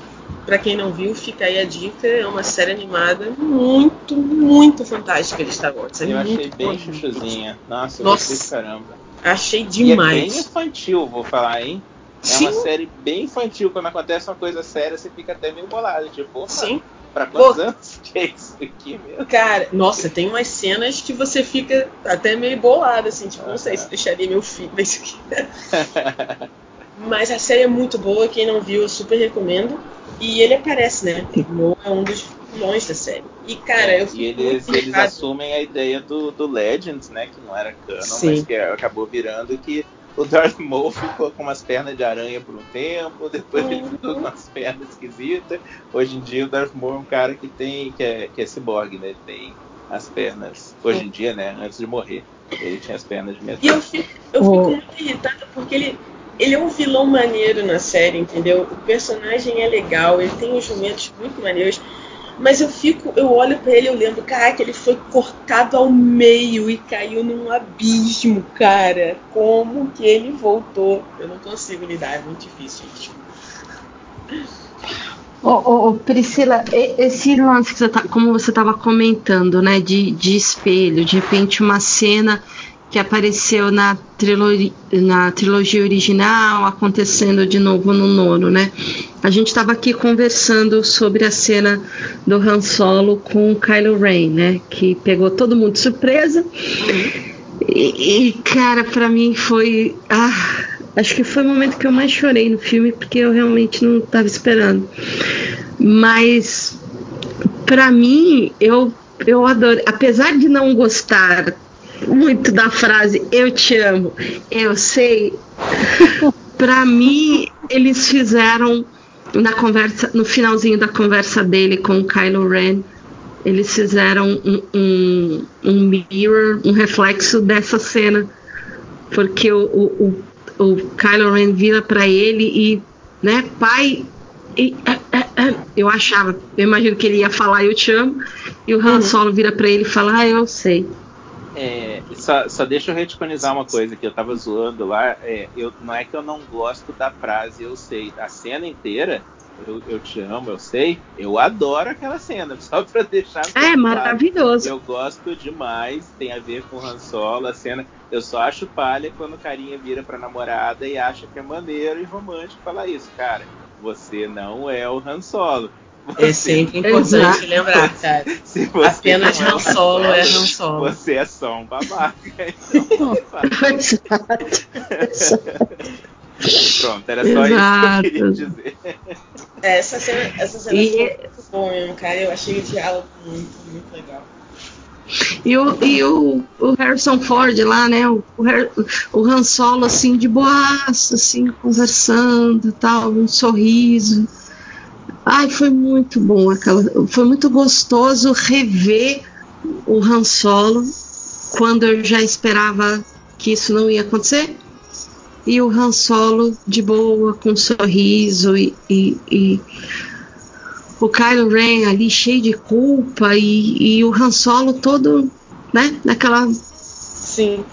S5: pra quem não viu, fica aí a dica, é uma série animada muito, muito fantástica de Star Wars. É
S3: eu achei bem chuchuzinha. Nossa, eu Nossa, gostei caramba.
S5: Achei demais.
S3: E é bem infantil, vou falar, hein? É Sim. uma série bem infantil. Quando acontece uma coisa séria, você fica até meio bolado. Tipo, Sim. Pra quantos Pô, anos [LAUGHS] que é isso aqui mesmo?
S5: Cara, nossa, tem umas cenas que você fica até meio bolado, assim. Tipo, não sei se deixaria meu filho isso aqui. [LAUGHS] Mas a série é muito boa. Quem não viu, eu super recomendo. E ele aparece, né? Mo é um dos vilões da série. E, cara, é, eu
S3: E eles, eles assumem a ideia do, do Legends, né? Que não era canon, Sim. mas que acabou virando que o Darth Maul ficou com umas pernas de aranha por um tempo, depois ele ficou com umas pernas esquisitas. Hoje em dia o Darth Maul é um cara que tem que é, que é ciborgue, né? Ele tem as pernas. Hoje em dia, né? Antes de morrer, ele tinha as pernas de metal.
S5: E eu fico, eu fico oh. muito irritada porque ele ele é um vilão maneiro na série, entendeu? O personagem é legal, ele tem uns momentos muito maneiros. Mas eu fico, eu olho para ele, eu lembro, caraca, ele foi cortado ao meio e caiu num abismo, cara. Como que ele voltou? Eu não consigo lidar, é muito difícil, gente.
S4: Ô, ô, ô, Priscila, esse lance que você tá, como você estava comentando, né, de, de espelho, de repente uma cena que apareceu na trilogia, na trilogia original, acontecendo de novo no nono, né? A gente estava aqui conversando sobre a cena do Han Solo com o Kylo Ren, né? Que pegou todo mundo de surpresa. E, e cara, para mim foi. Ah, acho que foi o momento que eu mais chorei no filme, porque eu realmente não estava esperando. Mas, para mim, eu, eu adoro. Apesar de não gostar muito da frase eu te amo, eu sei. [LAUGHS] Para mim, eles fizeram na conversa, no finalzinho da conversa dele com o Kylo Ren, eles fizeram um, um, um mirror, um reflexo dessa cena, porque o, o, o, o Kylo Ren vira para ele e, né, pai, e, é, é, é, eu achava, eu imagino que ele ia falar eu te amo, e o Han uhum. Solo vira para ele e fala, ah, eu sei.
S3: É, só, só deixa eu reticonizar uma coisa que eu tava zoando lá. É, eu, não é que eu não gosto da frase, eu sei. A cena inteira, eu, eu te amo, eu sei. Eu adoro aquela cena, [LAUGHS] só pra deixar.
S4: É claro. maravilhoso.
S3: Eu gosto demais, tem a ver com Han Solo, a cena. Eu só acho palha quando o carinha vira pra namorada e acha que é maneiro e romântico falar isso. Cara, você não é o Han Solo.
S5: É sempre importante Exato. lembrar, [LAUGHS] cara. Apenas Han Solo é Han Solo.
S3: Você é só um babaca. [LAUGHS] Então, Pronto, era só Exato. isso que eu queria dizer.
S5: É, essa cena, essa cena e... foi muito boa mesmo, cara. Eu achei o diálogo muito, muito legal.
S4: E o, e o, o Harrison Ford lá, né? O, o, o Han Solo, assim, de boaça, assim, conversando tal, um sorriso. Ai, foi muito bom aquela, foi muito gostoso rever o Han Solo quando eu já esperava que isso não ia acontecer. E o Han Solo de boa, com um sorriso e, e, e o Kylo Ren ali cheio de culpa e, e o Han Solo todo, né, naquela...
S5: Sim.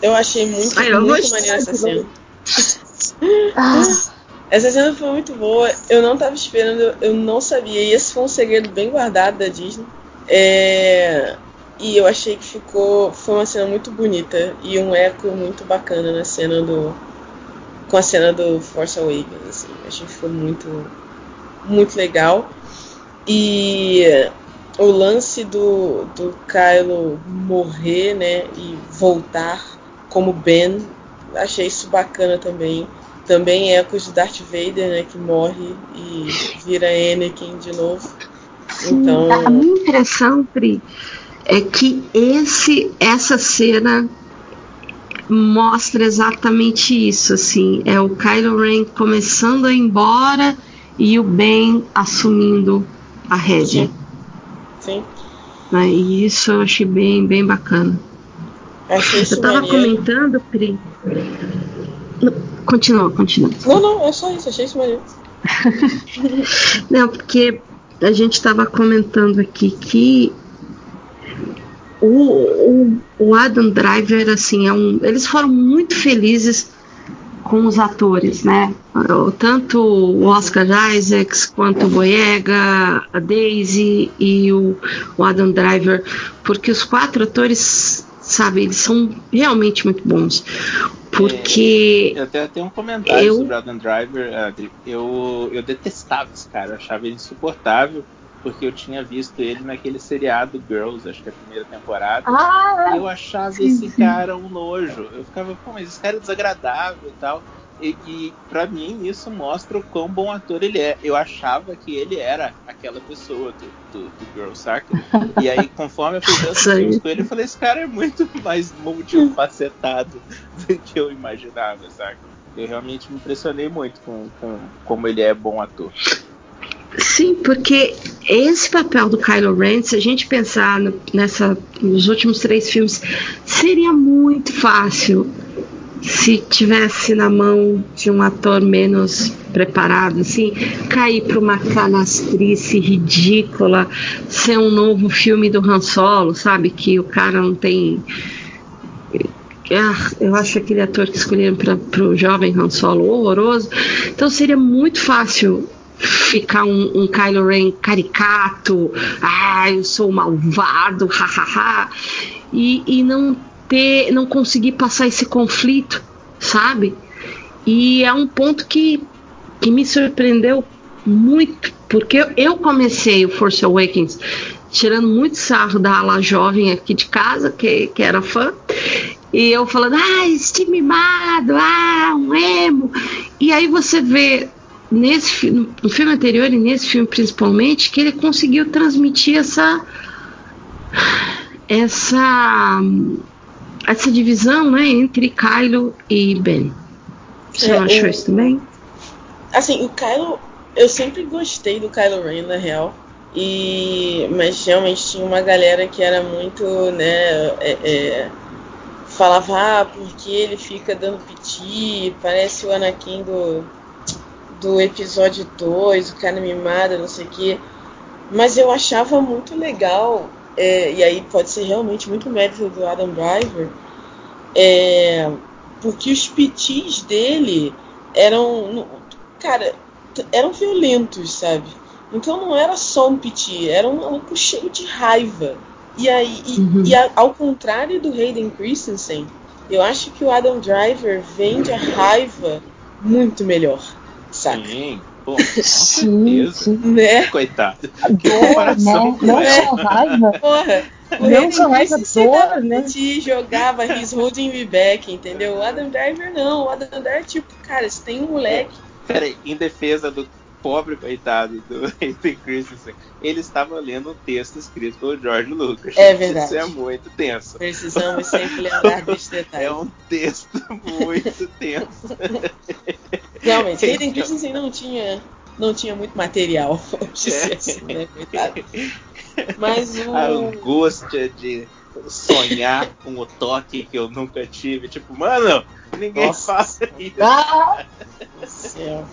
S5: Eu achei muito, Ai, muito maneiro essa cena. Ah. Essa cena foi muito boa. Eu não tava esperando, eu não sabia. E esse foi um segredo bem guardado da Disney. É... E eu achei que ficou. Foi uma cena muito bonita. E um eco muito bacana na cena do. Com a cena do Force Awakens. Assim. Achei que ficou muito. Muito legal. E o lance do, do Kylo morrer, né? E voltar como Ben, achei isso bacana também. Também ecos de Darth Vader, né, que morre e vira Anakin de novo.
S4: Sim, então... a minha impressão, Pri, é que esse, essa cena mostra exatamente isso, assim, é o Kylo Ren começando a ir embora e o Ben assumindo a rédea.
S5: Sim. Sim.
S4: Né, e isso eu achei bem, bem bacana.
S5: Achei
S4: eu tava
S5: maneiro.
S4: comentando, Pri. Continua, continua.
S5: Não, não, é só isso, achei isso maneiro. [LAUGHS]
S4: não, porque a gente estava comentando aqui que o, o, o, Adam Driver, assim, é um, eles foram muito felizes com os atores, né? Tanto o Oscar Isaacs quanto o Boyega, a Daisy e o, o Adam Driver, porque os quatro atores sabe? Eles são realmente muito bons. Porque.
S3: É, eu até tenho um comentário eu... sobre Adam Driver. Eu, eu detestava esse cara, eu achava ele insuportável, porque eu tinha visto ele naquele seriado Girls, acho que é a primeira temporada.
S4: Ah,
S3: e eu achava sim, esse cara um nojo. Eu ficava, pô, mas esse cara é desagradável e tal. E, e para mim isso mostra o quão bom ator ele é. Eu achava que ele era aquela pessoa do, do, do Girl saca? [LAUGHS] E aí, conforme eu fui ver os filmes com ele, eu falei, esse cara é muito mais multifacetado [LAUGHS] do que eu imaginava, saca? Eu realmente me impressionei muito com, com como ele é bom ator.
S4: Sim, porque esse papel do Kylo Ren, se a gente pensar no, nessa, nos últimos três filmes, seria muito fácil se tivesse na mão de um ator menos preparado, assim, cair para uma canastrice ridícula, ser um novo filme do Han Solo, sabe? Que o cara não tem. Ah, eu acho aquele ator que escolheram para o jovem Han Solo horroroso. Então seria muito fácil ficar um, um Kylo Ren caricato, ah, eu sou malvado, [LAUGHS] hahaha, e, e não ter, não conseguir passar esse conflito, sabe? E é um ponto que, que me surpreendeu muito, porque eu comecei o Force Awakens tirando muito sarro da ala jovem aqui de casa, que, que era fã, e eu falando, ah, Steve mimado, ah, um emo. E aí você vê nesse no filme anterior e nesse filme principalmente que ele conseguiu transmitir essa essa essa divisão né, entre Kylo e Ben. Você é, achou o, isso também?
S5: Assim, o Kylo, eu sempre gostei do Kylo Ren, na real. E, mas realmente tinha uma galera que era muito, né, é, é, falava, ah, porque ele fica dando piti, parece o Anakin do, do episódio 2, o cara mimado, não sei o quê. Mas eu achava muito legal é, e aí pode ser realmente muito mérito do Adam Driver, é, porque os pitis dele eram, cara, eram violentos, sabe? Então não era só um piti, era um maluco cheio de raiva. E aí, e, uhum. e a, ao contrário do Hayden Christensen, eu acho que o Adam Driver vende a raiva muito melhor, sabe?
S3: Sim. Com [LAUGHS] sim, sim.
S5: Né?
S3: Coitado.
S4: Que comparação né? Não só raiva. [LAUGHS]
S5: Porra. O não só raiva dor, né? Te jogava He's Holding Me Back, entendeu? O Adam Driver não. O Adam Driver, tipo, cara, se tem um moleque.
S3: Peraí, em defesa do pobre coitado do [LAUGHS] Hayden Christensen, ele estava lendo um texto escrito pelo George Lucas.
S5: É verdade.
S3: Isso é muito tenso.
S5: Precisamos sempre lembrar desse [LAUGHS] detalhe.
S3: É um texto [LAUGHS] muito tenso.
S5: Realmente, Hayden Christensen não tinha, não tinha muito material, dizer assim, né? Coitado. Mas o.
S3: A angústia de sonhar com o toque que eu nunca tive. Tipo, mano, ninguém
S5: Nossa.
S3: faça isso.
S4: Ah,
S5: Céu.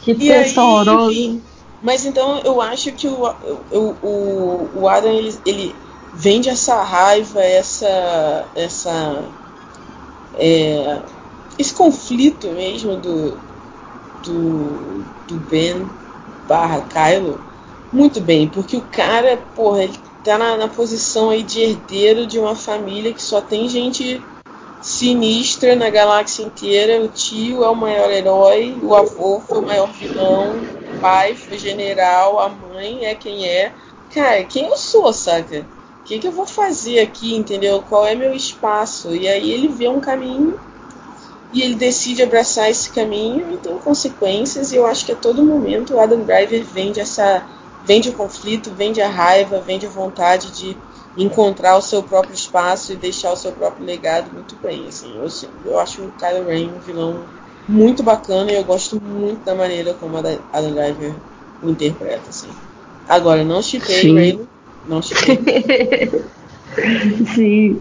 S4: Que texto
S5: aí,
S4: horroroso.
S5: enfim, mas então eu acho que o, o, o, o Adam ele, ele vende essa raiva, essa, essa é, esse conflito mesmo do, do, do Ben barra Kylo muito bem, porque o cara, porra, ele tá na, na posição aí de herdeiro de uma família que só tem gente sinistra na galáxia inteira. O tio é o maior herói, o avô foi o maior vilão, o pai foi general, a mãe é quem é. Cara, quem eu sou, saca? O que, que eu vou fazer aqui, entendeu? Qual é meu espaço? E aí ele vê um caminho e ele decide abraçar esse caminho e tem consequências. E eu acho que a todo momento o Adam Driver vende essa. Vende o conflito, vende a raiva, vende a vontade de encontrar o seu próprio espaço e deixar o seu próprio legado muito bem. Assim, eu, eu acho o Kylo Ren um vilão muito bacana e eu gosto muito da maneira como a Adam Driver o interpreta. Assim. Agora, não chipei. Raylo, não chipei. [LAUGHS]
S4: Sim.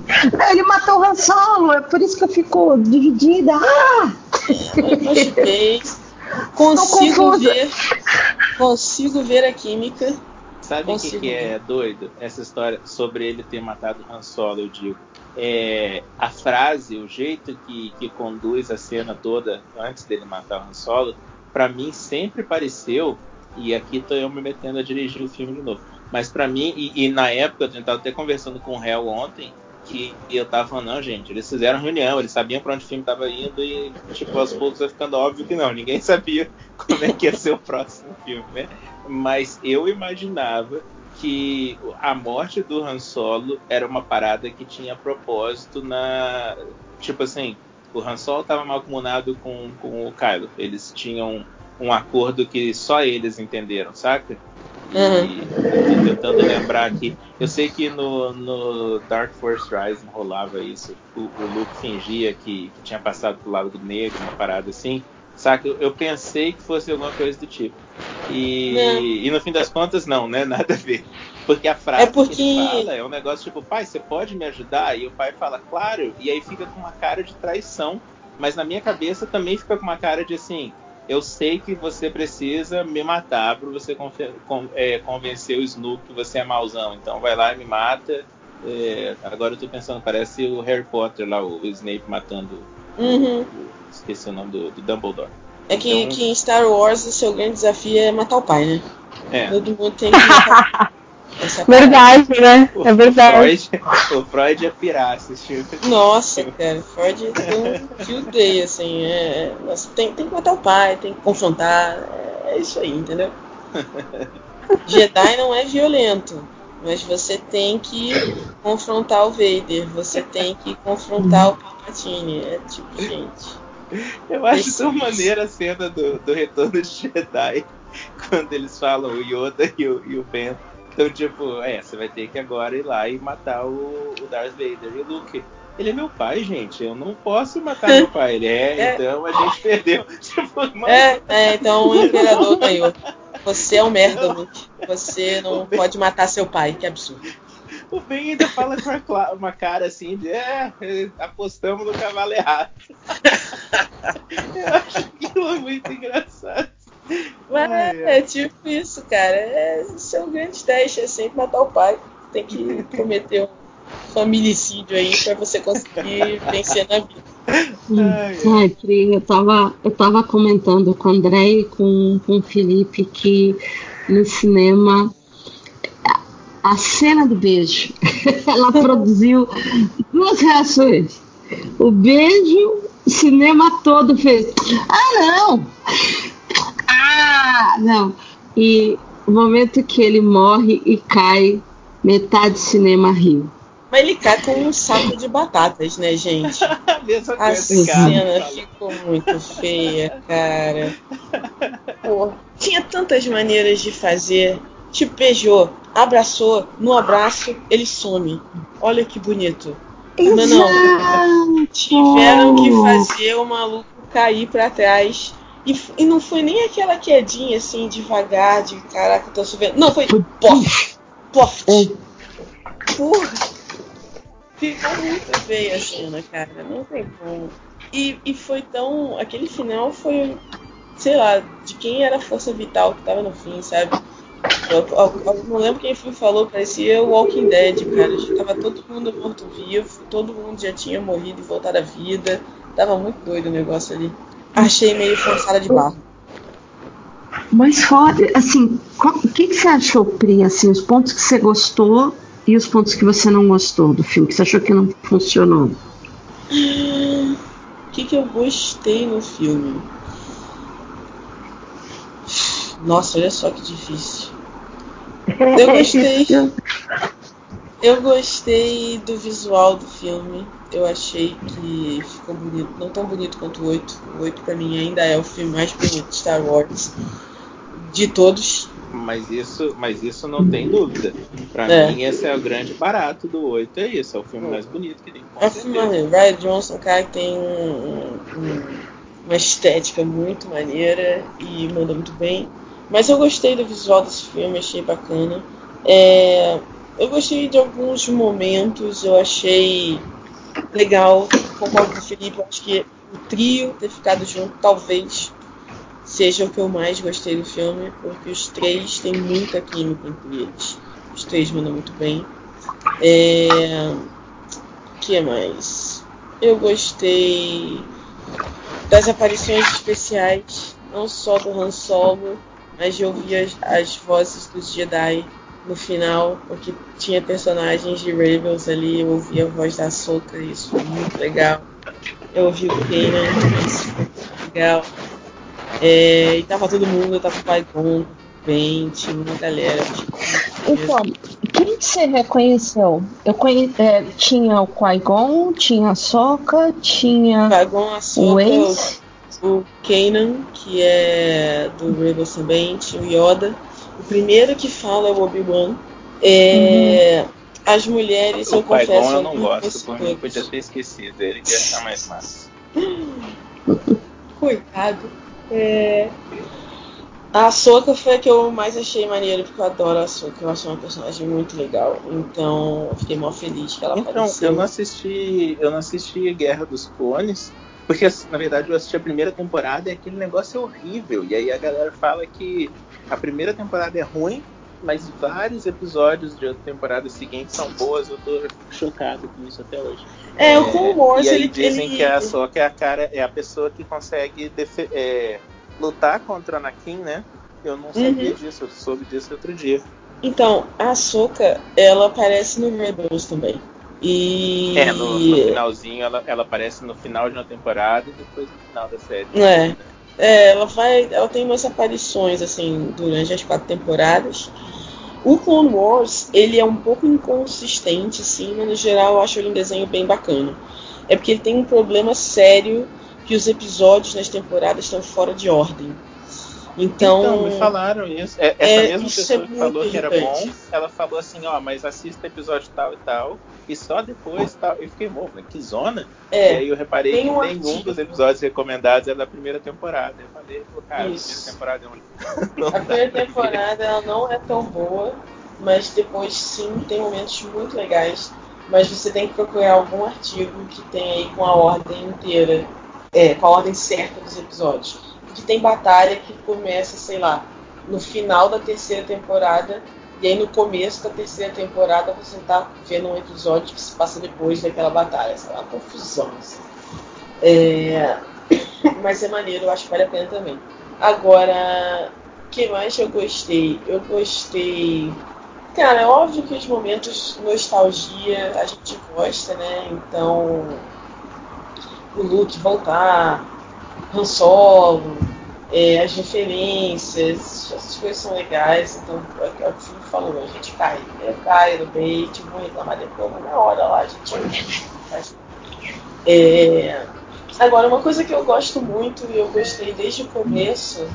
S4: Ele matou o Han Solo, é por isso que eu fico dividida. Ah!
S5: não chipei. Consigo ver, consigo ver a química.
S3: Sabe o que, que é doido? Essa história sobre ele ter matado Han Solo, eu digo. É, a frase, o jeito que, que conduz a cena toda antes dele matar o Han Solo, pra mim sempre pareceu, e aqui tô eu me metendo a dirigir o filme de novo, mas pra mim, e, e na época eu tava até conversando com o réu ontem, que eu tava falando, não, gente, eles fizeram reunião, eles sabiam pra onde o filme tava indo e, tipo, aos poucos vai ficando óbvio que não, ninguém [LAUGHS] sabia como é que ia ser o próximo filme, né? Mas eu imaginava que a morte do Han Solo era uma parada que tinha propósito na. Tipo assim, o Han Solo estava mal comunado com, com o Kylo. Eles tinham um acordo que só eles entenderam, saca?
S5: Uhum.
S3: tentando lembrar aqui. Eu sei que no, no Dark Force Rise rolava isso. O, o Luke fingia que, que tinha passado pro lado do negro, uma parada assim. Saca? Eu, eu pensei que fosse alguma coisa do tipo. E,
S5: Não.
S3: e no fim das contas, não, né? [LAUGHS] Nada a ver. Porque a frase
S5: É porque-
S3: que ele fala é um negócio tipo, pai, você pode me ajudar? E o pai fala, claro. E aí fica com uma cara de traição. Mas na minha cabeça também fica com uma cara de assim, eu sei que você precisa me matar para você é, convencer o Snoop que você é mauzão. Então vai lá e me mata. É, agora eu tô pensando, parece o Harry Potter lá, o Snape matando.
S5: Uhum.
S3: o- esqueci o nome do, do Dumbledore.
S5: É que,
S3: Então-
S5: que em Star Wars o seu grande desafio é matar o pai, né?
S3: É.
S5: Todo mundo tem que matar. [LAUGHS] Essa.
S2: Verdade, né?
S3: O,
S2: É verdade.
S3: O Freud, o Freud é pirar assistiu.
S5: Nossa, cara, Freud tem um fio day, assim. É, é- nossa, tem, tem que matar o pai, tem que confrontar. É, é isso aí, entendeu? [LAUGHS] Jedi não é violento, mas você tem que confrontar o Vader, você tem que confrontar o Palpatine. É tipo, gente.
S3: Eu acho
S5: Esse-
S3: tão maneira a cena do, do Retorno de Jedi, quando eles falam o Yoda e o, e o Ben. Então, tipo, é, você vai ter que agora ir lá e matar o, o Darth Vader. E o Luke, ele é meu pai, gente, eu não posso matar meu pai. Ele é,
S5: É.
S3: então a gente perdeu. [LAUGHS] Tipo,
S5: É, é, então o imperador ganhou. Você é um merda, Luke. Você não pode matar seu pai, que absurdo.
S3: o Ben ainda fala com uma, cara assim de, é, é, apostamos no cavalo errado. [LAUGHS] eu acho aquilo muito engraçado.
S5: Mas
S3: Ai, ai.
S5: é tipo isso, cara. É, esse é o grande teste, é sempre matar o pai. Tem que [LAUGHS] cometer um familicídio aí pra você conseguir [LAUGHS] vencer na vida.
S3: Ai,
S4: Pri, eu tava, eu tava comentando com o André e com, com o Felipe que no cinema a- a cena do beijo [LAUGHS] ela produziu duas reações. O beijo, o cinema todo fez. Ah, não! Ah, não! E o momento que ele morre e cai, metade do cinema riu.
S5: Mas ele cai com um saco de batatas, né, gente? [LAUGHS]
S3: A mesma
S5: cena ficou muito feia, cara. Pô, tinha tantas maneiras de fazer. Tipo, beijou, abraçou, no abraço ele some. Olha que bonito. Mas não,
S4: Exato!
S5: tiveram que fazer o maluco cair pra trás. E, e não foi nem aquela quedinha assim, devagar, de caraca, tô subindo. Não, foi pof, pof.
S4: É.
S5: Porra. ficou muito feia a cena, cara. Não tem como. E, e foi tão. Aquele final foi, sei lá, de quem era a força vital que tava no fim, sabe? Eu, eu, eu não lembro quem foi falou, parecia o Walking Dead, cara. Já tava todo mundo morto-vivo, todo mundo já tinha morrido e voltado à vida. Tava muito doido o negócio ali. Achei meio forçada de barro.
S4: Mas fora, assim, o que, que você achou, Pri? Assim, os pontos que você gostou e os pontos que você não gostou do filme, que você achou que não funcionou?
S5: O que, que eu gostei no filme? Nossa, olha só que difícil. Eu [LAUGHS] gostei. Eu gostei do visual do filme. Eu achei que ficou bonito. Não tão bonito quanto o 8. O 8 pra mim ainda é o filme mais bonito de Star Wars. De todos.
S3: Mas isso, mas isso não tem dúvida. Pra
S5: É.
S3: mim, esse é o grande barato do 8. É isso, é o filme mais bonito que tem.
S5: É um filme maneiro. Ryan Johnson, cara, que tem um- um- uma estética muito maneira e manda muito bem. Mas eu gostei do visual desse filme, achei bacana. É, eu gostei de alguns momentos, eu achei legal. Concordo com o Felipe, acho que o trio ter ficado junto talvez seja o que eu mais gostei do filme, porque os três têm muita química entre eles. Os três mandam muito bem. É, que mais? Eu gostei das aparições especiais, não só do Han Solo, mas de ouvir as, as vozes dos Jedi no final, porque tinha personagens de Rebels ali, eu ouvi a voz da Ahsoka, isso foi muito legal. Eu ouvi o Kanan, isso foi muito legal. É, e tava todo mundo, tava o Pai-Gon, bem, tinha uma galera. Tinha
S4: Então, quem que você reconheceu? Eu conhe... é, tinha o Qui-Gon, tinha a Soca, tinha
S5: Pai-Gon,
S4: o
S5: Ahsoka,
S4: Ace.
S5: o Kanan, que é do Rebels também, tinha o Yoda. O primeiro que fala é o Obi-Wan. É, As mulheres, eu
S3: O Pai
S5: confesso,
S3: eu não
S5: não
S3: gosto, por mim podia ter esquecido ele, que ia achar mais massa. [LAUGHS]
S5: Coitado. É... A Ahsoka foi a que eu mais achei maneiro, porque eu adoro a Ahsoka. Eu acho uma personagem muito legal. Então, eu fiquei mó feliz que ela
S3: Então,
S5: apareceu.
S3: eu não assisti. Eu não assisti Guerra dos Clones, porque na verdade eu assisti a primeira temporada e aquele negócio é horrível. E aí a galera fala que a primeira temporada é ruim, mas vários episódios de outra temporada seguinte são boas. Eu tô chocado com isso até hoje.
S5: É, o Clone Wars,
S3: e aí
S5: ele,
S3: dizem
S5: ele-
S3: que a Ahsoka é a cara, é a pessoa que consegue é, lutar contra o Anakin, né? Eu não sabia
S5: Uhum.
S3: disso, eu soube disso outro dia.
S5: Então, a Ahsoka, ela aparece no Rebels também. E.
S3: É, no, no finalzinho, ela, ela aparece no final de uma temporada e depois no final da série.
S5: É. É, ela vai. Ela tem umas aparições, assim, durante as quatro temporadas. O Clone Wars, ele é um pouco inconsistente, assim, mas no geral eu acho ele um desenho bem bacana. É porque ele tem um problema sério que os episódios nas temporadas estão fora de ordem. Então,
S3: Então, me falaram isso. É, essa
S5: é,
S3: mesma
S5: isso
S3: pessoa
S5: é
S3: que falou
S5: muito
S3: que era bom,
S5: irritante.
S3: ela falou assim, ó, mas assista episódio tal e tal, e só depois tal. Eu fiquei, bom, que zona?
S5: É,
S3: e aí eu reparei que
S5: um
S3: nenhum
S5: artigo.
S3: dos episódios recomendados é da primeira temporada. Eu falei, cara,
S5: Isso.
S3: a primeira temporada é um. Não
S5: A [LAUGHS] primeira temporada ela não é tão boa, mas depois sim tem momentos muito legais. Mas você tem que procurar algum artigo que tem aí com a ordem inteira, é, com a ordem certa dos episódios. Porque tem batalha que começa, sei lá, no final da terceira temporada, e aí no começo da terceira temporada você tá vendo um episódio que se passa depois daquela batalha. Sei lá, confusão. Assim. É, [COUGHS] mas é maneiro, eu acho que vale a pena também. Agora, que mais eu gostei? Eu gostei. Cara, é óbvio que os momentos nostalgia a gente gosta, né? Então, o Luke voltar, Han Solo, é, as referências, essas coisas são legais. Então, é, é o que o Filipe falou, a gente cai. Eu caio no bait, vou reclamar depois, mas na hora lá a gente faz. É, Agora, uma coisa que eu gosto muito e eu gostei desde o começo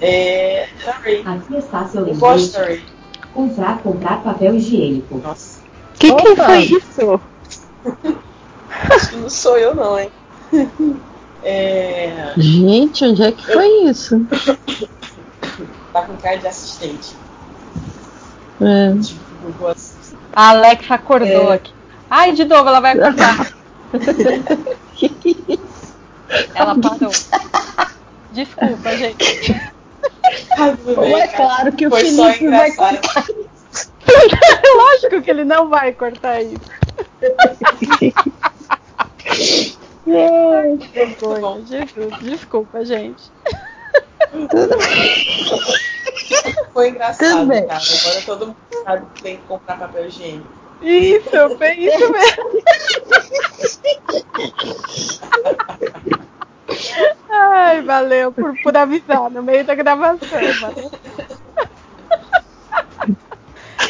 S5: é da Ray.
S6: Aqui está seu
S5: Eu gosto da
S6: lembrete.
S5: Ray.
S6: Comprar, comprar papel higiênico.
S5: Nossa,
S2: O que, que foi isso? [LAUGHS]
S5: acho que não sou eu não, hein? [LAUGHS] É,
S4: Gente, onde é que foi isso? [COUGHS]
S5: tá com cara de assistente.
S4: É.
S5: Tipo.
S2: A Alexa acordou
S5: É.
S2: aqui. Ai, de novo, ela vai acordar. [LAUGHS] ela parou. Desculpa, gente.
S4: é claro que o
S5: Foi só
S4: Felipe vai cortar. [LAUGHS]
S2: Lógico que ele não vai cortar isso. [LAUGHS] Vergonha, Jesus. Desculpa, gente.
S5: Foi engraçado,
S4: Tudo bem.
S5: cara. Agora todo mundo sabe que tem que comprar papel higiênico.
S2: Isso, bem isso mesmo. Ai, valeu por, por avisar no meio da gravação. Valeu.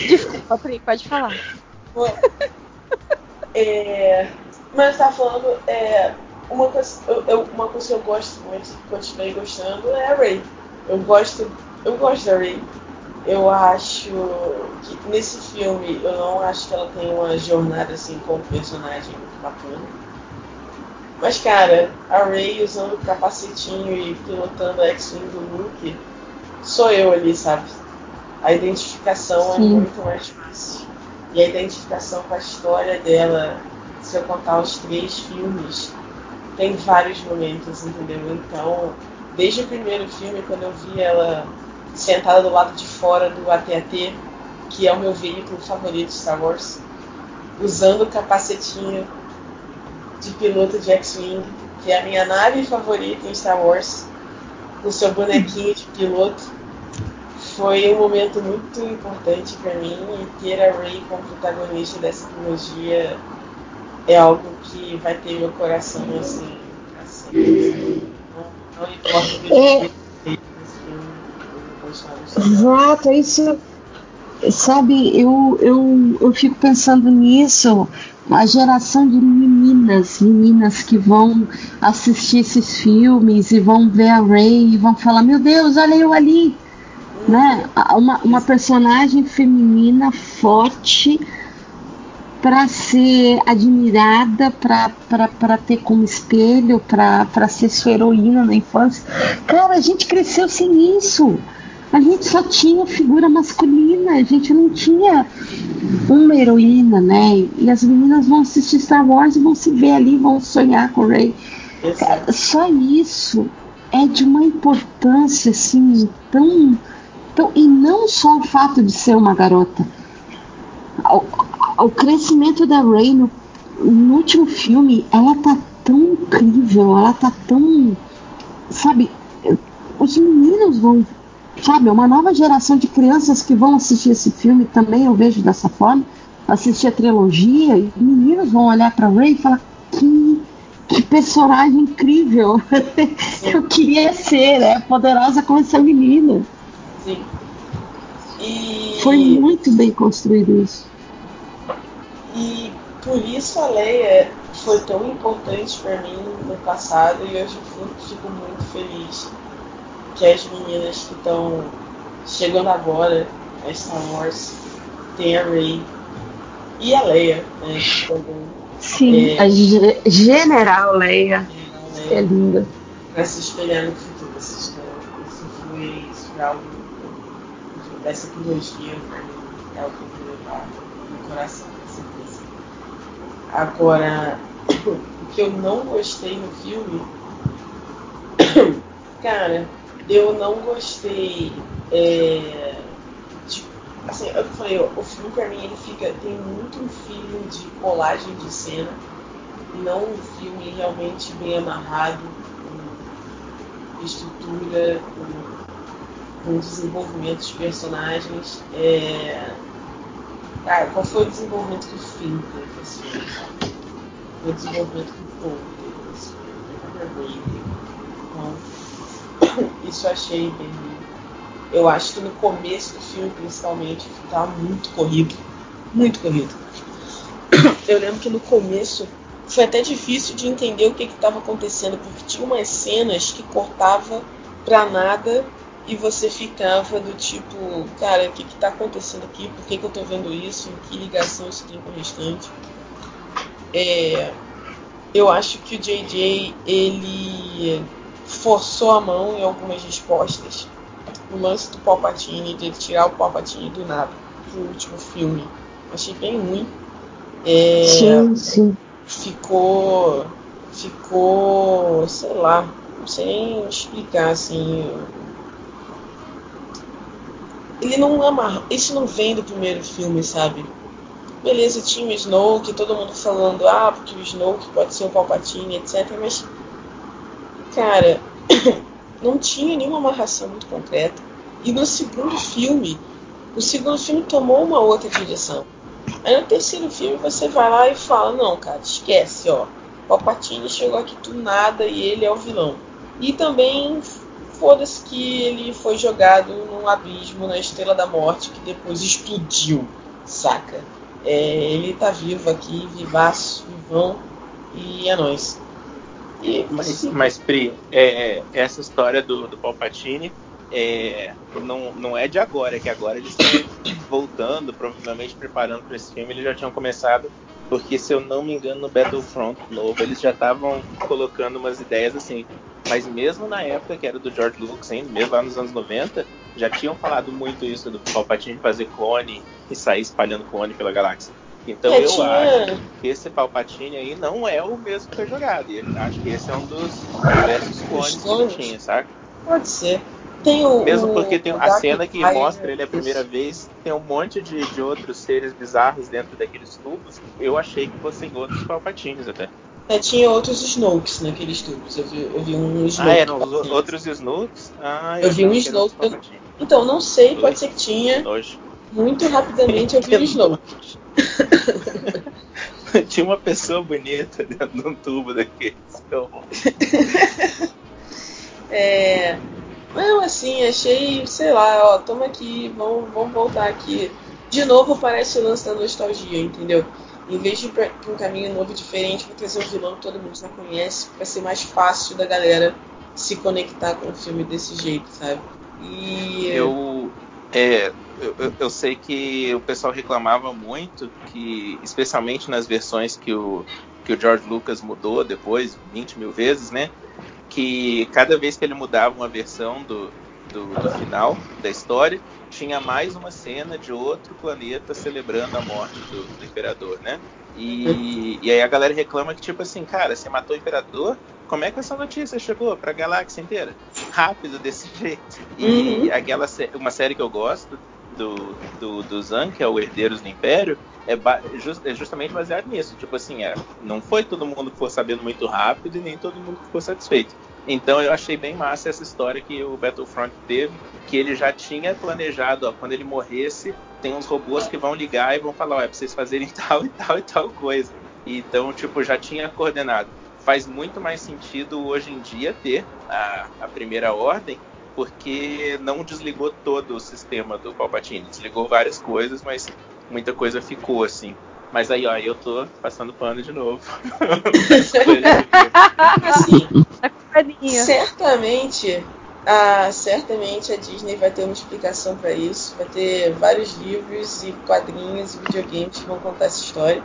S2: Desculpa, Pri, pode falar.
S5: Bom, é, mas eu tava falando, é, uma, coisa, eu, eu- uma coisa que eu gosto muito, continuei gostando, é a Ray. Eu gosto, eu gosto da Ray. Eu acho que nesse filme eu não acho que ela tem uma jornada assim como personagem muito bacana. Mas cara, a Ray usando o capacetinho e pilotando a X-Wing do Luke, sou eu ali, sabe? A identificação é
S4: Sim.
S5: muito mais fácil. E a identificação com a história dela, se eu contar os três filmes, tem vários momentos, entendeu? Então, desde o primeiro filme, quando eu vi ela sentada do lado de fora do AT-AT, que é o meu veículo favorito de Star Wars, usando o capacetinho de piloto de X-Wing, que é a minha nave favorita em Star Wars, com seu bonequinho de piloto, foi um momento muito importante para mim e ter a Rey como protagonista dessa trilogia é algo que vai ter meu coração assim, assim não, não importa o que
S4: É. Exato, é isso. Sabe, eu, eu, eu fico pensando nisso, a geração de meninas, meninas que vão assistir esses filmes e vão ver a Ray e vão falar, meu Deus, olha eu ali. Né? Uma, uma personagem feminina forte para ser admirada, para ter como espelho, para ser sua heroína na infância. Cara, a gente cresceu sem isso. A gente só tinha figura masculina, a gente não tinha uma heroína, né? E as meninas vão assistir Star Wars e vão se ver ali, vão sonhar com o Rey. Só isso é de uma importância assim tão, tão e não só o fato de ser uma garota. O, crescimento da Rey no, no último filme, ela tá tão incrível, ela tá tão, sabe? Os meninos vão sabe, uma nova geração de crianças que vão assistir esse filme também eu vejo dessa forma, assistir a trilogia e meninos vão olhar para Ray e falar que, que personagem incrível, [LAUGHS] eu queria ser, né, poderosa como essa menina.
S5: Sim. E,
S4: Foi muito bem construído isso.
S5: E por isso a Leia foi tão importante para mim no passado e hoje eu fico muito feliz que as meninas que estão chegando agora a Star Wars tem a Rey e a Leia, né?
S4: Sim,
S5: É.
S4: a ge- General Leia
S5: tem a
S4: é
S5: Leia
S4: linda.
S5: para se espelhar no futuro. Isso foi isso foi algo dessa trilogia para mim é algo que eu vou levar no coração. Agora, o que eu não gostei no filme, [COUGHS] cara, eu não gostei. É, de, assim, eu falei, o filme pra mim ele fica tem muito um feeling de colagem de cena, não um filme realmente bem amarrado, com estrutura, com, com desenvolvimento de personagens. É, cara, qual foi o desenvolvimento que o Finn teve o desenvolvimento que o Paul teve nesse filme, a Ray teve. Então, isso eu achei bem. Eu acho que no começo do filme, principalmente, estava muito corrido. Muito corrido. Eu lembro que no começo foi até difícil de entender o que estava acontecendo, porque tinha umas cenas que cortava pra nada e você ficava do tipo, cara, o que está acontecendo aqui? Por que, que eu estou vendo isso? Em que ligação isso tem com o restante? É, eu acho que o JJ ele forçou a mão em algumas respostas. O lance do Palpatine, de ele tirar o Palpatine do nada pro último filme, achei bem ruim. É,
S4: Sim, sim.
S5: ficou. Ficou. sei lá, não sei nem explicar assim. Ele não amarra. Isso não vem do primeiro filme, sabe? Beleza, tinha o Snoke, todo mundo falando, ah, porque o Snoke pode ser o Palpatine, etc. Mas, cara, [COUGHS] não tinha nenhuma amarração muito concreta. E no segundo filme, o segundo filme tomou uma outra direção. Aí no terceiro filme você vai lá e fala, não, cara, esquece, ó. Palpatine chegou aqui do nada e ele é o vilão. E também foda-se que ele foi jogado num abismo na Estrela da Morte que depois explodiu, saca? É, ele tá vivo aqui, vivaço, vivão, e é nóis.
S3: E, mas, mas, Pri, é, essa história do, do Palpatine é, não, não é de agora, é que agora eles estão voltando, provavelmente preparando para esse filme. Eles já tinham começado, porque se eu não me engano, no Battlefront novo, eles já estavam colocando umas ideias assim. Mas mesmo na época que era do George Lucas, ainda, mesmo lá nos anos 90, já tinham falado muito isso do Palpatine fazer clone e sair espalhando clone pela galáxia. Então
S5: É,
S3: eu
S5: tinha-
S3: acho que esse Palpatine aí não é o mesmo que foi jogado. Eu acho que esse é um dos diversos clones que ele tinha, saca?
S5: Pode ser. Tem o.
S3: Mesmo porque tem a cena que mostra ele a primeira vez, tem um monte de, de outros seres bizarros dentro daqueles tubos. Eu achei que fossem outros Palpatines até.
S5: É, tinha outros Snokes naqueles tubos. Eu vi, eu vi um Snoke.
S3: Ah, eram outros Snooks? Ah,
S5: Eu vi um Snoke, eu-. Então, não sei, pode ser que tinha. Muito rapidamente eu vi o Snoke. [LAUGHS]
S3: Tinha uma pessoa bonita dentro de um tubo daqueles. Eu- [LAUGHS]
S5: É. Não, assim, achei, sei lá, ó, toma aqui, vamos, vamos voltar aqui. De novo parece o lance da nostalgia, entendeu? Em vez de ir pra um caminho novo e diferente, vou trazer um vilão que todo mundo já conhece, vai ser mais fácil da galera se conectar com o filme desse jeito, sabe? E.
S3: Eu, é, eu, eu- sei que o pessoal reclamava muito que, especialmente nas versões que o, que o George Lucas mudou depois, 20 mil vezes, né? Que cada vez que ele mudava uma versão do, do, do final da história, tinha mais uma cena de outro planeta celebrando a morte do, do imperador, né? E, e aí a galera reclama que, tipo assim, cara, você matou o imperador? Como é que essa notícia chegou pra galáxia inteira? Rápido desse [LAUGHS] jeito. E
S5: Uhum.
S3: aquela uma série que eu gosto do, do, do Zan, que é o Herdeiros do Império, é, ba- jus- é justamente baseado nisso. Tipo assim, é, não foi todo mundo que ficou sabendo muito rápido e nem todo mundo que ficou satisfeito. Então eu achei bem massa essa história que o Battlefront teve, que ele já tinha planejado, ó, quando ele morresse, tem uns robôs que vão ligar e vão falar, ó, é pra vocês fazerem [LAUGHS] tal e tal e tal coisa. Então, tipo, já tinha coordenado. Faz muito mais sentido hoje em dia ter a, a primeira ordem, porque não desligou todo o sistema do Palpatine. Desligou várias coisas, mas muita coisa ficou assim. Mas aí, ó, eu tô passando pano de novo.
S5: Assim, certamente. Ah, certamente a Disney vai ter uma explicação para isso. Vai ter vários livros e quadrinhos e videogames que vão contar essa história.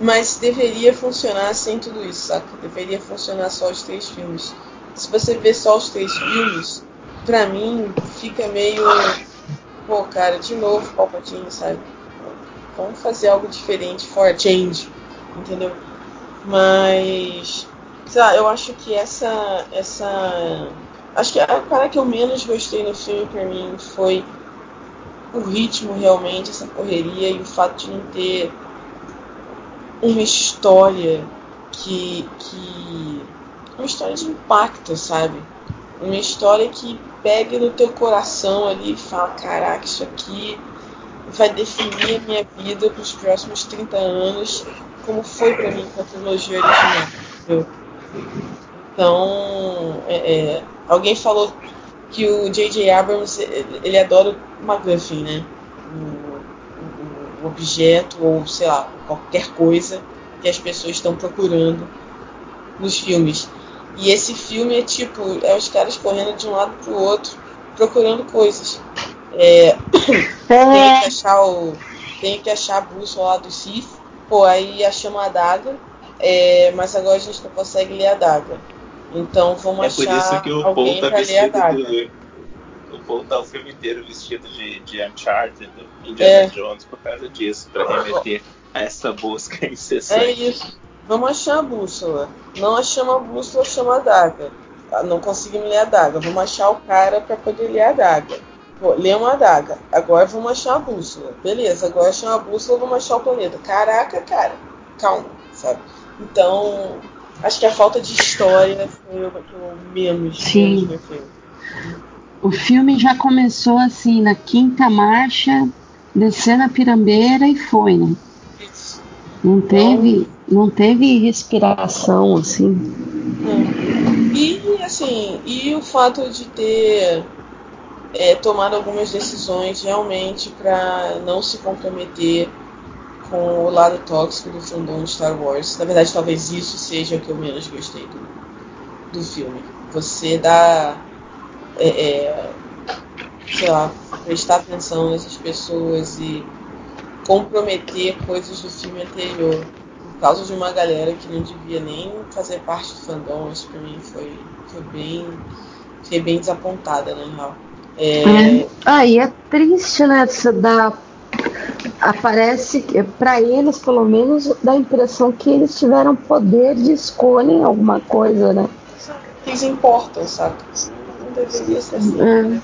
S5: Mas deveria funcionar sem tudo isso, saca? Deveria funcionar só os três filmes. Se você ver só os três filmes, pra mim fica meio. Pô, cara, de novo Palpatine, sabe? Vamos fazer algo diferente, for a change, entendeu? Mas. Sei lá, eu acho que essa. essa acho que a cara que eu menos gostei no filme pra mim foi o ritmo realmente, essa correria e o fato de não ter uma história que. que uma história de impacto, sabe? Uma história que pegue no teu coração ali e fala, caraca, isso aqui vai definir a minha vida para os próximos 30 anos, como foi para mim com a trilogia original. entendeu? Então, é, é, alguém falou que o J.J. Abrams ele, adora o MacGuffin, né? O, o- o objeto ou sei lá qualquer coisa que as pessoas estão procurando nos filmes. E esse filme é tipo é os caras correndo de um lado pro outro procurando coisas. É, tem que achar o. Tem que achar a bússola lá do Sith. Pô, aí achamos a adaga. é, mas agora a gente não consegue ler a adaga. Então vamos
S3: É por
S5: achar
S3: isso que o Paul
S5: alguém
S3: tá
S5: pra ler a
S3: vestido do. O Paul tá o filme inteiro vestido de, de Uncharted, do Indiana
S5: É.
S3: Jones, por causa disso, pra remeter. a essa busca [LAUGHS] incessante.
S5: É isso. Vamos achar a bússola. Não achamos a bússola, chama a daga. Ah, Não conseguimos ler a daga. Vamos achar o cara para poder ler a daga. Pô, Lemos a daga. Agora vamos achar a bússola. Beleza, agora achamos a bússola, vamos achar o planeta. Caraca, cara. Calma, sabe? Então, acho que a falta de história foi o que eu menos,
S4: Sim.
S5: menos gostei.
S4: O filme já começou assim, na quinta marcha, descendo a pirambeira e foi, né?
S5: Isso.
S4: Não teve, não teve respiração, assim.
S5: É. E assim, e o fato de ter é, tomado algumas decisões realmente para não se comprometer com o lado tóxico do fandom de Star Wars. Na verdade, talvez isso seja o que eu menos gostei do, do filme. Você dá, é, é, sei lá, prestar atenção nessas pessoas e comprometer coisas do filme anterior por causa de uma galera que não devia nem fazer parte do fandom, isso pra mim foi, foi bem. Fiquei bem desapontada, na real. É,
S4: Ah, e é triste, né? Você dá. Aparece, que, pra eles, pelo menos, dá a impressão que eles tiveram poder de escolha em alguma coisa, né?
S5: que eles importam, sabe? Não deveria ser assim.
S4: É.
S5: né?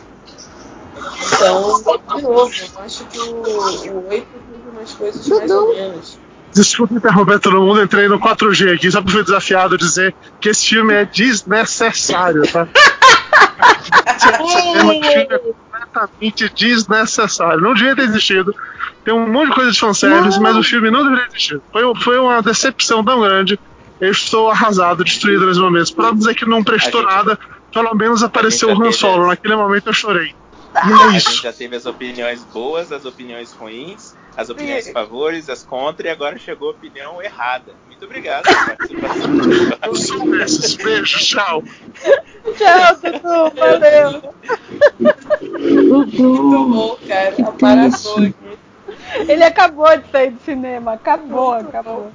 S5: Então, de novo, eu acho que o, o 8 teve umas coisas mais ou menos.
S7: Desculpa interromper todo mundo, entrei no 4G aqui, só porque fui desafiado a dizer que esse filme é desnecessário, tá? [LAUGHS] É completamente desnecessário. Não devia ter existido. Tem um monte de coisa de fanservice,
S4: Não.
S7: mas o filme não deveria existir. Foi, foi uma decepção tão grande. Eu estou arrasado, destruído nesse momento. Pra não dizer que não prestou
S3: gente-
S7: nada, pelo menos apareceu o Han Solo.
S3: essa.
S7: Naquele momento eu chorei. E é
S3: A gente
S7: isso.
S3: já teve as opiniões boas, as opiniões ruins, as opiniões favores, as contra, e agora chegou a opinião errada. Muito obrigado pela participação.
S7: Eu sou desses. Beijo, tchau.
S2: Tchau, Dudu. Valeu.
S5: Muito
S4: Dudu,
S5: bom, cara.
S4: que
S5: aqui.
S2: Ele acabou de sair do cinema. Acabou,
S5: Muito
S2: acabou.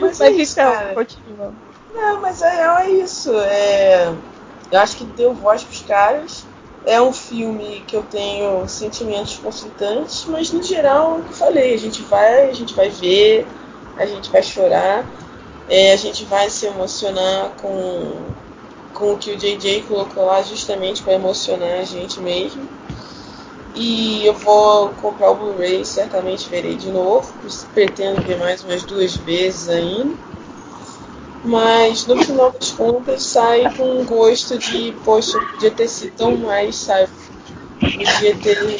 S5: Mas,
S2: Mas
S5: é isso,
S2: então,
S5: cara.
S2: continua.
S5: Não, mas a real é isso. É... Eu acho que deu voz pros caras. É um filme que eu tenho sentimentos conflitantes, mas no geral, é eu falei, a gente vai, a gente vai ver, a gente vai chorar, é, a gente vai se emocionar com, com o que o JJ colocou lá justamente para emocionar a gente mesmo. E eu vou comprar o Blu-ray, certamente verei de novo, pretendo ver mais umas duas vezes ainda. Mas no final das contas sai com um gosto de, poxa, podia ter sido tão mais, sabe? Podia ter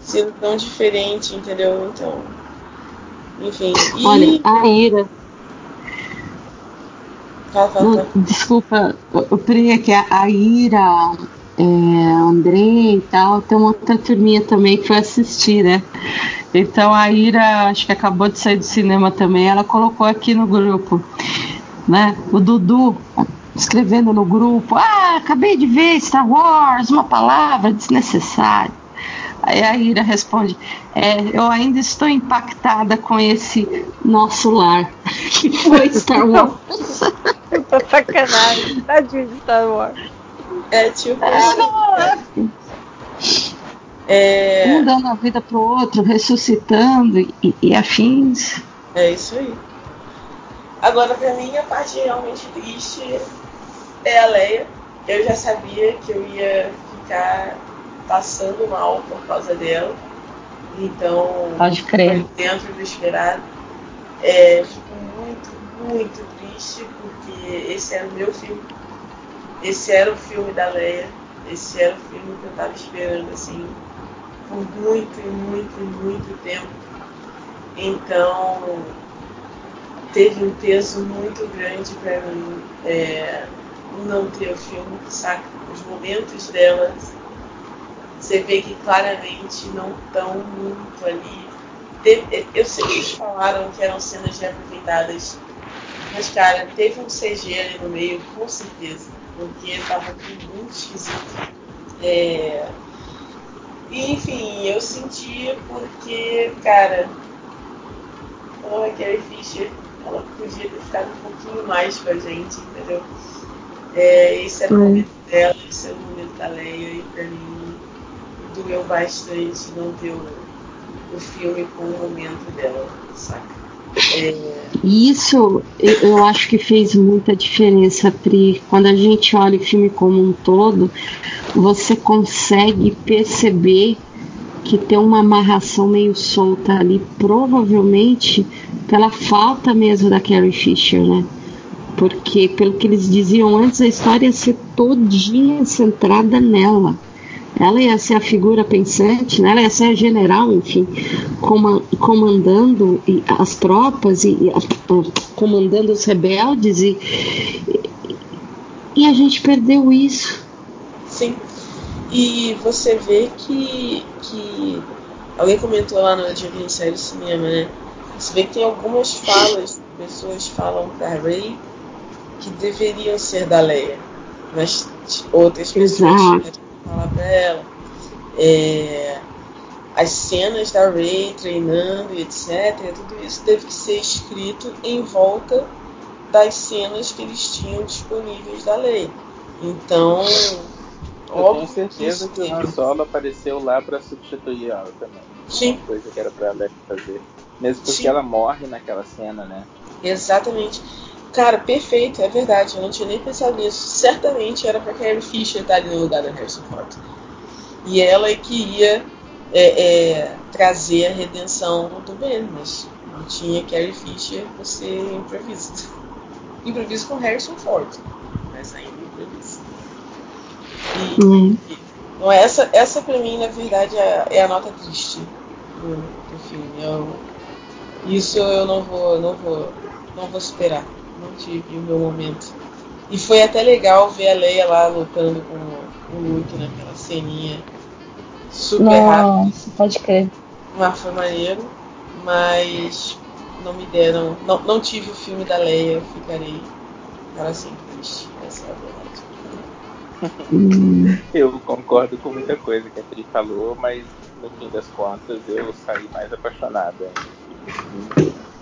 S5: sido tão diferente, entendeu? Então. Enfim. E.
S4: Olha, a Ira,
S5: fala,
S4: não,
S5: fala.
S4: desculpa, eu Pri, que a a Ira, é, André e tal, tem uma outra turminha também que foi assistir, né? Então a Ira, acho que acabou de sair do cinema também, ela colocou aqui no grupo, né? O Dudu escrevendo no grupo, ah, acabei de ver Star Wars, uma palavra desnecessária. Aí a Ira responde, é, eu ainda estou impactada com esse nosso lar, [LAUGHS] que foi Star [LAUGHS] Wars.
S2: Tá sacanagem. Tadinho de Star Wars.
S5: É tipo. É,
S4: um dando a vida pro outro, ressuscitando e, e afins.
S5: é isso aí. Agora, pra mim, a parte realmente triste é a Leia. Eu já sabia que eu ia ficar passando mal por causa dela. Então,
S4: Pode crer.
S5: dentro do esperado. É, fico muito, muito triste porque esse era o meu filme. Esse era o filme da Leia. Esse era o filme que eu tava esperando, assim, por muito, muito, muito tempo. Então, teve um peso muito grande pra mim é, não ter o filme, saca? Os momentos dela, você vê que claramente não estão muito ali. Teve- eu sei que eles falaram que eram cenas reaproveitadas, mas cara, teve um CG ali no meio, com certeza, porque tava tudo muito esquisito. É, enfim, eu senti porque, cara, a Carrie Fisher, ela podia ter ficado um pouquinho mais com a gente, entendeu? É, esse era o
S4: Hum.
S5: momento dela, esse era o momento da Leia, e pra mim doeu bastante não ter o, o filme com o momento dela, saca? É...
S4: Isso eu acho que fez muita diferença, Pri. Quando a gente olha o filme como um todo, você consegue perceber que tem uma amarração meio solta ali, provavelmente pela falta mesmo da Carrie Fisher, né? Porque, pelo que eles diziam antes, a história ia ser todinha centrada nela. Ela ia ser a figura pensante, né? ela ia ser a general, enfim, comandando as tropas e comandando os rebeldes e, e a gente perdeu isso.
S5: Sim. E você vê que, que alguém comentou lá no dia que a gente saiu do cinema, né? Você vê que tem algumas falas, pessoas falam para Ray que deveriam ser da Leia, mas outras pessoas falar para ela. É, as cenas da Ray treinando e etc, tudo isso teve que ser escrito em volta das cenas que eles tinham disponíveis da lei. Então,
S3: eu tenho certeza que, o Han Solo apareceu lá para substituir ela também. Sim. Uma coisa que era para ela fazer. Mesmo porque Sim. ela morre naquela cena, né?
S5: Exatamente. Cara, perfeito, é verdade. Eu não tinha nem pensado nisso. Certamente era para Carrie Fisher estar ali no lugar da Harrison Ford. E ela é que ia é, é, trazer a redenção do Ben, mas não tinha Carrie Fisher, você improvisa. Improvisa com Harrison Ford. E, hum. não, essa, essa pra mim, na verdade, é, é a nota triste do, do filme. Eu, isso eu não vou, não vou, não vou superar não tive o meu momento. E foi até legal ver a Leia lá lutando com o Luke naquela ceninha super Nossa, rápida.
S2: pode crer.
S5: Mas foi maneiro, mas não me deram. Não, não tive o filme da Leia, eu ficarei para sempre triste. Essa é a
S3: verdade. Eu concordo com muita coisa que a Tri falou, mas no fim das contas eu saí mais apaixonado ainda.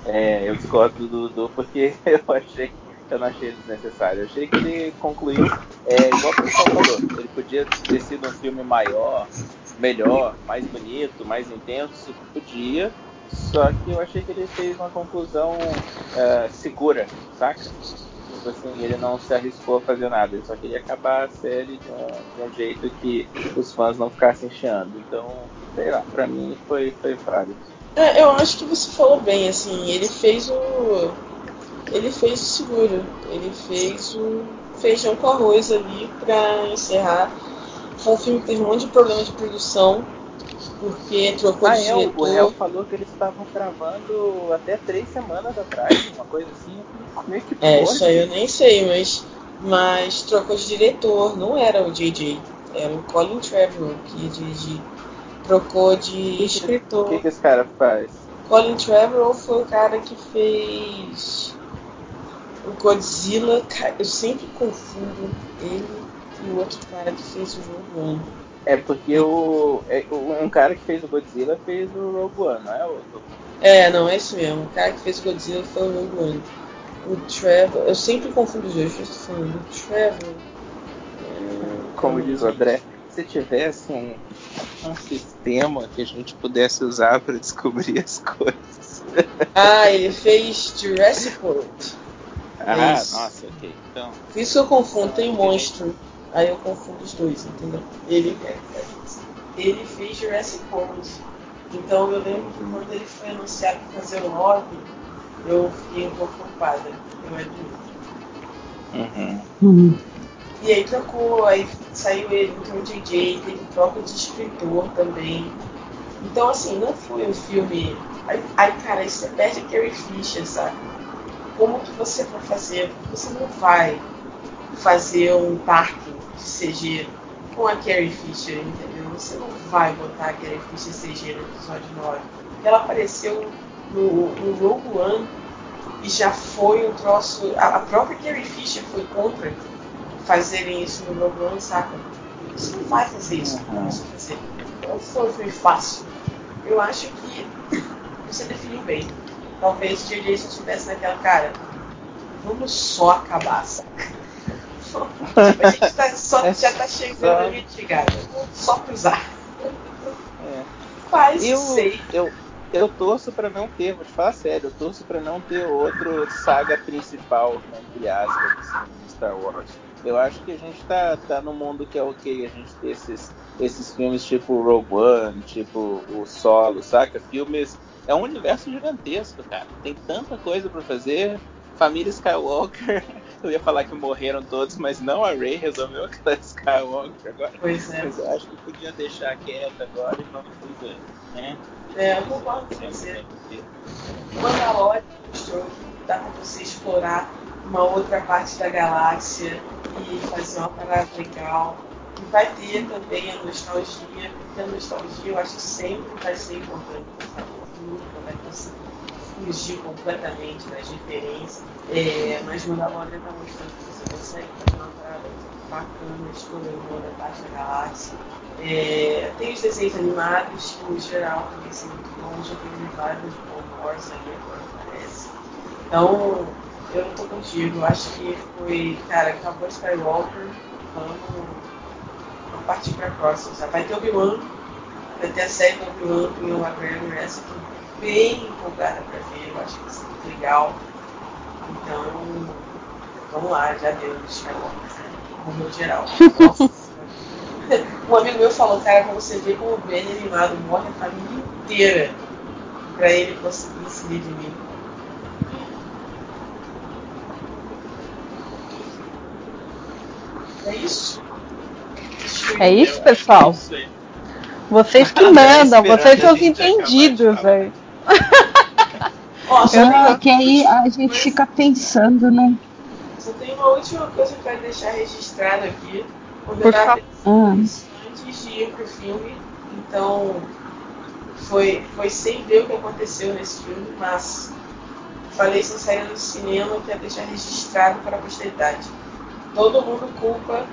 S3: É, eu discordo do Dudu porque [LAUGHS] eu achei eu não achei desnecessário. Eu achei que ele concluiu é, igual o pessoal falou. Ele podia ter sido um filme maior, melhor, mais bonito, mais intenso, podia. Só que eu achei que ele fez uma conclusão uh, segura, saca? Tipo assim, ele não se arriscou a fazer nada, ele só queria acabar a série de um, de um jeito que os fãs não ficassem chiando. Então, sei lá, pra mim foi, foi válido.
S5: É, eu acho que você falou bem, assim, ele fez o. Ele fez o seguro. Ele fez o feijão com arroz ali pra encerrar. Foi um filme que teve um monte de problema de produção. Porque trocou
S3: ah,
S5: de
S3: é,
S5: diretor.
S3: O Real falou que eles estavam gravando até três semanas atrás, uma coisa assim. Como é que
S5: É, isso aí eu nem sei, mas, mas trocou de diretor. Não era o JJ, era o Colin Trevorrow que trocou de que, escritor.
S3: O que, que esse cara faz?
S5: Colin Trevorrow foi o cara que fez o Godzilla. Eu sempre confundo ele e o outro cara que fez o One.
S3: É porque o, é, um cara que fez o Godzilla fez o Rogue One, não é o
S5: É, não, é isso mesmo. O cara que fez o Godzilla foi o Rogue One. O Trevor, eu sempre confundo os dois, eu estou falando. O Trevor.
S3: É, Como diz o André, se tivesse um, um sistema que a gente pudesse usar para descobrir as coisas.
S5: Ah, ele fez Jurassic World.
S3: Ah, é nossa, ok. Então.
S5: Isso eu confundo, tem monstro. Aí eu confundo os dois, entendeu? Ele, ele fez Jurassic World. Então eu lembro que quando ele foi anunciado para fazer o 9, eu fiquei um pouco preocupada. Eu admito.
S3: Uhum.
S4: Uhum.
S5: E aí trocou, aí saiu ele, entrou o DJ, teve troca de escritor também. Então, assim, não foi um filme. Aí, cara, aí você perde a Carrie Fisher, sabe? Como que você vai fazer? Você não vai fazer um parque CG com a Carrie Fisher, entendeu? Você não vai botar a Carrie Fisher CG no episódio 9. Ela apareceu no, no Rogue One e já foi um troço. A, a própria Carrie Fisher foi contra fazerem isso no Rogue One, saca? Você não vai fazer isso uhum. você fazer. Não foi, foi fácil. Eu acho que você definiu bem. Talvez o J.J. se estivesse naquela cara. Vamos só acabar, saca? A gente tá só, já tá chegando mitigado. Só cruzar.
S3: É. Eu,
S5: sei.
S3: eu, eu torço pra não ter, vou te falar sério, eu torço pra não ter outro saga principal, entre aspas, assim, de Star Wars. Eu acho que a gente tá, tá num mundo que é ok a gente ter esses, esses filmes tipo Rogue One, tipo o Solo, saca? Filmes. É um universo gigantesco, cara. Tem tanta coisa pra fazer. Família Skywalker, [LAUGHS] eu ia falar que morreram todos, mas não a Rey resolveu [LAUGHS] aquela Skywalker agora.
S5: Pois é.
S3: Mas eu acho que podia deixar quieta agora e vamos fazer, né?
S5: É, eu concordo com você. Mandalorian mostrou que dá pra você explorar uma outra parte da galáxia e fazer uma parada legal. E vai ter também a nostalgia, porque a nostalgia eu acho que sempre vai ser importante? Nunca vai conseguir fugir completamente das referências. É, mas Mandalorian tá mostrando que você consegue fazer uma parada bacana, uma outra parte da galáxia. É, tem os desenhos animados, que no geral também são muito bons, já tem revival de Clone Wars aí agora parece. Então, eu não tô contigo, acho que foi, cara, acabou Skywalker, vamos, vamos partir pra próxima. Vai ter Obi-Wan, vai ter a série do Obi-Wan com o McGregor, essa aqui bem empolgada pra ver, eu acho que vai ser muito legal. Então, vamos lá, já deu de né? Morreu geral. [LAUGHS] Nossa. Um amigo meu falou, cara, pra você ver como o Ben animado morre a família inteira pra ele conseguir se redimir. É isso?
S2: É isso, pessoal?
S3: Isso aí.
S2: Vocês que
S3: Ah, [LAUGHS]
S2: mandam, vocês são os entendidos,
S3: falar. [LAUGHS]
S5: Ó, só,
S4: Eu, que aí a gente fica pensando, né?
S5: só tem uma última coisa que eu quero deixar registrado aqui.
S2: Por favor.
S4: Ah,
S5: isso antes de ir pro filme, então foi, foi sem ver o que aconteceu nesse filme, mas falei sem sair do cinema, quero deixar registrado para a posteridade. Todo mundo culpa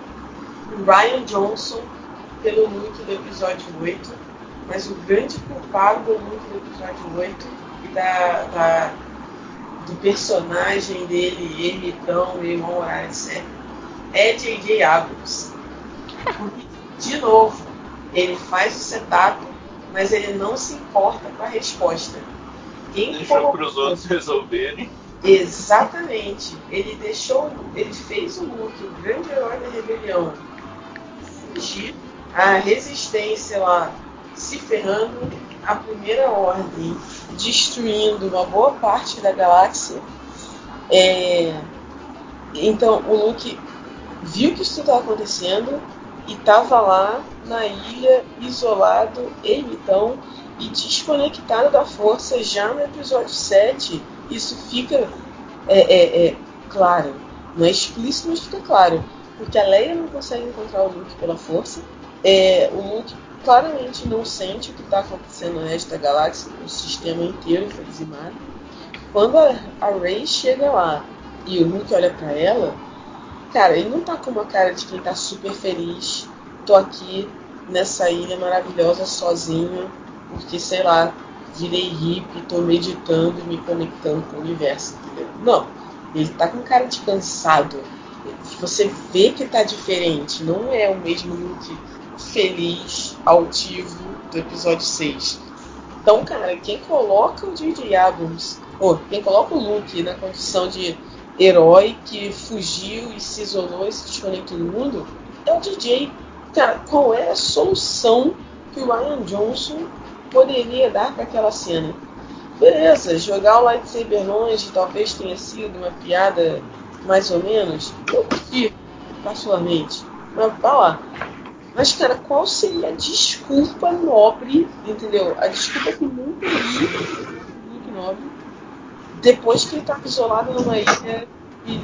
S5: o Ryan Johnson pelo look do episódio 8, mas o grande culpado do look do episódio 8 e da, da- do personagem dele, ermitão, irmão horário, etc., é J.J. Abrams. Porque, de novo, ele faz o setup, mas ele não se importa com a resposta. Quem
S3: Deixou
S5: colocou-
S3: pros outros resolverem.
S5: Exatamente. Ele deixou, ele fez o Luke, o grande herói da rebelião, fugir, a resistência lá se ferrando, a primeira ordem destruindo uma boa parte da galáxia. É, Então o Luke viu que isso estava acontecendo e estava lá na ilha, isolado, ermitão e desconectado da força já no episódio 7. Isso fica é, é, é, claro. Não é explícito, mas fica claro. Porque a Leia não consegue encontrar o Luke pela força. É, o Luke claramente não sente o que está acontecendo da galáxia. O sistema inteiro foi dizimado. Quando a, a Rey chega lá e o Luke olha para ela, cara, ele não tá com uma cara de quem tá super feliz. Tô aqui nessa ilha maravilhosa sozinho, porque sei lá, virei hippie, tô meditando e me conectando com o universo, entendeu? Não, ele tá com cara de cansado. Você vê que tá diferente, não é o mesmo look feliz, altivo do episódio 6. Então, cara, quem coloca o J.J. Abrams, ou quem coloca o Luke na condição de herói que fugiu e se isolou e se desconectou do mundo, é o DJ. Cara, qual é a solução que o Ryan Johnson poderia dar para aquela cena? Beleza, jogar o lightsaber longe talvez tenha sido uma piada mais ou menos. Eu curti, particularmente. Mas vai lá. Mas, cara, qual seria a desculpa nobre, entendeu? A desculpa que nunca Luke Nobre, depois que ele estava isolado numa ilha e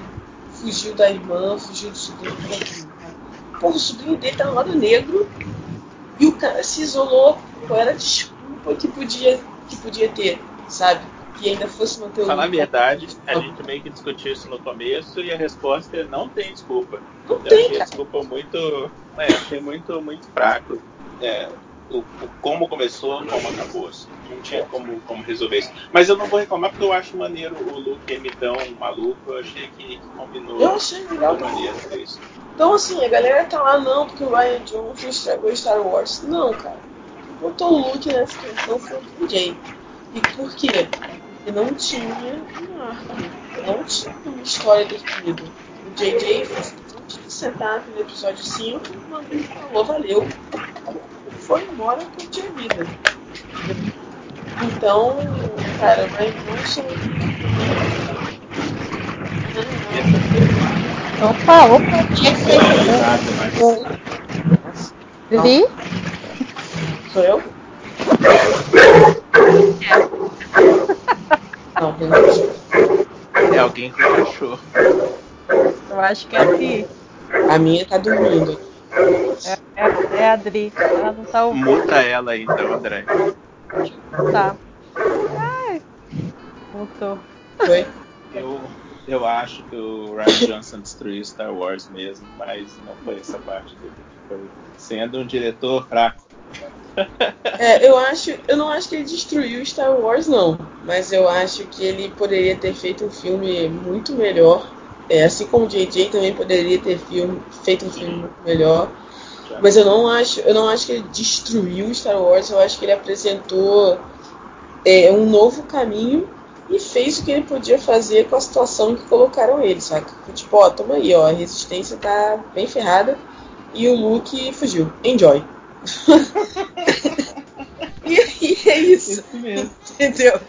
S5: fugiu da irmã, fugiu do sobrinho, cara. Porra, o sobrinho dele tá no lado negro e o cara se isolou. Qual era a desculpa que podia, que podia ter, sabe? Que ainda fosse manter o
S3: Falar a verdade, a gente meio que discutiu isso no começo e a resposta é não tem desculpa.
S5: Não
S3: Eu
S5: tem,
S3: achei
S5: cara.
S3: desculpa muito. É, achei muito, muito fraco. É, o, o como começou, como acabou. assim. Não tinha como, como resolver isso. Mas eu não vou reclamar porque eu acho maneiro o Luke ermitão maluco. Eu achei que, combinou.
S5: Eu achei legal
S3: maneiro isso.
S5: Então, assim, a galera tá lá, não, porque o Ryan Johnson estragou Star Wars. Não, cara. botou o Luke nessa situação foi o Jay. E por quê? Porque não tinha um arco, não tinha uma história definida. O JJ fez de sentar no episódio 5, mandou falou, valeu, foi embora curtir a vida. Então, cara, vai Johnson.
S2: Opa, opa, Vivi?
S5: Sou eu? [LAUGHS] Não, tem
S3: É alguém com cachorro.
S2: Eu acho que é a Dri.
S5: A minha tá dormindo.
S2: É, é, é a Dri. Ela não tá ouvindo.
S3: Muta ela aí, então, André.
S2: Tá. Ai. Mutou.
S5: Foi?
S3: Eu, eu acho que o Ryan Johnson destruiu Star Wars mesmo, mas não foi essa parte dele. Foi sendo um diretor fraco.
S5: É, eu acho, eu não acho que ele destruiu Star Wars não, mas eu acho que ele poderia ter feito um filme muito melhor. É, assim como o JJ também poderia ter filme, feito um filme muito melhor. Mas eu não acho, eu não acho que ele destruiu Star Wars. Eu acho que ele apresentou é, um novo caminho e fez o que ele podia fazer com a situação que colocaram ele, saca? Tipo, ó, toma aí, ó, a resistência tá bem ferrada e o Luke fugiu. Enjoy. [LAUGHS] e, é isso.
S3: Isso mesmo.
S5: Entendeu?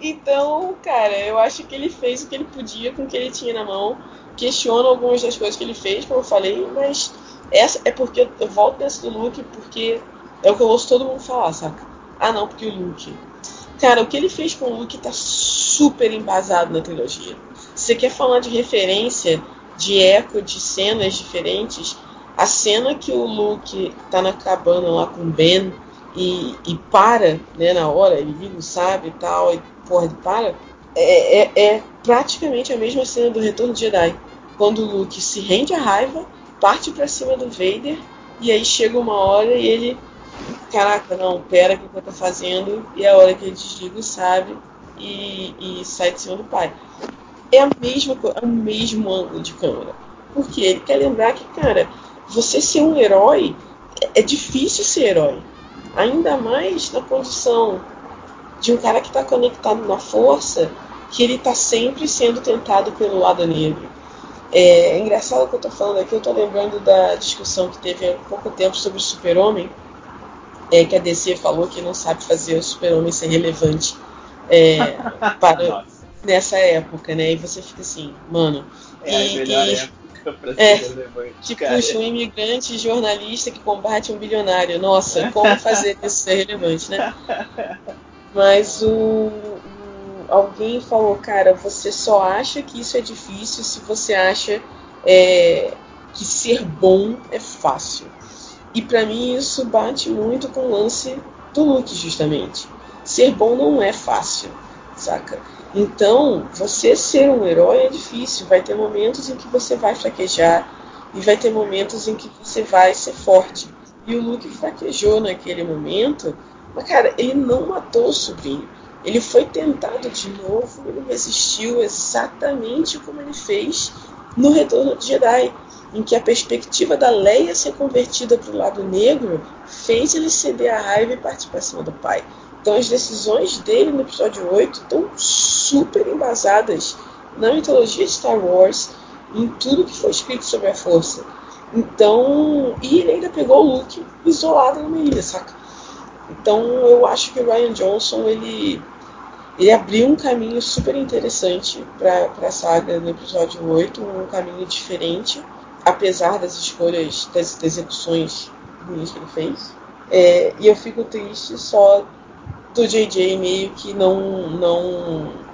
S5: Então, cara, eu acho que ele fez o que ele podia com o que ele tinha na mão. Questiono algumas das coisas que ele fez, como eu falei, mas essa é porque eu volto nessa do Luke porque é o que eu ouço todo mundo falar, saca? Ah, não, porque o Luke. Cara, o que ele fez com o Luke tá super embasado na trilogia. Se você quer falar de referência, de eco, de cenas diferentes, a cena que o Luke tá na cabana lá com o Ben e, e para, né, na hora, ele liga o sabe e tal, e porra, ele para, é, é, é praticamente a mesma cena do Retorno de Jedi. Quando o Luke se rende à raiva, parte pra cima do Vader, e aí chega uma hora e ele. Caraca, não, pera, o que eu tô fazendo? E é a hora que ele desliga o sabe e, e sai de cima do pai. É a mesma é o mesmo ângulo de câmera. Porque ele quer lembrar que, cara, você ser um herói é, difícil ser herói. Ainda mais na condição de um cara que está conectado na força, que ele está sempre sendo tentado pelo lado negro. É, é engraçado que eu estou falando aqui, eu estou lembrando da discussão que teve há pouco tempo sobre o super-homem, é, que a DC falou que não sabe fazer o super-homem ser relevante é, [LAUGHS] para, nessa época, né? E você fica assim, mano.
S3: É
S5: e,
S3: melhor
S5: e,
S3: época [LAUGHS]
S5: é, que
S3: cara.
S5: puxa um imigrante jornalista que combate um bilionário. Nossa, como fazer isso ser relevante, né? Mas o, o- alguém falou, cara, você só acha que isso é difícil se você acha é, que ser bom é fácil. E pra mim isso bate muito com o lance do Luke, justamente. Ser bom não é fácil, saca? Então, você ser um herói é difícil. Vai ter momentos em que você vai fraquejar e vai ter momentos em que você vai ser forte. E o Luke fraquejou naquele momento, mas cara, ele não matou o sobrinho. Ele foi tentado de novo, ele resistiu exatamente como ele fez no Retorno de Jedi, em que a perspectiva da Leia ser convertida para o lado negro fez ele ceder à raiva e cima do pai. Então as decisões dele no episódio 8 estão super embasadas na mitologia de Star Wars, em tudo que foi escrito sobre a força. Então, e ele ainda pegou o Luke isolado numa ilha, saca? Então eu acho que o Ryan Johnson ele, ele abriu um caminho super interessante para a saga no episódio 8, um caminho diferente, apesar das escolhas, das, execuções ruins que ele fez. É, e eu fico triste só do JJ meio que não não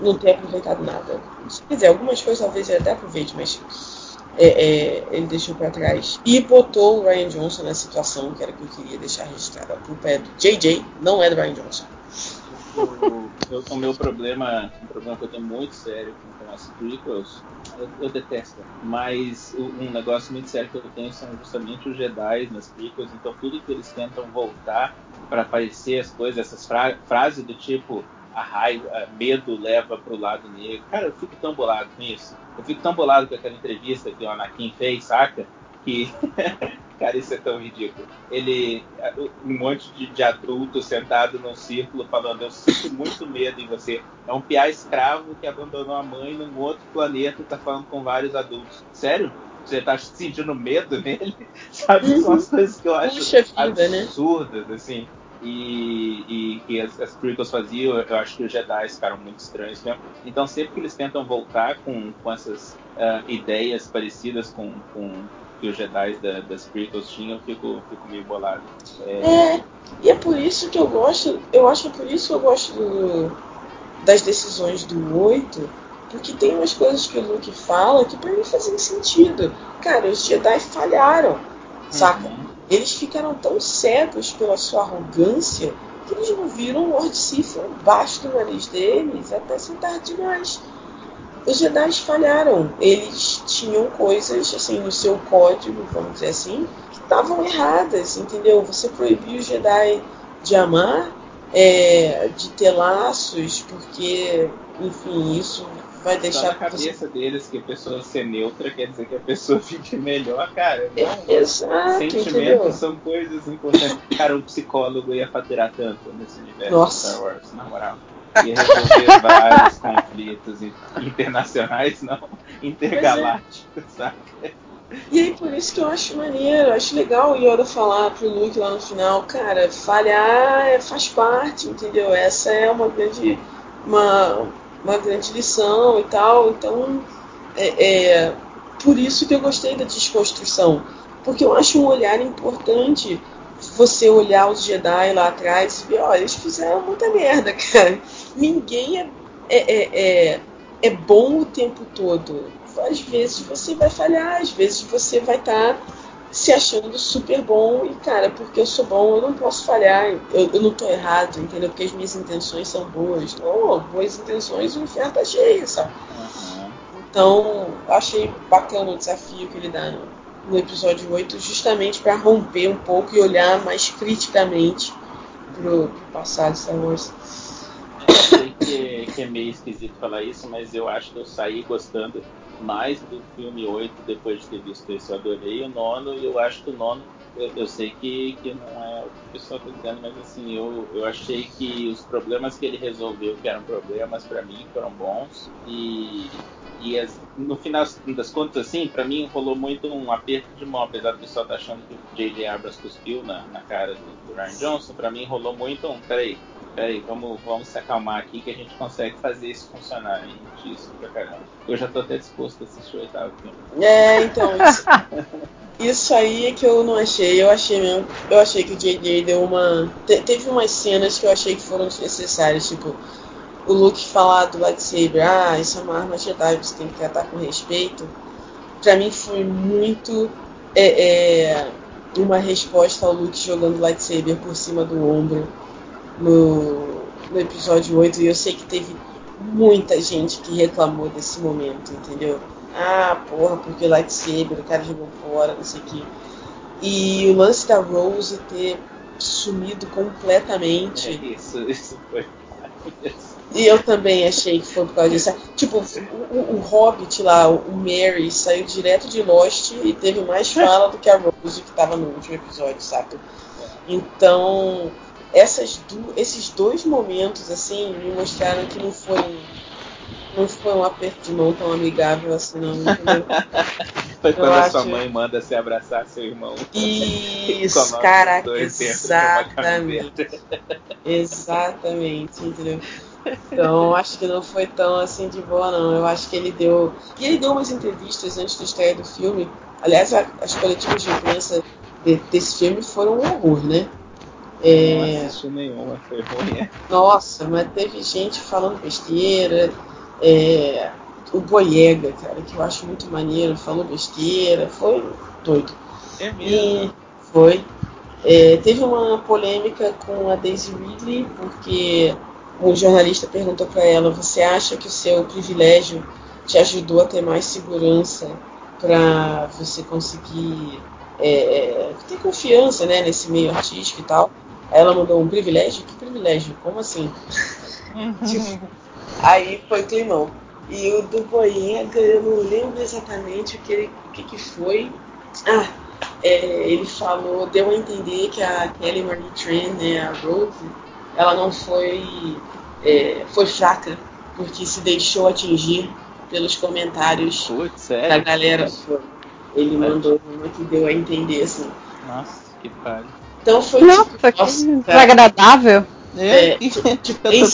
S5: não ter aproveitado nada. Quer dizer, algumas coisas talvez ele até aproveite, mas é, é, ele deixou para trás. E botou o Ryan Johnson na situação que era que eu queria deixar registrado. A culpa é do JJ, não é do Ryan Johnson.
S3: o, eu- o meu problema, um problema que eu tenho muito sério com as prequels, eu, detesto, mas o- um negócio muito sério que eu tenho são justamente os Jedi nas prequels, então tudo que eles tentam voltar para aparecer as coisas, essas fra frases do tipo a raiva, medo leva pro lado negro. Cara, eu fico tão bolado com isso. Eu fico tão bolado com aquela entrevista que o Anakin fez, saca? Que. [LAUGHS] Cara, isso é tão ridículo. Ele. Um monte de, de adultos sentado num círculo falando, eu sinto muito medo em você. É um piá escravo que abandonou a mãe num outro planeta e tá falando com vários adultos. Sério? Você tá sentindo medo [LAUGHS] nele? Sabe? São as coisas que eu acho
S5: Puxa vida, né?
S3: absurdas, assim. E, e que as, as prequels faziam, eu acho que os Jedi ficaram muito estranhos mesmo. Então, sempre que eles tentam voltar com, com essas uh, ideias parecidas com, com que os Jedi da, das prequels tinham, eu fico, fico meio bolado.
S5: É, e é por isso que eu gosto, eu acho que é por isso que eu gosto do, das decisões do 8, porque tem umas coisas que o Luke fala que pra mim fazem sentido. Cara, os Jedi falharam, saca?
S3: Uhum.
S5: Eles ficaram tão cegos pela sua arrogância que eles não viram o Lord Sif embaixo do nariz deles até ser tarde demais. Os Jedi falharam. Eles tinham coisas, assim, no seu código, vamos dizer assim, que estavam erradas, entendeu? Você proibiu os Jedi de amar, é, de ter laços, porque, enfim, isso vai
S3: Só
S5: deixar
S3: na cabeça deles que a pessoa ser neutra quer dizer que a pessoa [LAUGHS] fique melhor, cara. Não.
S5: É, Exato,
S3: Sentimentos
S5: entendeu?
S3: são coisas importantes. Cara, um psicólogo ia faturar tanto nesse universo
S5: Nossa.
S3: de Star Wars, na moral. Ia resolver vários conflitos in- internacionais, não, intergalácticos, sabe?
S5: E aí por isso que eu acho maneiro, acho legal o Yoda falar pro Luke lá no final, cara, falhar é, faz parte, entendeu? Essa é uma grande, uma, uma grande lição e tal. Então é, é por isso que eu gostei da desconstrução. Porque eu acho um olhar importante você olhar os Jedi lá atrás e ver, olha, eles fizeram muita merda, [LAUGHS] cara. Ninguém é, é, é, é, é bom o tempo todo. Às vezes você vai falhar, às vezes você vai estar se achando super bom e, cara, porque eu sou bom, eu não posso falhar, eu, eu não tô errado, entendeu? Porque as minhas intenções são boas. Não, boas intenções, o inferno tá cheio, sabe?
S3: Uhum.
S5: Então, eu achei bacana o desafio que ele dá no, no episódio 8, justamente para romper um pouco e olhar mais criticamente pro, pro passado Star Wars.
S3: Eu sei que, que é meio esquisito falar isso, mas eu acho que eu saí gostando mais do filme 8 depois de ter visto esse. Eu adorei o nono e eu acho que o nono, eu, eu sei que, que não é o que o pessoal está dizendo, mas assim, eu, eu achei que os problemas que ele resolveu, que eram problemas para mim, foram bons e, e as, no final das contas, assim, para mim rolou muito um aperto de mão, apesar do pessoal estar achando que o J.J. Abrams cuspiu na, na cara do, do Ryan Johnson, para mim rolou muito um, peraí, peraí, vamos, vamos se acalmar aqui que a gente consegue fazer isso funcionar. E isso pra caramba. Eu já tô até disposto a assistir o oitavo filme.
S5: É, então, isso, [LAUGHS] isso aí é que eu não achei. Eu achei mesmo. Eu achei que o JJ deu uma. te- teve umas cenas que eu achei que foram desnecessárias, tipo, o Luke falar do lightsaber, ah, isso é uma arma Jedi, você tem que tratar com respeito. Pra mim foi muito é, é, uma resposta ao Luke jogando lightsaber por cima do ombro no, no episódio 8 e eu sei que teve muita gente que reclamou desse momento, entendeu? Ah, porra, porque lightsaber, o cara jogou fora, não sei o que. E o lance da Rose ter sumido
S3: É,
S5: completamente.
S3: isso, isso foi.
S5: E eu também achei que foi por causa disso. Tipo, o, o- o Hobbit lá, o Mary, saiu direto de Lost e teve mais fala do que a Rose que tava no último episódio, sabe? Então, essas esses dois momentos, assim, me mostraram que não foi um, não foi um aperto de mão tão amigável assim, não, entendeu? [LAUGHS]
S3: Foi quando a sua
S5: acho-
S3: mãe manda você abraçar seu irmão.
S5: Isso, [LAUGHS]
S3: uma
S5: exatamente. Exatamente, entendeu? Então acho que não foi tão assim de boa não. Eu acho que ele deu. E ele deu umas entrevistas antes da estreia do filme. Aliás, as coletivas de imprensa de- desse filme foram um horror, né?
S3: Não
S5: É,
S3: assisti nenhuma, foi ruim. é.
S5: nossa, mas teve gente falando besteira. É, o Boyega, cara, que eu acho muito maneiro, falou besteira. Foi doido.
S3: É mesmo.
S5: E foi. É, teve uma polêmica com a Daisy Ridley, porque um jornalista perguntou para ela: Você acha que o seu privilégio te ajudou a ter mais segurança para você conseguir é, ter confiança né, nesse meio artístico e tal? Aí ela mandou: Um privilégio? Que privilégio? Como assim? [LAUGHS] Tipo, aí foi climão. E o do Boyega, eu não lembro exatamente o que, ele- o que, que foi. Ah, é, ele falou, deu a entender que a Kelly Marie Tran, né, a Rose, ela não foi, é, foi fraca, porque se deixou atingir pelos comentários
S3: Putz, sério?
S5: da galera. Ele mandou uma que deu a entender, assim.
S3: Nossa, que palha.
S5: Então foi
S2: Nossa,
S5: tipo,
S2: que
S5: nossa,
S2: desagradável.
S5: É,
S3: tipo, [LAUGHS]
S5: tipo,
S3: eu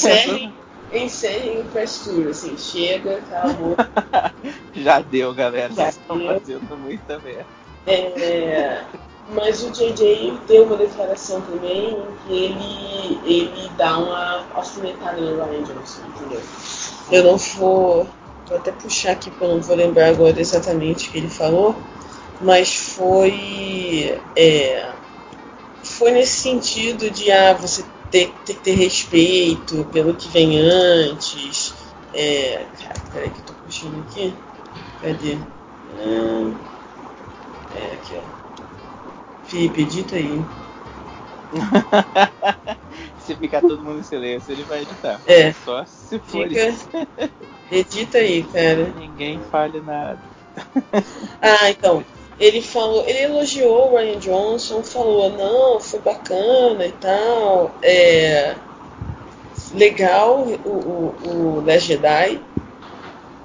S5: o press tour, assim, chega, acabou. [LAUGHS]
S3: Já deu, galera.
S5: Já
S3: Vocês estão fazendo muita merda.
S5: É, mas o JJ deu uma declaração também em que ele, ele dá uma alfinetada no Ryan Johnson, entendeu? Eu não vou. Vou até puxar aqui porque eu não vou lembrar agora exatamente o que ele falou, mas foi. é, foi nesse sentido de ah, você ter, ter que ter respeito pelo que vem antes. É, cara, peraí que eu tô puxando aqui. Cadê? Hum, é aqui, ó. Felipe, edita aí. [LAUGHS]
S3: se ficar todo mundo em silêncio, ele vai editar.
S5: É.
S3: Só se for
S5: Fica.
S3: isso.
S5: Edita aí, cara.
S3: Ninguém fale nada.
S5: Ah, então. Ele falou, ele elogiou o Ryan Johnson, falou, não, foi bacana e tal. É legal o, o, o Last Jedi,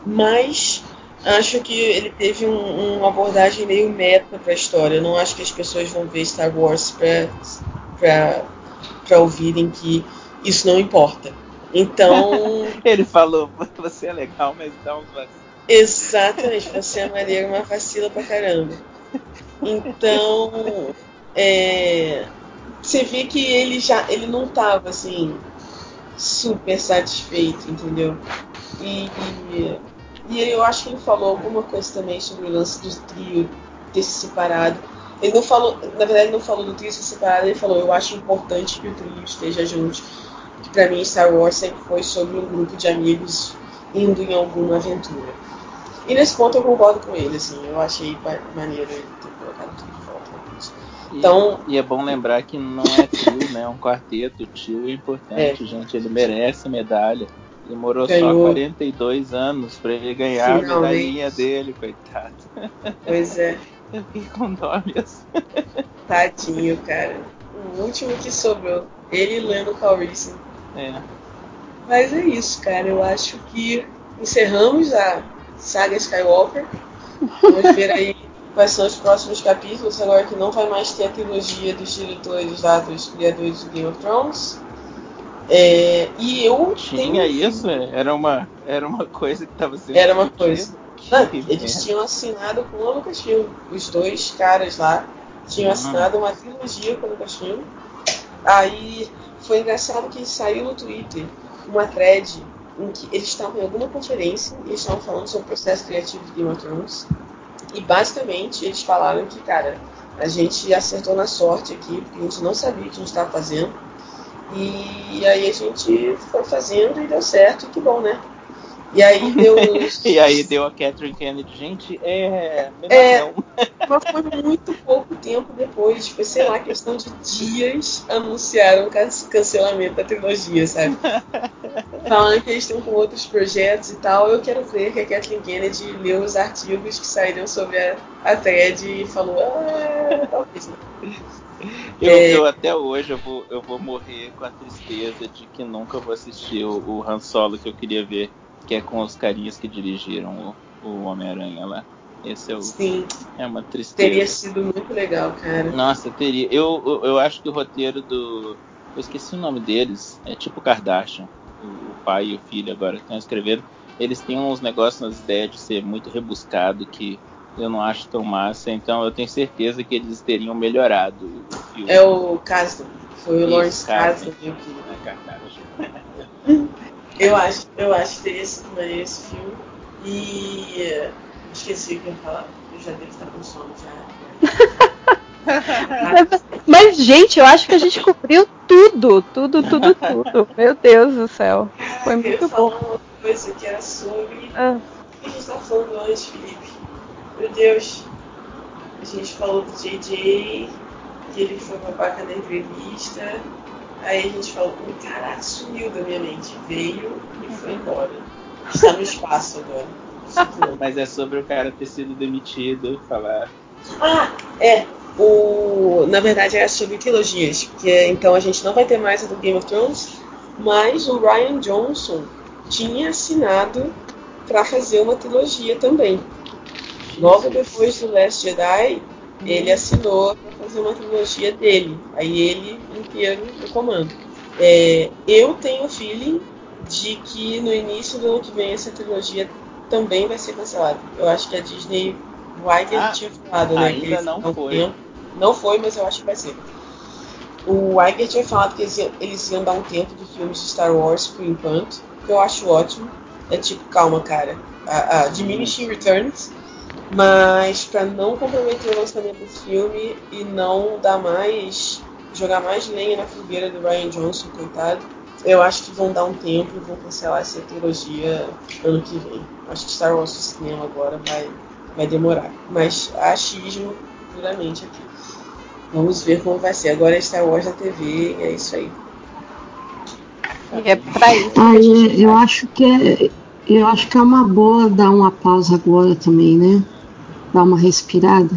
S5: mas acho que ele teve um- uma abordagem meio meta pra história. Eu não acho que as pessoas vão ver Star Wars pra ouvirem que isso não importa. Então, [LAUGHS]
S3: Ele falou, você é legal, mas dá uns.
S5: Exatamente, você é uma vacila pra caramba. Então, é, você vê que ele já ele não tava assim super satisfeito, entendeu? E, e eu acho que ele falou alguma coisa também sobre o lance do trio ter se separado. Ele não falou, na verdade, ele não falou do trio ser separado, ele falou: Eu acho importante que o trio esteja junto. Que pra mim, Star Wars sempre foi sobre um grupo de amigos indo em alguma aventura. E nesse ponto eu concordo com ele, assim, eu achei maneiro ele ter colocado tudo de volta.
S3: E,
S5: Então-
S3: e é bom lembrar que não é trio, né? É um quarteto. O tio é importante, gente. Ele merece medalha. Demorou só
S5: Ganhou.
S3: 42 anos pra ele ganhar a
S5: Finalmente.
S3: medalhinha dele, coitado.
S5: Pois é, [LAUGHS]
S3: Eu fiquei com dó mesmo.
S5: tadinho, cara. O último que sobrou, ele e Lando Calrissian.
S3: É.
S5: Mas é isso, cara. Eu acho que encerramos a saga Skywalker. Vamos ver aí quais são os próximos capítulos, agora que não vai mais ter a trilogia dos diretores lá, dos criadores do Game of Thrones. É, e eu
S3: Tinha
S5: tenho-
S3: isso? Era uma, era uma coisa que tava sendo
S5: Era uma coisa. Não, eles tinham assinado com a Lucasfilm. Os dois caras lá tinham
S3: Hum.
S5: assinado uma trilogia com a Lucasfilm. Aí foi engraçado que saiu no Twitter uma thread em que eles estavam em alguma conferência e estavam falando sobre o processo criativo de Game of Thrones. E basicamente eles falaram que, cara, a gente acertou na sorte aqui, porque a gente não sabia o que a gente estava fazendo. E aí a gente foi fazendo e deu certo, e que bom, né? E aí deu. [LAUGHS]
S3: E aí deu a Catherine Kennedy, gente, é.
S5: É. [LAUGHS] Mas foi muito pouco tempo depois, foi, sei lá, questão de dias, anunciaram o can- cancelamento da trilogia, sabe? [LAUGHS] Falando que eles estão com outros projetos e tal. Eu quero ver que a Kathleen Kennedy leu os artigos que saíram sobre a, a thread e falou, ah, talvez não.
S3: Eu,
S5: É.
S3: eu até hoje eu vou, eu vou morrer com a tristeza de que nunca vou assistir o, o Han Solo que eu queria ver, que é com os carinhas que dirigiram o, o Homem-Aranha lá. Esse é, o,
S5: Sim,
S3: é uma tristeza.
S5: teria sido muito legal, cara.
S3: Nossa, teria. Eu, eu, eu acho que o roteiro do. Eu esqueci o nome deles. É tipo Kardashian. O, pai e o filho agora estão escrevendo. Eles têm uns negócios nas ideias de ser muito rebuscado que eu não acho tão massa. Então eu tenho certeza que eles teriam melhorado o filme.
S5: É o Kasdan, foi o Lawrence
S3: Kasdan.
S5: Kasdan [LAUGHS]
S3: é.
S5: Eu acho, eu acho que teria sido maneiro esse filme. E eh, esqueci o que eu ia falar. Eu já devo estar com sono já. [LAUGHS]
S2: Mas, gente, eu acho que a gente cobriu tudo, tudo, tudo, tudo. Meu Deus do céu. Foi
S5: eu ia
S2: muito
S5: falar
S2: bom.
S5: uma coisa que era sobre.
S2: Ah,
S5: O que a gente estava falando antes, Felipe? Meu Deus. A gente falou do JJ, que ele foi babaca na entrevista. Aí a gente falou, "Ih, caraca, sumiu da minha mente. Veio e foi embora. Está no espaço agora. [LAUGHS]
S3: Mas é sobre o cara ter sido demitido, falar
S5: Ah, é. O, na verdade é sobre trilogias, porque então a gente não vai ter mais a do Game of Thrones, mas o Ryan Johnson tinha assinado para fazer uma trilogia também. Logo depois do Last Jedi, ele assinou para fazer uma trilogia dele. Aí ele inteiro no comando. É, eu tenho o feeling de que no início do ano que vem essa trilogia também vai ser cancelada. Eu acho que a Disney Weiger
S3: Ah,
S5: tinha falado, né?
S3: ainda
S5: eles
S3: não foi.
S5: tempo. Não foi, mas eu acho que vai ser. O Weiger tinha falado que eles iam, eles iam dar um tempo de filmes de Star Wars por enquanto, que eu acho ótimo. É tipo, calma, cara. A, a Diminishing Returns, mas para não comprometer o lançamento desse filme e não dar mais. jogar mais lenha na fogueira do Ryan Johnson, coitado. Eu acho que vão dar um tempo e vão cancelar essa trilogia ano que vem. Acho que Star Wars no cinema agora vai, vai demorar. Mas achismo puramente aqui. Vamos ver como vai ser. Agora é Star Wars na TV e é isso aí.
S2: E é pra isso.
S4: Ah, e eu acho que é, eu acho que é uma boa dar uma pausa agora também, né? Dar uma respirada.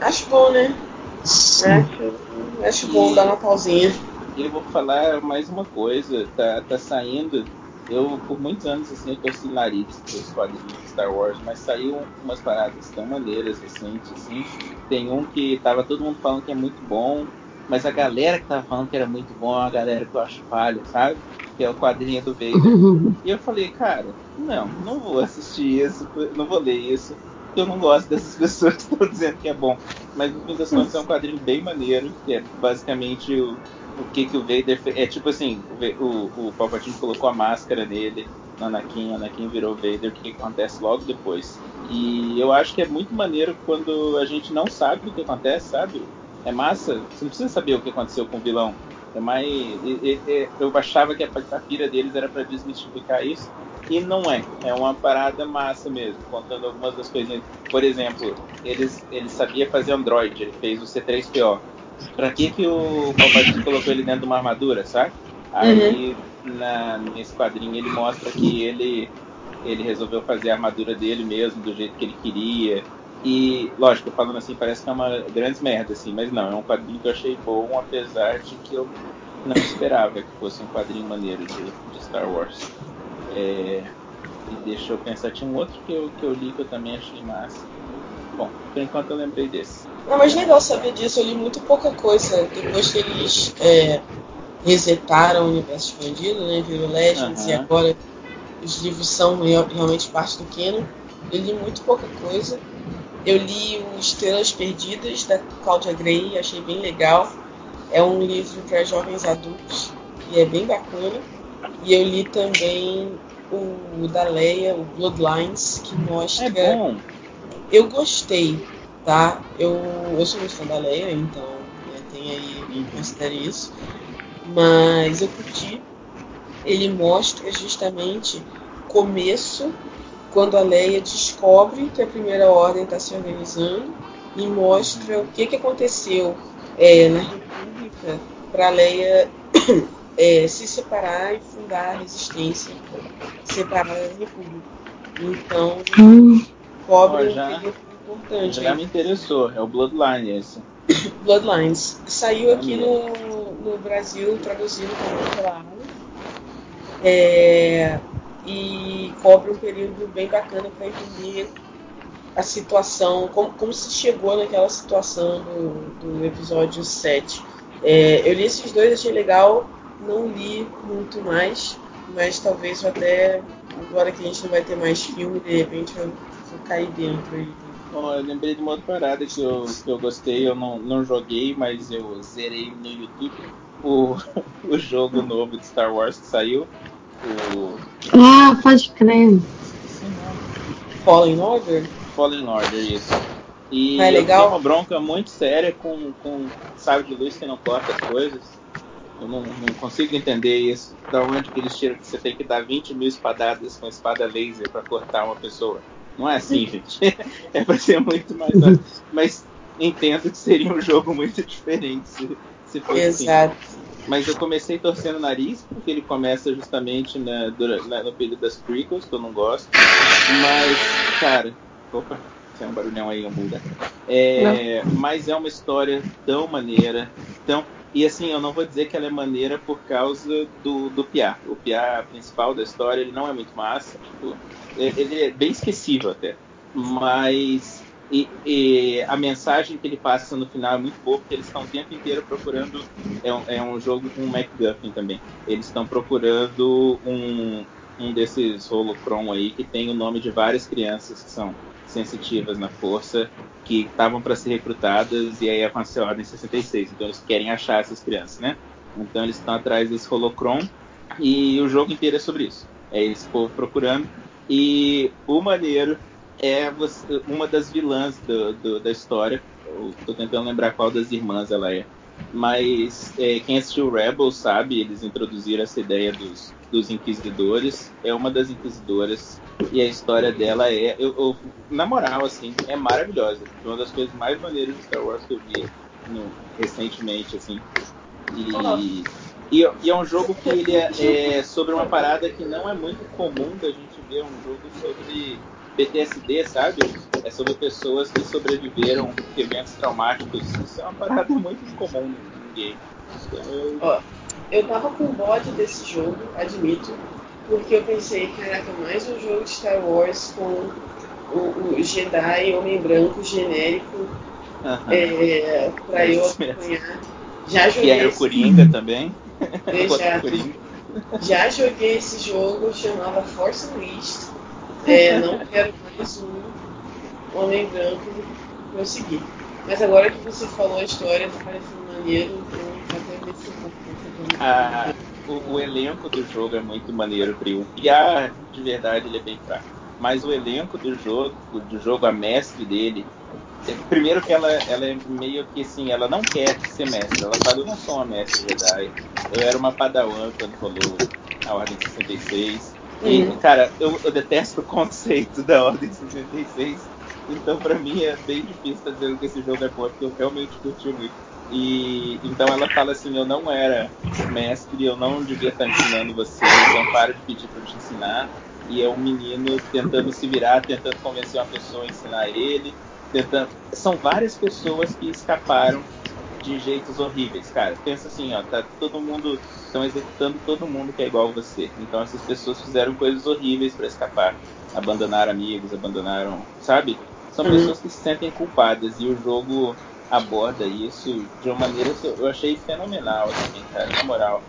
S5: Acho bom, né? Acho, acho bom dar uma pausinha.
S3: E eu vou falar mais uma coisa, tá, tá saindo. Eu, por muitos anos, assim, eu torci nariz dos quadrinhos de Star Wars, mas saiu umas paradas tão maneiras recentes, assim. Tem um que tava todo mundo falando que é muito bom, mas a galera que tava falando que era muito bom é uma galera que eu acho falha, sabe? Que é o quadrinho do Vader. [LAUGHS] E eu falei, cara, não, não vou assistir isso, não vou ler isso, porque eu não gosto dessas [LAUGHS] pessoas que estão dizendo que é bom. Mas no fim das contas é um quadrinho bem maneiro, que é basicamente o, o que, que o Vader fez. É tipo assim, o, o, o Palpatine colocou a máscara nele, no Anakin, o Anakin virou Vader, o que acontece logo depois. E eu acho que é muito maneiro quando a gente não sabe o que acontece, sabe? É massa, você não precisa saber o que aconteceu com o vilão. É mais. e- e- Eu achava que a, a pira deles era pra desmistificar isso. E não é. É uma parada massa mesmo, contando algumas das coisinhas. Por exemplo, eles, ele sabia fazer Android, ele fez o C3PO. Pra que, que o Palpatine colocou ele dentro de uma armadura, sabe? Aí na, nesse quadrinho ele mostra que ele, ele resolveu fazer a armadura dele mesmo, do jeito que ele queria. E, lógico, falando assim, parece que é uma grande merda, assim, mas não, é um quadrinho que eu achei bom, apesar de que eu não esperava que fosse um quadrinho maneiro de, de Star Wars. É, e deixa eu pensar, tinha um outro que eu, que eu li que eu também achei massa. Bom, por enquanto eu lembrei desse.
S5: Não, mas legal saber disso. Eu li muito pouca coisa depois que eles é, resetaram o universo expandido, né? Virou Legends e
S3: Aham.
S5: agora os livros são real- realmente parte do canon. Eu li muito pouca coisa. Eu li o Estrelas Perdidas da Cláudia Gray, achei bem legal. É um livro para jovens adultos e é bem bacana. E eu li também o da Leia, o Bloodlines, que mostra
S3: É bom.
S5: eu gostei, tá? Eu, eu sou muito fã da Leia, então né, tem aí
S3: Uhum.
S5: considere isso. Mas eu curti. Ele mostra justamente começo quando a Leia descobre que a Primeira Ordem está se organizando e mostra o que, que aconteceu é, na República para a Leia [COUGHS] é, se separar e fundar a resistência separada da República. Então,
S4: Hum,
S5: cobre um
S3: já-
S5: período importante.
S3: Já
S5: aí.
S3: me interessou, é o Bloodline esse. [COUGHS]
S5: Bloodlines. Saiu aqui
S3: Maneiro.
S5: no, no Brasil, traduzido também pela. É, e cobre um período bem bacana para entender a situação, como, como se chegou naquela situação do, do episódio 7. É, eu li esses dois, achei legal, não li muito mais, mas talvez até, agora que a gente não vai ter mais filme, de repente eu vou cair dentro aí.
S3: Ó, eu lembrei de uma outra parada que eu, que eu gostei, eu não, não joguei, mas eu zerei no YouTube o, [LAUGHS] o jogo novo de Star Wars que saiu. O
S4: ah, pode crer.
S5: Fallen Order?
S3: Fallen Order, isso. E
S5: é
S3: eu
S5: legal?
S3: tenho uma bronca muito séria com, com sabe de luz que não corta as coisas. Eu não, não consigo entender isso. Da onde que eles tiram que você tem que dar 20 mil espadadas com espada laser pra cortar uma pessoa. Não é assim, gente. [LAUGHS] é pra ser muito mais. [LAUGHS] Mas entendo que seria um jogo muito diferente se, se fosse assim. Mas eu comecei torcendo o nariz, porque ele começa justamente na, dura- na- no período das prequels, que eu não gosto. Mas, cara, opa, Tem um barulhão aí, muda. É, mas é uma história tão maneira, tão. E assim, eu não vou dizer que ela é maneira por causa do, do Piá. O Piá principal da história, ele não é muito massa. Tipo, ele é bem esquecível até. Mas e, e, a mensagem que ele passa no final é muito boa, porque eles estão o tempo inteiro procurando. É um, é um jogo com MacGuffin também. Eles estão procurando um, um desses holocron aí que tem o nome de várias crianças que são sensitivas na força, que estavam para ser recrutadas, e aí aconteceu a Ordem 66. Então eles querem achar essas crianças, né? Então eles estão atrás desse holocron, e o jogo inteiro é sobre isso. É esse povo procurando. E o maneiro é uma das vilãs do, do, da história. Estou tentando lembrar qual das irmãs ela é. Mas é, quem assistiu Rebels sabe, eles introduziram essa ideia dos, dos inquisidores. É uma das inquisidoras e a história dela é, eu, eu, na moral, assim, é maravilhosa. É uma das coisas mais maneiras de Star Wars que eu vi no, recentemente, assim. E, e, e, é um jogo que ele é, é sobre uma parada que não é muito comum da gente ver um jogo sobre PTSD, sabe? É sobre pessoas que sobreviveram eventos traumáticos. Isso é uma parada muito comum no game.
S5: Eu... Ó, eu tava com bode desse jogo, admito, porque eu pensei, caraca, mais um jogo de Star Wars com o, o Jedi Homem Branco genérico uhum. é, pra é eu acompanhar. Já joguei.
S3: E era [LAUGHS] o Coringa também?
S5: já, já joguei esse jogo, chamava Force Unleashed. É, não quero mais um Homem Branco prosseguir. Mas agora que você falou a história, tá parecendo maneiro, então até ver se eu
S3: ah, o, o, elenco do jogo é muito maneiro, Pri. O Pia, de verdade, ele é bem fraco. Mas o elenco do jogo, do jogo, a mestre dele, é, primeiro que ela, ela é meio que assim, ela não quer ser mestre. Ela fala, eu não sou uma mestre Jedi. Eu era uma padawan quando rolou a Ordem 66. E, uhum. cara, eu, eu, detesto o conceito da Ordem 66. Então, pra mim, é bem difícil fazer que esse jogo é bom, porque eu realmente curti muito. E então ela fala assim: Eu não era mestre, eu não devia estar ensinando você, então para de pedir para eu te ensinar. E é um menino tentando se virar, tentando convencer uma pessoa a ensinar ele. Tentando... São várias pessoas que escaparam de jeitos horríveis, cara. Pensa assim, ó, tá todo mundo estão executando todo mundo que é igual a você. Então essas pessoas fizeram coisas horríveis para escapar, abandonaram amigos, abandonaram, sabe? São uhum. pessoas que se sentem culpadas e o jogo aborda isso de uma maneira que eu achei fenomenal, assim, cara, na moral.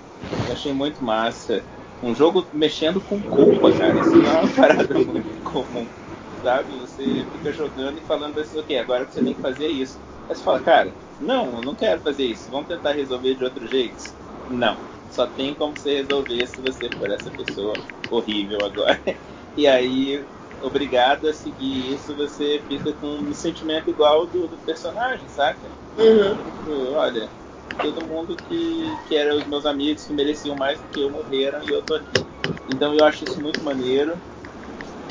S3: Eu achei muito massa. Um jogo mexendo com culpa, cara. Isso não é uma [LAUGHS] parada muito comum, sabe? Você fica jogando e falando assim, ok, agora você tem que fazer isso. Aí você fala, cara, não, eu não quero fazer isso. Vamos tentar resolver de outro jeito? Não. Só tem como você resolver se você for essa pessoa horrível agora. [LAUGHS] E aí, obrigado a seguir isso, você fica com um sentimento igual do, do personagem, saca?
S5: Uhum.
S3: Tipo, olha, todo mundo que, que era os meus amigos que mereciam mais do que eu morreram e eu tô aqui. Então eu acho isso muito maneiro.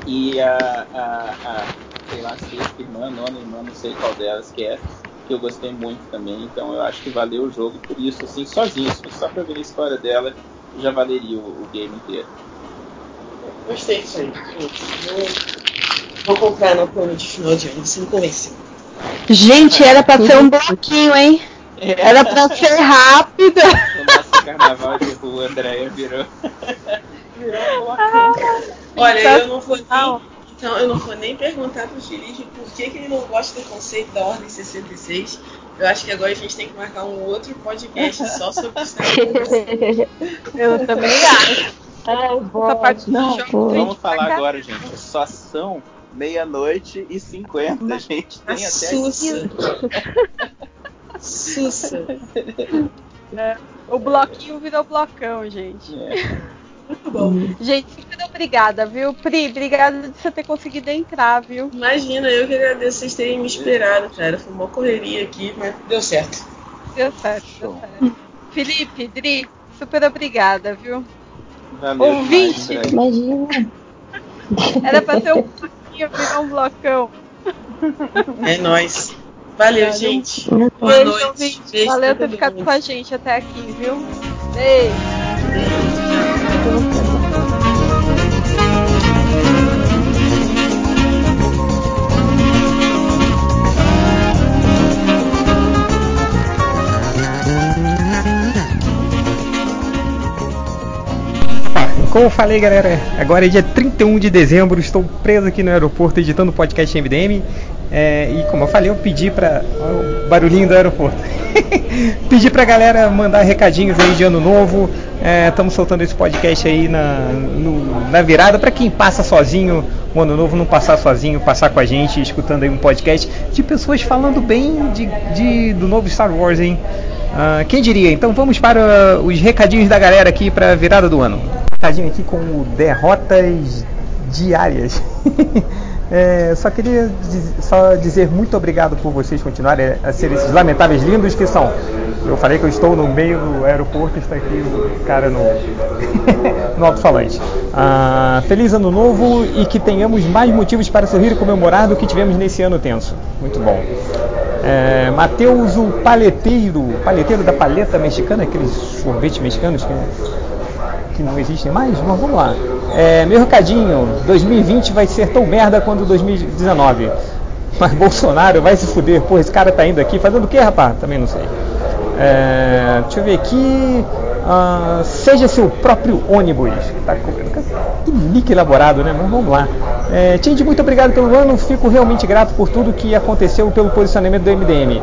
S3: E a, a, a sei lá, sexta irmã, nona irmã, não sei qual delas que é, que eu gostei muito também. Então eu acho que valeu o jogo por isso, assim, sozinho. Só pra ver a história dela, já valeria o, o game inteiro.
S5: Gostei disso aí. Vou, vou comprar no plano de final de ano, você me convenceu.
S2: Gente, era pra ser um bloquinho, hein? Era pra ser rápida. [LAUGHS]
S3: O nosso carnaval de rua, Andréia virou. [LAUGHS] virou um bloquinho.
S5: Olha, eu não vou nem então eu não vou nem perguntar pro Felipe por que, que ele não gosta do conceito da Ordem 66. Eu acho que agora a gente tem que marcar um outro podcast [LAUGHS] só sobre isso.
S2: eu também acho.
S4: É, Essa parte não,
S3: Vamos falar agora, gente. Só são meia-noite e cinquenta, gente. Tem até
S5: Sussa. Sussa. [LAUGHS]
S2: É, o bloquinho virou blocão, gente.
S3: É.
S5: Muito bom.
S2: Gente, super obrigada, viu? Pri, obrigada de você ter conseguido entrar, viu?
S5: Imagina, eu que agradeço vocês terem me esperado, cara. Foi uma correria aqui, mas deu certo.
S2: Deu certo, deu certo. Felipe, Dri, super obrigada, viu?
S3: Valeu
S2: Ouvinte!
S4: Imagina.
S2: Era pra ser um bloquinho, virar um blocão.
S5: É nóis. Valeu, Valeu. gente. Boa
S2: Beijo, noite. Beijo Valeu ter ficado com a gente até aqui, viu? Beijo.
S4: Beijo.
S8: Como eu falei, galera, agora é dia 31 de dezembro, estou preso aqui no aeroporto editando o podcast MDM. É, e como eu falei, eu pedi para o barulhinho do aeroporto. [LAUGHS] pedi pra galera mandar recadinhos aí de ano novo. Estamos é, soltando esse podcast aí na, no, na virada para quem passa sozinho o ano novo, não passar sozinho, passar com a gente, escutando aí um podcast de pessoas falando bem de, de do novo Star Wars, hein? Uh, quem diria? Então vamos para os recadinhos da galera aqui para a virada do ano. Recadinho aqui com derrotas diárias. [LAUGHS] É, só queria só dizer muito obrigado por vocês continuarem a ser esses lamentáveis lindos que são. Eu falei que eu estou no meio do aeroporto, está aqui o cara no, [LAUGHS] no alto-falante. Ah, feliz ano novo e que tenhamos mais motivos para sorrir e comemorar do que tivemos nesse ano tenso. Muito bom. É, Mateus, o paleteiro, paleteiro da paleta mexicana, aqueles sorvetes mexicanos que que não existem mais, mas vamos lá. É, meu recadinho, 2020 vai ser tão merda quanto 2019. Mas [LAUGHS] Bolsonaro vai se fuder. Pô, esse cara tá indo aqui fazendo o que, rapaz? Também não sei. É, deixa eu ver aqui. Uh, seja seu próprio ônibus. Tá que link elaborado, né? Mas vamos lá. É, Tindy, muito obrigado pelo ano. Fico realmente grato por tudo que aconteceu pelo posicionamento do MDM.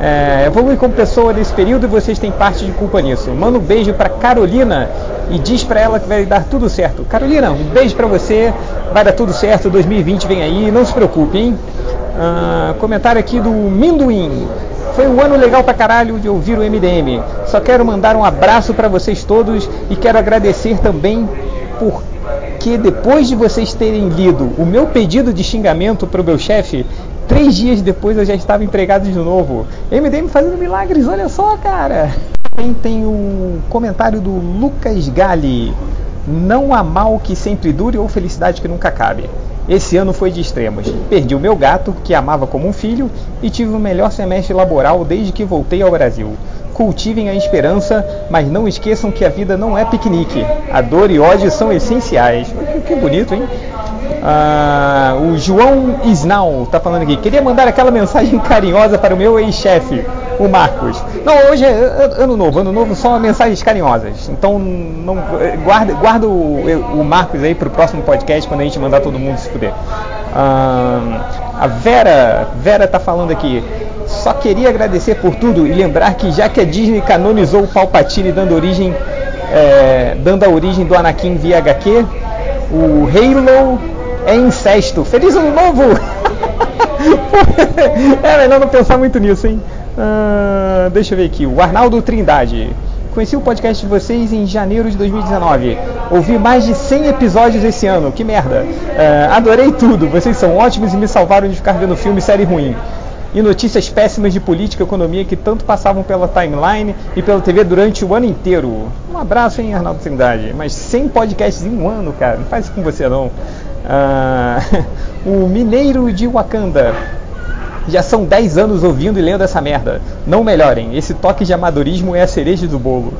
S8: É, evolui como pessoa nesse período e vocês têm parte de culpa nisso. Manda um beijo para Carolina e diz para ela que vai dar tudo certo. Carolina, um beijo para você. Vai dar tudo certo. 2020 vem aí. Não se preocupe, hein? Uh, comentário aqui do Minduim. Foi um ano legal pra caralho de ouvir o MDM. Só quero mandar um abraço para vocês todos e quero agradecer também porque depois de vocês terem lido o meu pedido de xingamento para o meu chefe, três dias depois eu já estava empregado de novo. MDM fazendo milagres, olha só, cara. Também tem o comentário do Lucas Gali. Não há mal que sempre dure ou felicidade que nunca acabe. Esse ano foi de extremos. Perdi o meu gato, que amava como um filho, e tive o melhor semestre laboral desde que voltei ao Brasil. Cultivem a esperança, mas não esqueçam que a vida não é piquenique. A dor e ódio são essenciais. Que bonito, hein? Ah, o João Isnal está falando aqui. Queria mandar aquela mensagem [LAUGHS] carinhosa para o meu ex-chefe, o Marcos. Não, hoje é ano novo, ano novo só mensagens carinhosas. Então não, guarda, guarda o, o Marcos aí para o próximo podcast quando a gente mandar todo mundo se fuder. A Vera, Vera está falando aqui. Só queria agradecer por tudo e lembrar que já que a Disney canonizou o Palpatine dando origem, é, dando a origem do Anakin via HQ, o Halo é incesto. Feliz ano novo! [LAUGHS] é melhor não pensar muito nisso, hein? Deixa eu ver aqui. O Arnaldo Trindade. Conheci o podcast de vocês em janeiro de 2019. Ouvi mais de 100 episódios esse ano. Que merda. Uh, adorei tudo. Vocês são ótimos e me salvaram de ficar vendo filme e série ruim. E notícias péssimas de política e economia que tanto passavam pela timeline e pela TV durante o ano inteiro. Um abraço, hein, Arnaldo Trindade. Mas 100 podcasts em um ano, cara. Não faz isso com você, não. Ah, [LAUGHS] o Mineiro de Wakanda. Já são 10 anos ouvindo e lendo essa merda. Não melhorem. Esse toque de amadorismo é a cereja do bolo.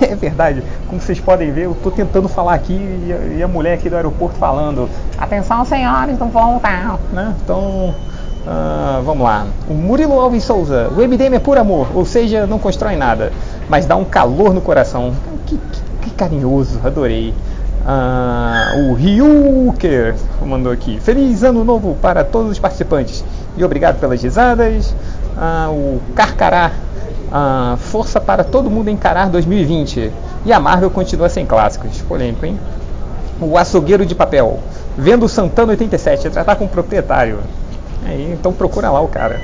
S8: [LAUGHS] É verdade. Como vocês podem ver, eu estou tentando falar aqui e a, mulher aqui do aeroporto falando: Atenção, senhores, não voltar. Né? Então, uh, vamos lá. O Murilo Alves Souza. O MDM é por amor, ou seja, não constrói nada, mas dá um calor no coração. Que, que, que carinhoso, adorei. Ah, o Ryuker mandou aqui. Feliz ano novo para todos os participantes. E obrigado pelas risadas. Ah, o Carcará. Ah, força para todo mundo encarar 2020. E a Marvel continua sem clássicos. Polêmico, hein? O açougueiro de papel. Vendo o Santana 87. Tratar com o proprietário. Aí, então procura lá o cara.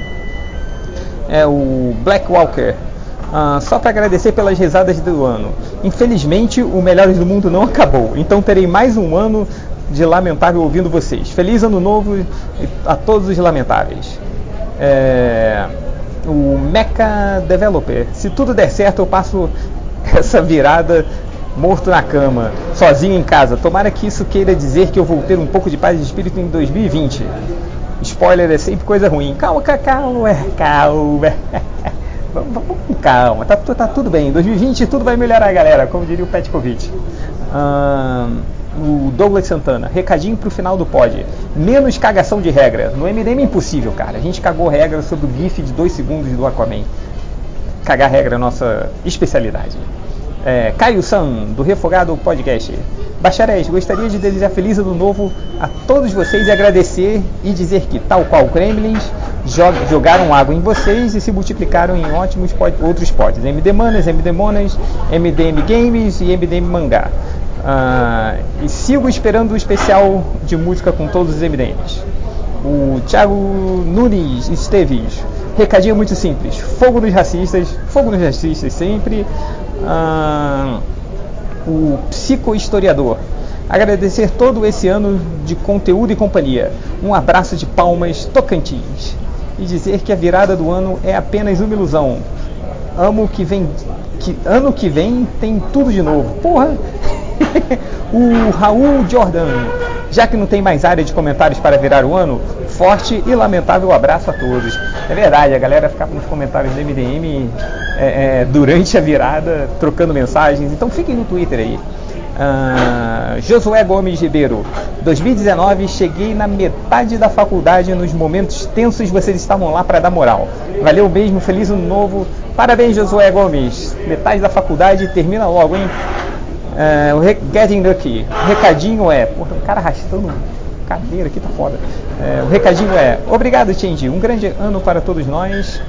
S8: É o Black Walker. Ah, só para agradecer pelas risadas do ano. Infelizmente, o Melhores do Mundo não acabou, então terei mais um ano de lamentável ouvindo vocês. Feliz ano novo a todos os lamentáveis. É, o Mecha Developer. Se tudo der certo, eu passo essa virada morto na cama, sozinho em casa. Tomara que isso queira dizer que eu vou ter um pouco de paz de espírito em 2020. Spoiler é sempre coisa ruim. Calma, calma, calma. [LAUGHS] Vamos, vamos com calma, tá, tá, tudo bem. Em 2020 tudo vai melhorar, galera, como diria o Petkovic. O Douglas Santana, recadinho pro final do pod. Menos cagação de regra. No MDM é impossível, cara. A gente cagou regra sobre o GIF de 2 segundos do Aquaman. Cagar regra é nossa especialidade. É, Caio San, do Refogado Podcast. Bacharéis, gostaria de desejar feliz ano novo a todos vocês e agradecer e dizer que, tal qual Kremlins, jogaram água em vocês e se multiplicaram em ótimos pod outros pods. MD Manas, MD Monas, MDM Games e MDM Mangá. Uh, e sigo esperando o especial de música com todos os MDMs. O Thiago Nunes Esteves. Recadinho muito simples. Fogo nos racistas. Fogo nos racistas sempre. Uh, o psicohistoriador. Agradecer todo esse ano de conteúdo e companhia. Um abraço de palmas Tocantins. E dizer que a virada do ano é apenas uma ilusão. Amo que vem. Que ano que vem tem tudo de novo. Porra! [LAUGHS] o Raul Jordan. Já que não tem mais área de comentários para virar o ano, forte e lamentável abraço a todos. É verdade, a galera ficava nos comentários do MDM é, é, durante a virada, trocando mensagens. Então fiquem no Twitter aí. Uh, Josué Gomes Ribeiro, 2019 cheguei na metade da faculdade nos momentos tensos vocês estavam lá para dar moral. Valeu mesmo, feliz ano novo. Parabéns Josué Gomes. Metade da faculdade termina logo, hein? Uh, o Getting Lucky. O recadinho é. Porra, o cara arrastando cadeira aqui tá foda. Uh, o recadinho é. Obrigado, Change. Um grande ano para todos nós.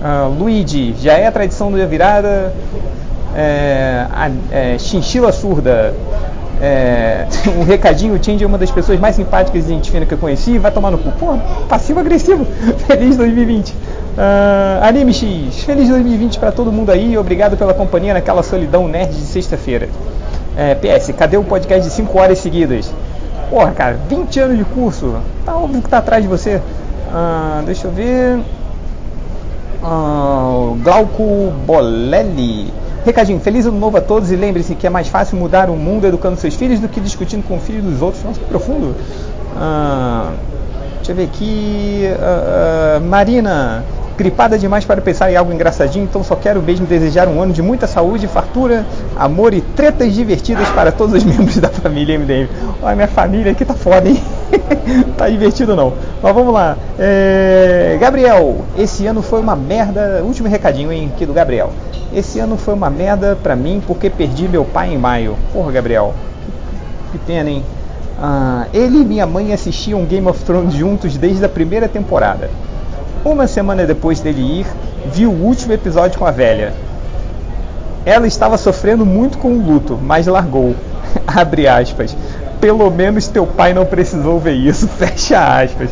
S8: Uh, Luigi, já é a tradição da virada. É, a, é, chinchila surda. É, [LAUGHS] um recadinho, o Change é uma das pessoas mais simpáticas e gente que eu conheci. Vai tomar no cu. Pô, passivo-agressivo. [LAUGHS] Feliz 2020. Uh, Anime X, feliz 2020 para todo mundo aí. Obrigado pela companhia naquela solidão nerd de sexta-feira. É, PS, cadê o podcast de 5 horas seguidas? Porra, cara, 20 anos de curso. Tá óbvio que tá atrás de você. Ah, deixa eu ver. Ah, Glauco Bolelli. Recadinho, feliz ano novo a todos e lembre-se que é mais fácil mudar o mundo educando seus filhos do que discutindo com o filho dos outros. Nossa, que profundo. Ah, deixa eu ver aqui. Ah, Marina, gripada demais para pensar em algo engraçadinho, então só quero mesmo desejar um ano de muita saúde, fartura, amor e tretas divertidas para todos os [LAUGHS] membros da família MDM. Olha, minha família aqui tá foda, hein? [LAUGHS] tá divertido não. Mas vamos lá. É... Gabriel, esse ano foi uma merda. Último recadinho, hein, aqui do Gabriel. Esse ano foi uma merda pra mim porque perdi meu pai em maio. Porra, Gabriel. Que pena, hein? Ah, ele e minha mãe assistiam Game of Thrones juntos desde a primeira temporada. Uma semana depois dele ir, vi o último episódio com a velha. Ela estava sofrendo muito com o luto, mas largou. [LAUGHS] Abre aspas. Pelo menos teu pai não precisou ver isso. [LAUGHS] Fecha aspas.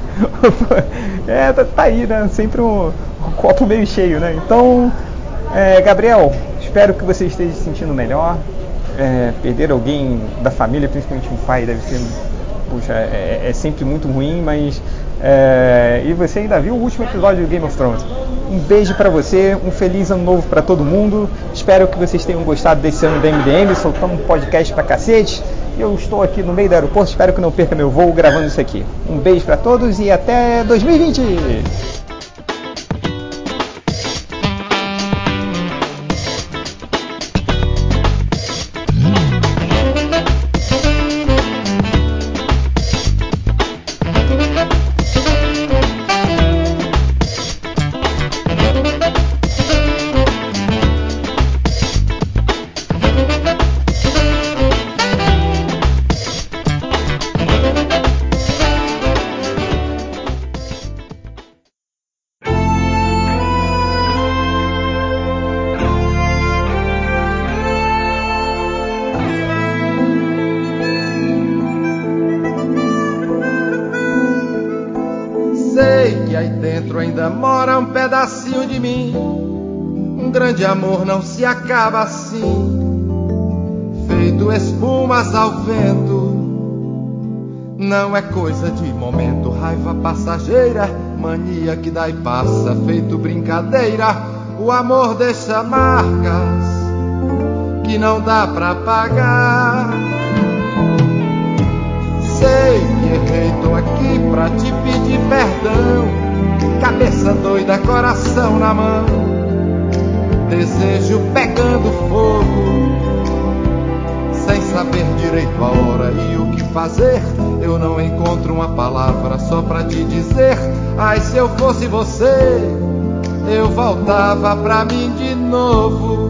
S8: [LAUGHS] é, tá, tá, aí, né? Sempre um, um, copo meio cheio, né? Então, é, Gabriel, espero que você esteja se sentindo melhor. É, perder alguém da família, principalmente um pai, deve ser. Puxa, é, é sempre muito ruim, mas é, e você ainda viu o último episódio do Game of Thrones. Um beijo para você, um feliz ano novo para todo mundo. Espero que vocês tenham gostado desse ano da MDM. Soltamos um podcast pra cacete. Eu estou aqui no meio do aeroporto, espero que não perca meu voo gravando isso aqui. Um beijo para todos e até 2020!
S9: Coisa de momento, raiva passageira, mania que dá e passa, feito brincadeira. O amor deixa marcas que não dá pra pagar. Sei que errei, tô aqui pra te pedir perdão. Cabeça doida, coração na mão desejo pegando fogo, saber direito a hora e o que fazer. Eu não encontro uma palavra só pra te dizer. Ai, se eu fosse você, eu voltava pra mim de novo.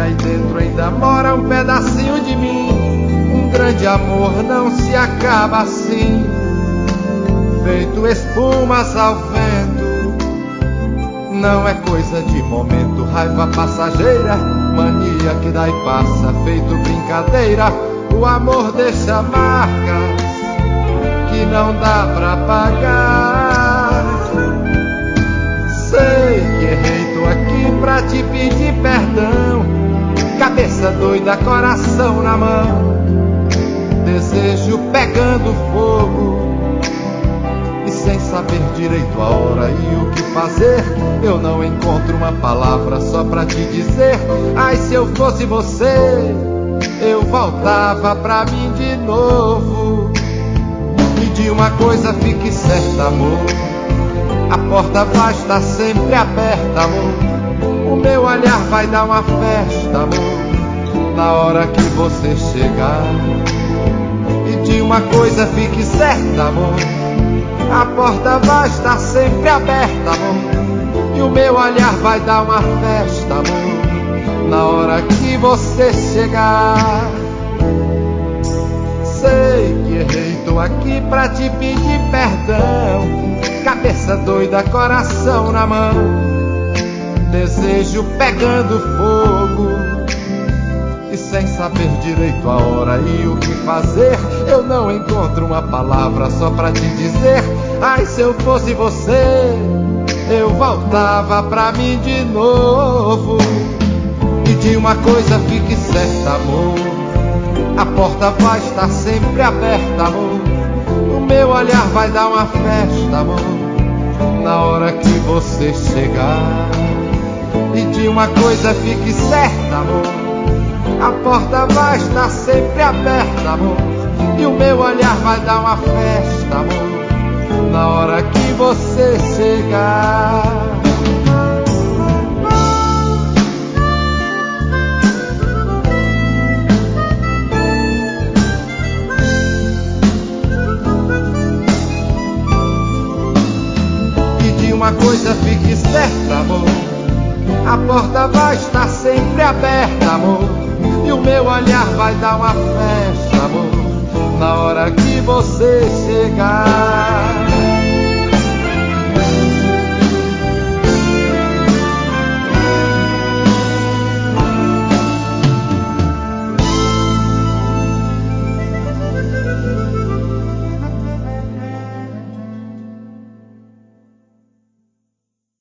S9: aí dentro ainda mora um pedacinho de mim. Um grande amor não se acaba assim, feito espumas ao vento. Não é coisa de momento, raiva passageira, mania que dá e passa, feito brincadeira. O amor deixa marcas que não dá pra pagar. Sei que errei, tô aqui pra te pedir perdão. Cabeça doida, coração na mão. Desejo pegando fogo. Saber direito a hora e o que fazer, eu não encontro uma palavra só pra te dizer. Ai, se eu fosse você, eu voltava pra mim de novo. E de uma coisa fique certa, amor. A porta vai estar sempre aberta, amor. O meu olhar vai dar uma festa, amor. Na hora que você chegar. E de uma coisa fique certa, amor. A porta vai estar sempre aberta, amor. E o meu olhar vai dar uma festa, amor. Na hora que você chegar. Sei que errei, tô aqui pra te pedir perdão. Cabeça doida, coração na mão. Desejo pegando fogo. E sem saber direito a hora e o que fazer, eu não encontro uma palavra só pra te dizer. Ai, se eu fosse você, eu voltava pra mim de novo. E de uma coisa fique certa, amor. A porta vai estar sempre aberta, amor. O meu olhar vai dar uma festa, amor. Na hora que você chegar. E de uma coisa fique certa, amor. A porta vai estar sempre aberta, amor. E o meu olhar vai dar uma festa, amor. Na hora que você chegar. Uma coisa fique certa, amor. A porta vai estar sempre aberta, amor. E o meu olhar vai dar uma festa, amor. Na hora que você chegar.